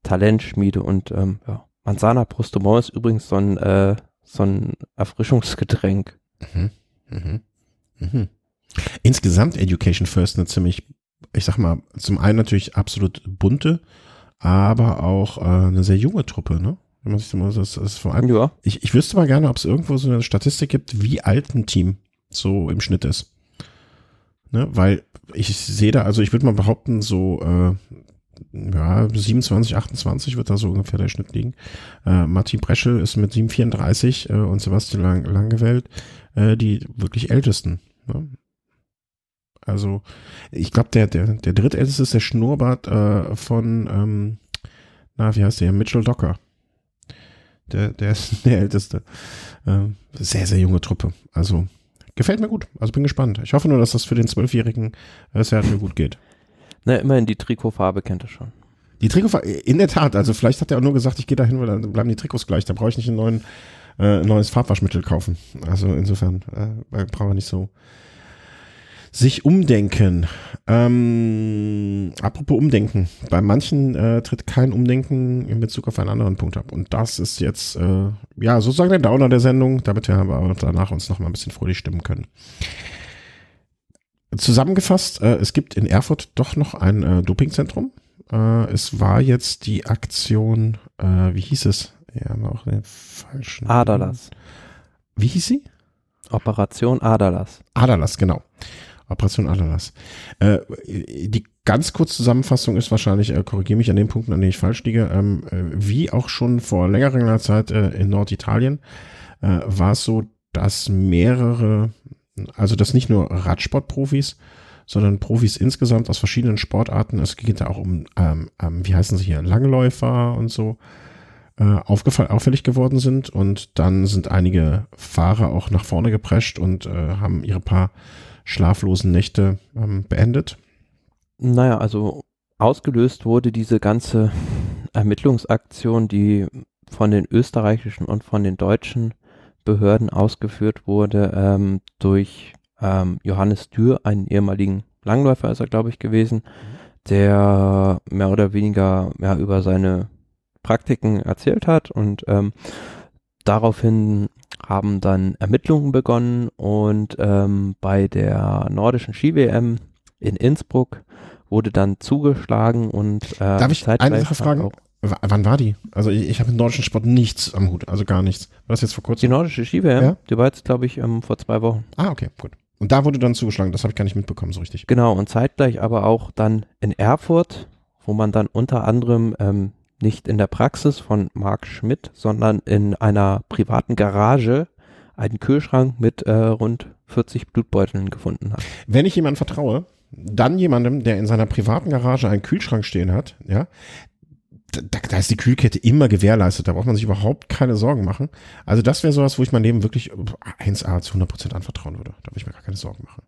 Talentschmiede und ähm, ja, Manzana Postobon ist übrigens so ein, äh, so ein Erfrischungsgetränk. Mhm. Mhm. Mhm. Insgesamt Education First eine ziemlich, ich sag mal, zum einen natürlich absolut bunte, aber auch äh, eine sehr junge Truppe, ne? Wenn man sich das, das ist vor allem, Ja, ich, ich wüsste mal gerne, ob es irgendwo so eine Statistik gibt, wie alt ein Team so im Schnitt ist. Ne? Weil ich sehe da, also ich würde mal behaupten, so äh, ja, 27, 28 wird da so ungefähr der Schnitt liegen. Äh, Martin Breschel ist mit 734 äh, und Sebastian Lang Langewelt äh, die wirklich ältesten. Ne? Also ich glaube, der, der, der drittälteste ist der Schnurrbart äh, von, ähm, na, wie heißt der? Mitchell Docker. Der, der ist der älteste. Ähm, sehr, sehr junge Truppe. Also gefällt mir gut. Also bin gespannt. Ich hoffe nur, dass das für den Zwölfjährigen äh, Sergio gut geht. na, immerhin die Trikotfarbe kennt er schon. Die Trikotfarbe, in der Tat, also vielleicht hat er auch nur gesagt, ich gehe dahin, weil dann bleiben die Trikots gleich. Da brauche ich nicht einen neuen, äh, neues Farbwaschmittel kaufen. Also insofern äh, brauche ich nicht so, Sich umdenken. Ähm, apropos Umdenken. Bei manchen äh, tritt kein Umdenken in Bezug auf einen anderen Punkt ab. Und das ist jetzt, äh, ja, sozusagen der Downer der Sendung, damit wir aber danach uns noch mal ein bisschen fröhlich stimmen können. Zusammengefasst, äh, es gibt in Erfurt doch noch ein äh, Dopingzentrum. Äh, es war jetzt die Aktion, äh, wie hieß es? Ja, aber auch den falschen. Adalas. Wie hieß sie? Operation Adalas. Adalas, genau. Operation Adalas. Äh, die ganz kurze Zusammenfassung ist wahrscheinlich, äh, korrigiere mich an den Punkten, an denen ich falsch liege, ähm, äh, wie auch schon vor längerer Zeit äh, in Norditalien äh, war es so, dass mehrere, also dass nicht nur Radsportprofis, sondern Profis insgesamt aus verschiedenen Sportarten, es geht da auch um, ähm, ähm, wie heißen sie hier, Langläufer und so, äh, aufgefallen, auffällig geworden sind und dann sind einige Fahrer auch nach vorne geprescht und äh, haben ihre paar schlaflosen Nächte ähm, beendet. Naja, also ausgelöst wurde diese ganze Ermittlungsaktion, die von den österreichischen und von den deutschen Behörden ausgeführt wurde, ähm, durch ähm, Johannes Dürr, einen ehemaligen Langläufer ist er, glaube ich, gewesen, der mehr oder weniger ja, über seine Praktiken erzählt hat und ähm, daraufhin haben dann Ermittlungen begonnen und ähm, bei der nordischen Ski-WM in Innsbruck wurde dann zugeschlagen und äh, Darf ich eine Sache fragen? W wann war die? Also ich, ich habe mit nordischen Sport nichts am Hut, also gar nichts. War das jetzt vor kurzem? Die nordische Ski-WM, ja? die war jetzt, glaube ich, ähm, vor zwei Wochen. Ah, okay, gut. Und da wurde dann zugeschlagen, das habe ich gar nicht mitbekommen so richtig. Genau, und zeitgleich aber auch dann in Erfurt, wo man dann unter anderem ähm, nicht in der Praxis von Marc Schmidt, sondern in einer privaten Garage einen Kühlschrank mit äh, rund 40 Blutbeuteln gefunden hat. Wenn ich jemandem vertraue, dann jemandem, der in seiner privaten Garage einen Kühlschrank stehen hat, ja, da, da ist die Kühlkette immer gewährleistet, da braucht man sich überhaupt keine Sorgen machen. Also das wäre sowas, wo ich mein Leben wirklich 1A zu 100% anvertrauen würde. Da würde ich mir gar keine Sorgen machen.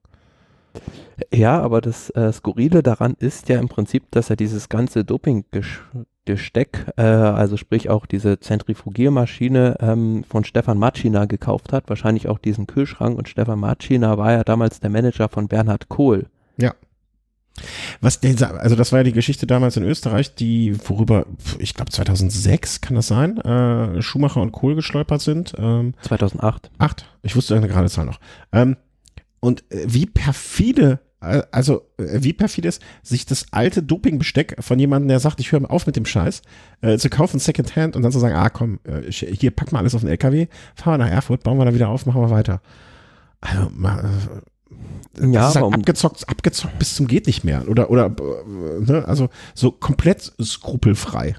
Ja, aber das äh, Skurrile daran ist ja im Prinzip, dass er dieses ganze Doping Gesteck, äh, also sprich auch diese Zentrifugiermaschine ähm, von Stefan Matschina gekauft hat, wahrscheinlich auch diesen Kühlschrank und Stefan Matschina war ja damals der Manager von Bernhard Kohl. Ja. Was der, also das war ja die Geschichte damals in Österreich, die worüber, ich glaube 2006 kann das sein, äh, Schumacher und Kohl gestolpert sind. Ähm, 2008. Acht, ich wusste eine gerade Zahl noch. Ähm, und äh, wie perfide also äh, wie perfid ist, sich das alte Dopingbesteck von jemandem, der sagt, ich höre auf mit dem Scheiß, äh, zu kaufen Secondhand und dann zu sagen, ah komm, äh, hier pack mal alles auf den LKW, fahren wir nach Erfurt, bauen wir da wieder auf, machen wir weiter. Also, mal, äh, ja, ist halt abgezockt, abgezockt bis zum geht nicht mehr oder oder äh, ne, also so komplett skrupelfrei.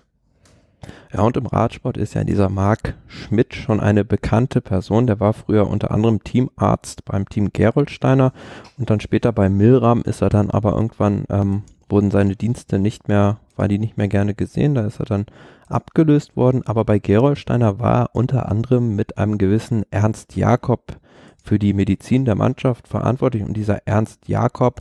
Ja, und im Radsport ist ja dieser Marc Schmidt schon eine bekannte Person. Der war früher unter anderem Teamarzt beim Team Gerolsteiner und dann später bei Milram ist er dann aber irgendwann, ähm, wurden seine Dienste nicht mehr, war die nicht mehr gerne gesehen. Da ist er dann abgelöst worden. Aber bei Gerolsteiner war er unter anderem mit einem gewissen Ernst Jakob für die Medizin der Mannschaft verantwortlich. Und dieser Ernst Jakob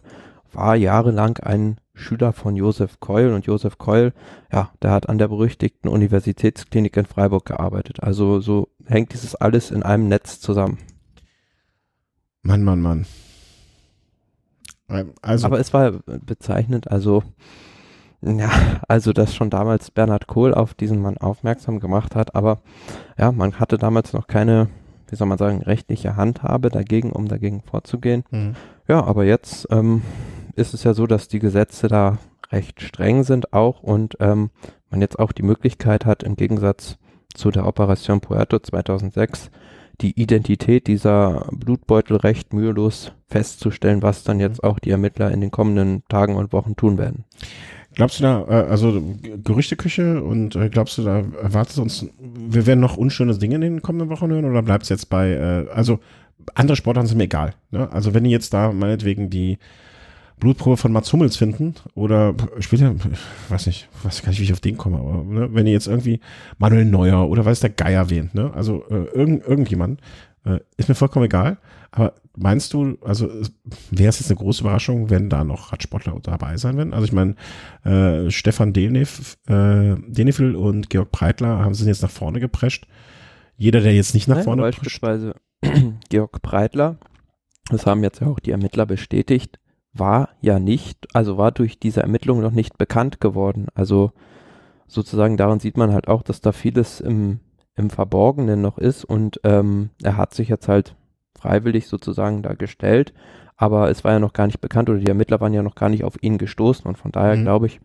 war jahrelang ein Schüler von Josef Keul und Josef Keul, ja, der hat an der berüchtigten Universitätsklinik in Freiburg gearbeitet. Also so hängt dieses alles in einem Netz zusammen. Mann, Mann, Mann. Also. Aber es war bezeichnend, also ja, also dass schon damals Bernhard Kohl auf diesen Mann aufmerksam gemacht hat, aber ja, man hatte damals noch keine, wie soll man sagen, rechtliche Handhabe dagegen, um dagegen vorzugehen. Mhm. Ja, aber jetzt ähm, ist es ja so, dass die Gesetze da recht streng sind auch und ähm, man jetzt auch die Möglichkeit hat, im Gegensatz zu der Operation Puerto 2006, die Identität dieser Blutbeutel recht mühelos festzustellen, was dann jetzt auch die Ermittler in den kommenden Tagen und Wochen tun werden. Glaubst du da, äh, also Gerüchteküche und äh, glaubst du, da erwartet uns, wir werden noch unschöne Dinge in den kommenden Wochen hören oder bleibt es jetzt bei, äh, also andere Sportarten sind mir egal. Ne? Also wenn ihr jetzt da meinetwegen die Blutprobe von Mats Hummels finden oder später, weiß nicht, weiß gar nicht, wie ich auf den komme, aber ne, wenn ihr jetzt irgendwie Manuel Neuer oder weiß der Geier wähnt, ne, also äh, irgend, irgendjemand, äh, ist mir vollkommen egal, aber meinst du, also wäre es jetzt eine große Überraschung, wenn da noch Radsportler dabei sein werden? Also ich meine, äh, Stefan Denif, äh, Denifel und Georg Breitler haben sich jetzt nach vorne geprescht. Jeder, der jetzt nicht nach Nein, vorne beispielsweise Georg Breitler das haben jetzt ja auch die Ermittler bestätigt, war ja nicht, also war durch diese Ermittlung noch nicht bekannt geworden. Also sozusagen daran sieht man halt auch, dass da vieles im, im Verborgenen noch ist und ähm, er hat sich jetzt halt freiwillig sozusagen da gestellt, aber es war ja noch gar nicht bekannt oder die Ermittler waren ja noch gar nicht auf ihn gestoßen und von daher mhm. glaube ich,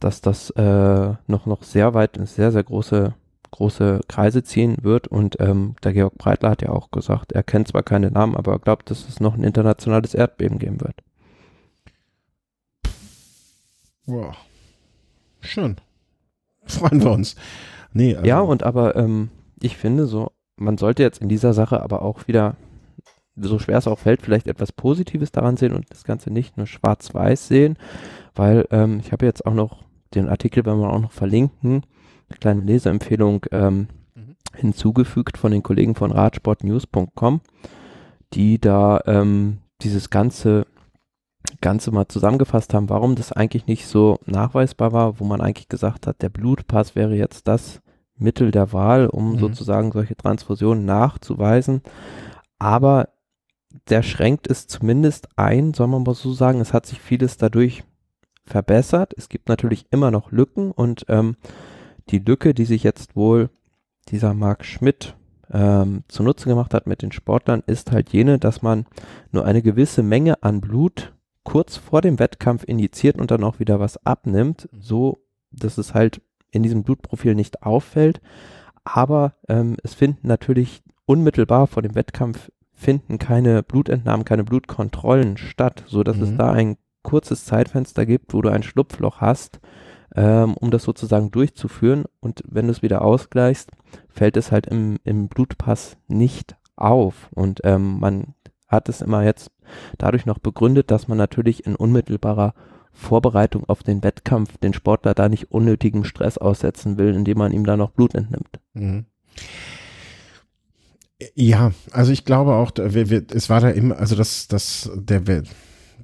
dass das äh, noch, noch sehr weit, sehr, sehr große, große Kreise ziehen wird und ähm, der Georg Breitler hat ja auch gesagt, er kennt zwar keine Namen, aber er glaubt, dass es noch ein internationales Erdbeben geben wird. Wow. Schön. Freuen wir uns. Nee, also ja, und aber ähm, ich finde so, man sollte jetzt in dieser Sache aber auch wieder, so schwer es auch fällt, vielleicht etwas Positives daran sehen und das Ganze nicht nur schwarz-weiß sehen, weil ähm, ich habe jetzt auch noch den Artikel, wenn wir auch noch verlinken, eine kleine Leseempfehlung ähm, mhm. hinzugefügt von den Kollegen von radsportnews.com, die da ähm, dieses ganze Ganze mal zusammengefasst haben, warum das eigentlich nicht so nachweisbar war, wo man eigentlich gesagt hat, der Blutpass wäre jetzt das Mittel der Wahl, um mhm. sozusagen solche Transfusionen nachzuweisen. Aber der schränkt es zumindest ein, soll man mal so sagen. Es hat sich vieles dadurch verbessert. Es gibt natürlich immer noch Lücken und ähm, die Lücke, die sich jetzt wohl dieser Marc Schmidt ähm, zunutze gemacht hat mit den Sportlern, ist halt jene, dass man nur eine gewisse Menge an Blut kurz vor dem Wettkampf injiziert und dann auch wieder was abnimmt, so dass es halt in diesem Blutprofil nicht auffällt. Aber ähm, es finden natürlich unmittelbar vor dem Wettkampf finden keine Blutentnahmen, keine Blutkontrollen statt, so dass mhm. es da ein kurzes Zeitfenster gibt, wo du ein Schlupfloch hast, ähm, um das sozusagen durchzuführen. Und wenn du es wieder ausgleichst, fällt es halt im, im Blutpass nicht auf. Und ähm, man hat es immer jetzt dadurch noch begründet, dass man natürlich in unmittelbarer Vorbereitung auf den Wettkampf den Sportler da nicht unnötigem Stress aussetzen will, indem man ihm da noch Blut entnimmt. Mhm. Ja, also ich glaube auch, es war da immer, also das, das, der,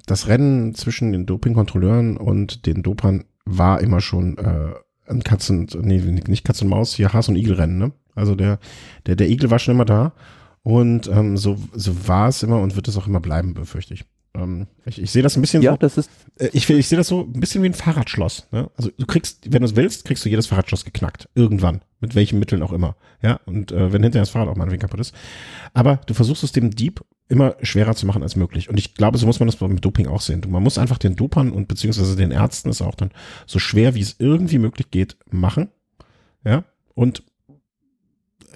das Rennen zwischen den Dopingkontrolleuren und den Dopern war immer schon äh, ein Katzen, nee, nicht Katz und Maus, hier Has- und Igel-Rennen, ne? Also der, der, der Igel war schon immer da und ähm, so, so war es immer und wird es auch immer bleiben, befürchte ich. Ähm, ich, ich sehe das ein bisschen ja, so. Das ist äh, ich ich sehe das so ein bisschen wie ein Fahrradschloss. Ne? Also du kriegst, wenn du es willst, kriegst du jedes Fahrradschloss geknackt. Irgendwann. Mit welchen Mitteln auch immer. Ja. Und äh, wenn hinterher das Fahrrad auch mal ein wenig kaputt ist. Aber du versuchst es dem Dieb immer schwerer zu machen als möglich. Und ich glaube, so muss man das mit Doping auch sehen. Man muss einfach den Dopern und beziehungsweise den Ärzten es auch dann so schwer, wie es irgendwie möglich geht, machen. Ja. Und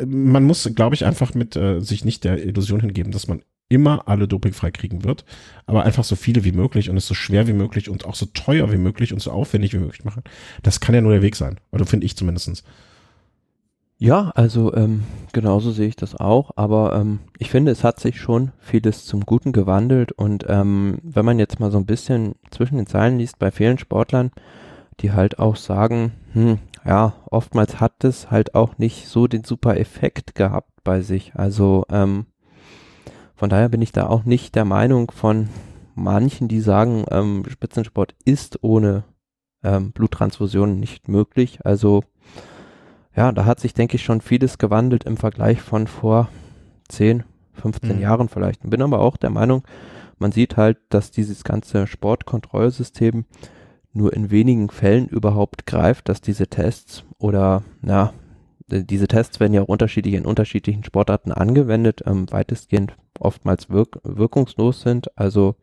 man muss, glaube ich, einfach mit äh, sich nicht der Illusion hingeben, dass man immer alle dopingfrei kriegen wird, aber einfach so viele wie möglich und es so schwer wie möglich und auch so teuer wie möglich und so aufwendig wie möglich machen. Das kann ja nur der Weg sein. Oder finde ich zumindestens. Ja, also ähm, genauso sehe ich das auch, aber ähm, ich finde, es hat sich schon vieles zum Guten gewandelt und ähm, wenn man jetzt mal so ein bisschen zwischen den Zeilen liest bei vielen Sportlern, die halt auch sagen, hm, ja, oftmals hat es halt auch nicht so den super Effekt gehabt bei sich. Also ähm, von daher bin ich da auch nicht der Meinung von manchen, die sagen, ähm, Spitzensport ist ohne ähm, Bluttransfusion nicht möglich. Also ja, da hat sich, denke ich, schon vieles gewandelt im Vergleich von vor 10, 15 mhm. Jahren vielleicht. Bin aber auch der Meinung, man sieht halt, dass dieses ganze Sportkontrollsystem nur in wenigen Fällen überhaupt greift, dass diese Tests oder ja, diese Tests werden ja auch unterschiedlich in unterschiedlichen Sportarten angewendet, ähm, weitestgehend oftmals wirk wirkungslos sind. Also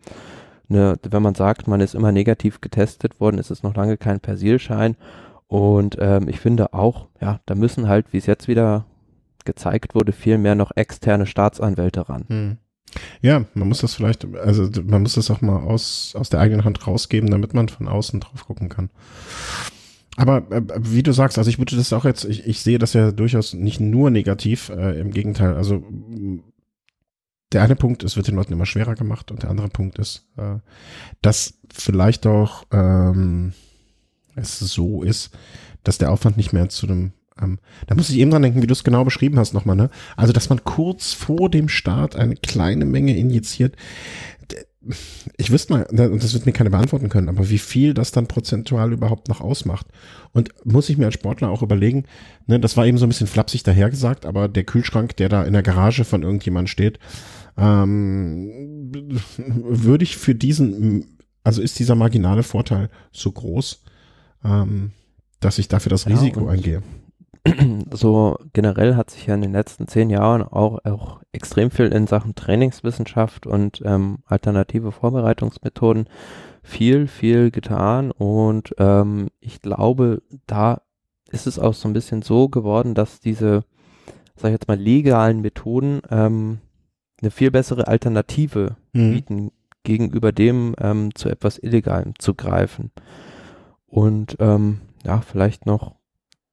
ne, wenn man sagt, man ist immer negativ getestet worden, ist es noch lange kein Persilschein. Und ähm, ich finde auch, ja, da müssen halt, wie es jetzt wieder gezeigt wurde, viel mehr noch externe Staatsanwälte ran. Hm. Ja, man muss das vielleicht, also man muss das auch mal aus, aus der eigenen Hand rausgeben, damit man von außen drauf gucken kann. Aber äh, wie du sagst, also ich würde das auch jetzt, ich, ich sehe das ja durchaus nicht nur negativ, äh, im Gegenteil. Also der eine Punkt, es wird den Leuten immer schwerer gemacht und der andere Punkt ist, äh, dass vielleicht auch ähm, es so ist, dass der Aufwand nicht mehr zu einem ähm, da muss ich eben dran denken, wie du es genau beschrieben hast nochmal, ne? Also, dass man kurz vor dem Start eine kleine Menge injiziert. ich wüsste mal, und das wird mir keiner beantworten können, aber wie viel das dann prozentual überhaupt noch ausmacht. Und muss ich mir als Sportler auch überlegen, ne, das war eben so ein bisschen flapsig dahergesagt, aber der Kühlschrank, der da in der Garage von irgendjemand steht, ähm, würde ich für diesen, also ist dieser marginale Vorteil so groß, ähm, dass ich dafür das Risiko ja, eingehe. So generell hat sich ja in den letzten zehn Jahren auch, auch extrem viel in Sachen Trainingswissenschaft und ähm, alternative Vorbereitungsmethoden viel, viel getan und ähm, ich glaube, da ist es auch so ein bisschen so geworden, dass diese, sag ich jetzt mal, legalen Methoden ähm, eine viel bessere Alternative mhm. bieten gegenüber dem ähm, zu etwas Illegalem zu greifen. Und ähm, ja, vielleicht noch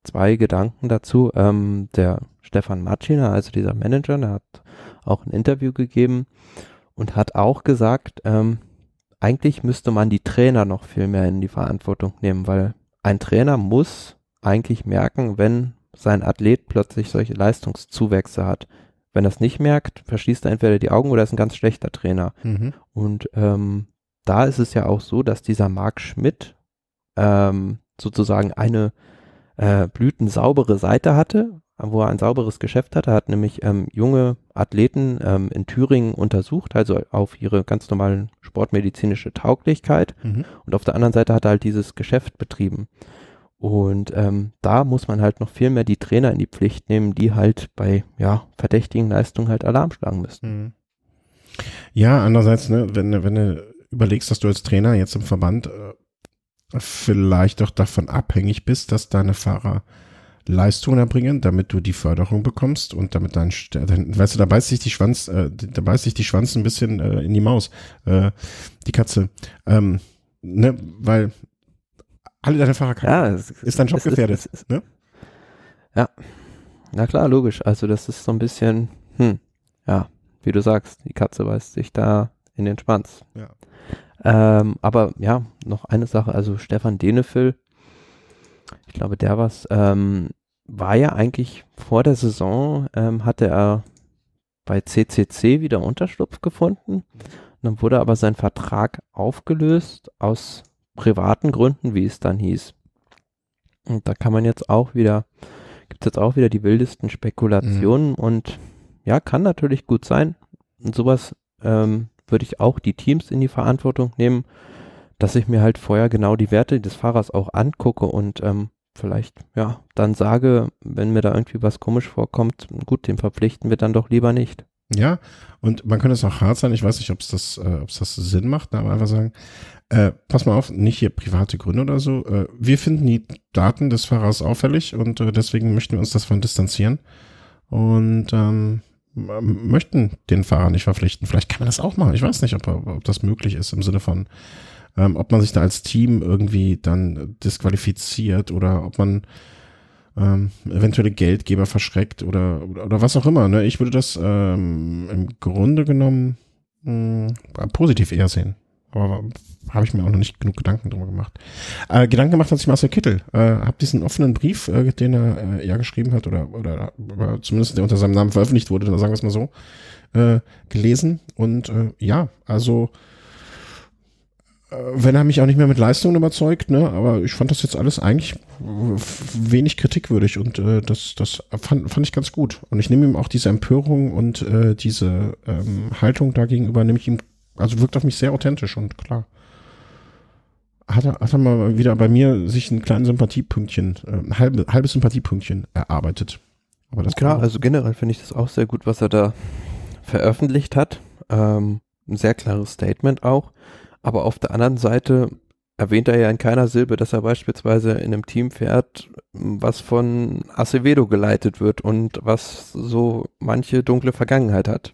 zwei Gedanken dazu. Ähm, der Stefan Matschiner, also dieser Manager, der hat auch ein Interview gegeben und hat auch gesagt, ähm, eigentlich müsste man die Trainer noch viel mehr in die Verantwortung nehmen, weil ein Trainer muss eigentlich merken, wenn sein Athlet plötzlich solche Leistungszuwächse hat. Wenn er es nicht merkt, verschließt er entweder die Augen oder ist ein ganz schlechter Trainer. Mhm. Und ähm, da ist es ja auch so, dass dieser Marc Schmidt ähm, sozusagen eine äh, blütensaubere Seite hatte, wo er ein sauberes Geschäft hatte. Er hat nämlich ähm, junge Athleten ähm, in Thüringen untersucht, also auf ihre ganz normalen sportmedizinische Tauglichkeit. Mhm. Und auf der anderen Seite hat er halt dieses Geschäft betrieben. Und ähm, da muss man halt noch viel mehr die Trainer in die Pflicht nehmen, die halt bei ja, verdächtigen Leistungen halt Alarm schlagen müssen. Mhm. Ja, andererseits, ne, wenn, wenn du überlegst, dass du als Trainer jetzt im Verband äh, vielleicht auch davon abhängig bist, dass deine Fahrer Leistungen erbringen, damit du die Förderung bekommst und damit dein, dein weißt du, da beißt sich die Schwanz, äh, da beißt sich die Schwanz ein bisschen äh, in die Maus, äh, die Katze, ähm, ne, weil alle deine Fahrer kann, ja, es, ist dein Job gefährdet, ist, ist, ne? Ja, na klar, logisch. Also das ist so ein bisschen, hm, ja, wie du sagst, die Katze beißt sich da in den Schwanz. Ja. Ähm, aber ja, noch eine Sache, also Stefan Denefil, ich glaube, der was, ähm, war ja eigentlich vor der Saison, ähm, hatte er bei CCC wieder Unterschlupf gefunden. Dann wurde aber sein Vertrag aufgelöst aus privaten Gründen, wie es dann hieß. Und da kann man jetzt auch wieder, gibt es jetzt auch wieder die wildesten Spekulationen mhm. und ja, kann natürlich gut sein. Und sowas ähm, würde ich auch die Teams in die Verantwortung nehmen, dass ich mir halt vorher genau die Werte des Fahrers auch angucke und ähm, vielleicht, ja, dann sage, wenn mir da irgendwie was komisch vorkommt, gut, den verpflichten wir dann doch lieber nicht. Ja, und man könnte es auch hart sein, ich weiß nicht, ob es das, äh, das Sinn macht, aber einfach sagen, äh, pass mal auf, nicht hier private Gründe oder so. Äh, wir finden die Daten des Fahrers auffällig und äh, deswegen möchten wir uns davon distanzieren. Und ähm, möchten den Fahrer nicht verpflichten. Vielleicht kann man das auch machen. Ich weiß nicht, ob, ob das möglich ist im Sinne von, ähm, ob man sich da als Team irgendwie dann disqualifiziert oder ob man ähm, eventuelle Geldgeber verschreckt oder, oder, oder, was auch immer. Ne? Ich würde das ähm, im Grunde genommen mh, hm, positiv eher sehen. Aber habe ich mir auch noch nicht genug Gedanken drüber gemacht. Äh, Gedanken gemacht hat sich Marcel Kittel. Äh, hab diesen offenen Brief, äh, den er äh, ja geschrieben hat oder, oder, oder zumindest der unter seinem Namen veröffentlicht wurde, sagen wir es mal so, äh, gelesen. Und äh, ja, also äh, wenn er mich auch nicht mehr mit Leistungen überzeugt, ne, aber ich fand das jetzt alles eigentlich wenig kritikwürdig und äh, das, das fand, fand ich ganz gut. Und ich nehme ihm auch diese Empörung und äh, diese ähm, Haltung dagegenüber, nehme ich ihm also wirkt auf mich sehr authentisch und klar. Hat er, hat er mal wieder bei mir sich ein kleines Sympathiepünktchen, äh, ein halbe, halbes Sympathiepünktchen erarbeitet. Aber das Klar, also generell finde ich das auch sehr gut, was er da veröffentlicht hat. Ähm, ein sehr klares Statement auch. Aber auf der anderen Seite erwähnt er ja in keiner Silbe, dass er beispielsweise in einem Team fährt, was von Acevedo geleitet wird und was so manche dunkle Vergangenheit hat.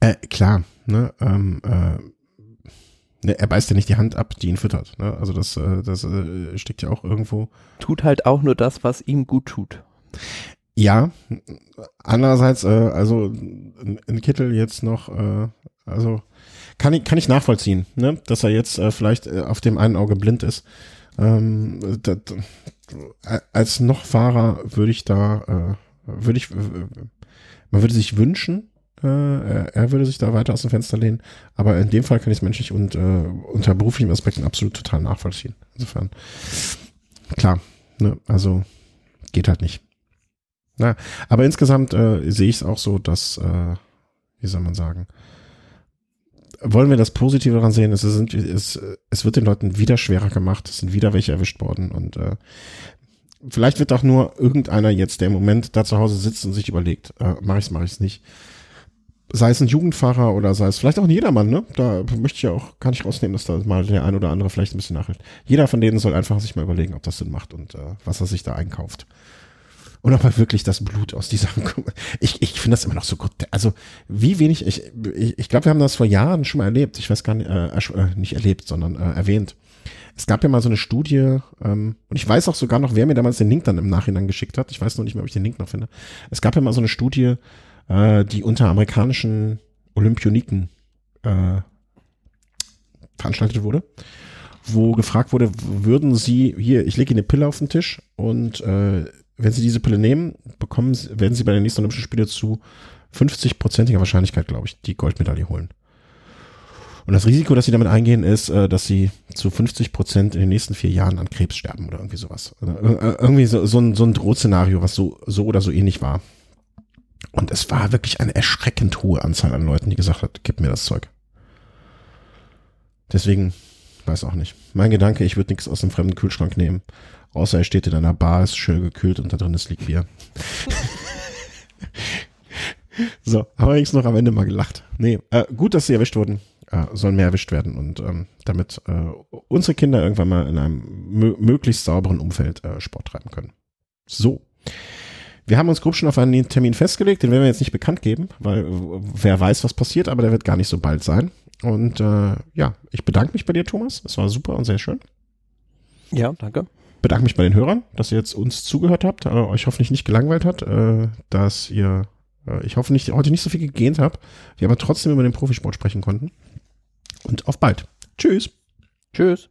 Äh, klar, ne, ähm, äh, ne, er beißt ja nicht die Hand ab, die ihn füttert. Ne? Also das, äh, das äh, steckt ja auch irgendwo. Tut halt auch nur das, was ihm gut tut. Ja, andererseits, äh, also ein Kittel jetzt noch, äh, also kann ich, kann ich nachvollziehen, ne? dass er jetzt äh, vielleicht äh, auf dem einen Auge blind ist. Ähm, das, als noch Fahrer würde ich da, äh, würde ich, man würde sich wünschen, Äh, er, würde sich da weiter aus dem Fenster lehnen. Aber in dem Fall kann ich es menschlich und äh, unter beruflichem Aspekten absolut total nachvollziehen. Insofern, klar, ne, also geht halt nicht. Na, aber insgesamt äh, sehe ich es auch so, dass, äh, wie soll man sagen, wollen wir das Positive daran sehen, es, sind, es, es wird den Leuten wieder schwerer gemacht, es sind wieder welche erwischt worden und äh, vielleicht wird auch nur irgendeiner jetzt, der im Moment da zu Hause sitzt und sich überlegt, äh, mache ich's, mache ich's nicht. Sei es ein Jugendfahrer oder sei es vielleicht auch ein Jedermann, ne? Da möchte ich ja auch gar nicht rausnehmen, dass da mal der ein oder andere vielleicht ein bisschen nachhält. Jeder von denen soll einfach sich mal überlegen, ob das Sinn macht und äh, was er sich da einkauft. Und ob er wirklich das Blut aus dieser, ich, ich finde das immer noch so gut. Also, wie wenig, ich, ich, ich glaube, wir haben das vor Jahren schon mal erlebt. Ich weiß gar nicht, äh, äh, nicht erlebt, sondern äh, erwähnt. Es gab ja mal so eine Studie, ähm, und ich weiß auch sogar noch, wer mir damals den Link dann im Nachhinein geschickt hat. Ich weiß noch nicht mehr, ob ich den Link noch finde. Es gab ja mal so eine Studie, äh, die unter amerikanischen Olympioniken äh, veranstaltet wurde, wo gefragt wurde, würden sie, hier, ich lege Ihnen eine Pille auf den Tisch und äh, wenn Sie diese Pille nehmen, bekommen, werden Sie bei den nächsten Olympischen Spielen zu 50-prozentiger Wahrscheinlichkeit, glaube ich, die Goldmedaille holen. Und das Risiko, das sie damit eingehen, ist, äh, dass sie zu 50 Prozent in den nächsten vier Jahren an Krebs sterben oder irgendwie sowas. Äh, irgendwie so, so, ein, so ein Drohszenario, was so, so oder so ähnlich war. Und es war wirklich eine erschreckend hohe Anzahl an Leuten, die gesagt hat, gib mir das Zeug. Deswegen, weiß auch nicht. Mein Gedanke, ich würde nichts aus dem fremden Kühlschrank nehmen. Außer er steht in einer Bar, ist schön gekühlt und da drin ist liegt Bier. so, haben wir jetzt noch am Ende mal gelacht. Nee, äh, gut, dass sie erwischt wurden. Äh, sollen mehr erwischt werden und ähm, damit äh, unsere Kinder irgendwann mal in einem möglichst sauberen Umfeld äh, Sport treiben können. So. Wir haben uns grob schon auf einen Termin festgelegt, den werden wir jetzt nicht bekannt geben, weil wer weiß, was passiert, aber der wird gar nicht so bald sein. Und äh, ja, ich bedanke mich bei dir, Thomas. Es war super und sehr schön. Ja, danke bedanke mich bei den Hörern, dass ihr jetzt uns zugehört habt, äh, euch hoffentlich nicht gelangweilt hat, äh, dass ihr, äh, ich hoffe nicht, heute nicht so viel gegähnt habt, wir aber trotzdem über den Profisport sprechen konnten. Und auf bald. Tschüss. Tschüss.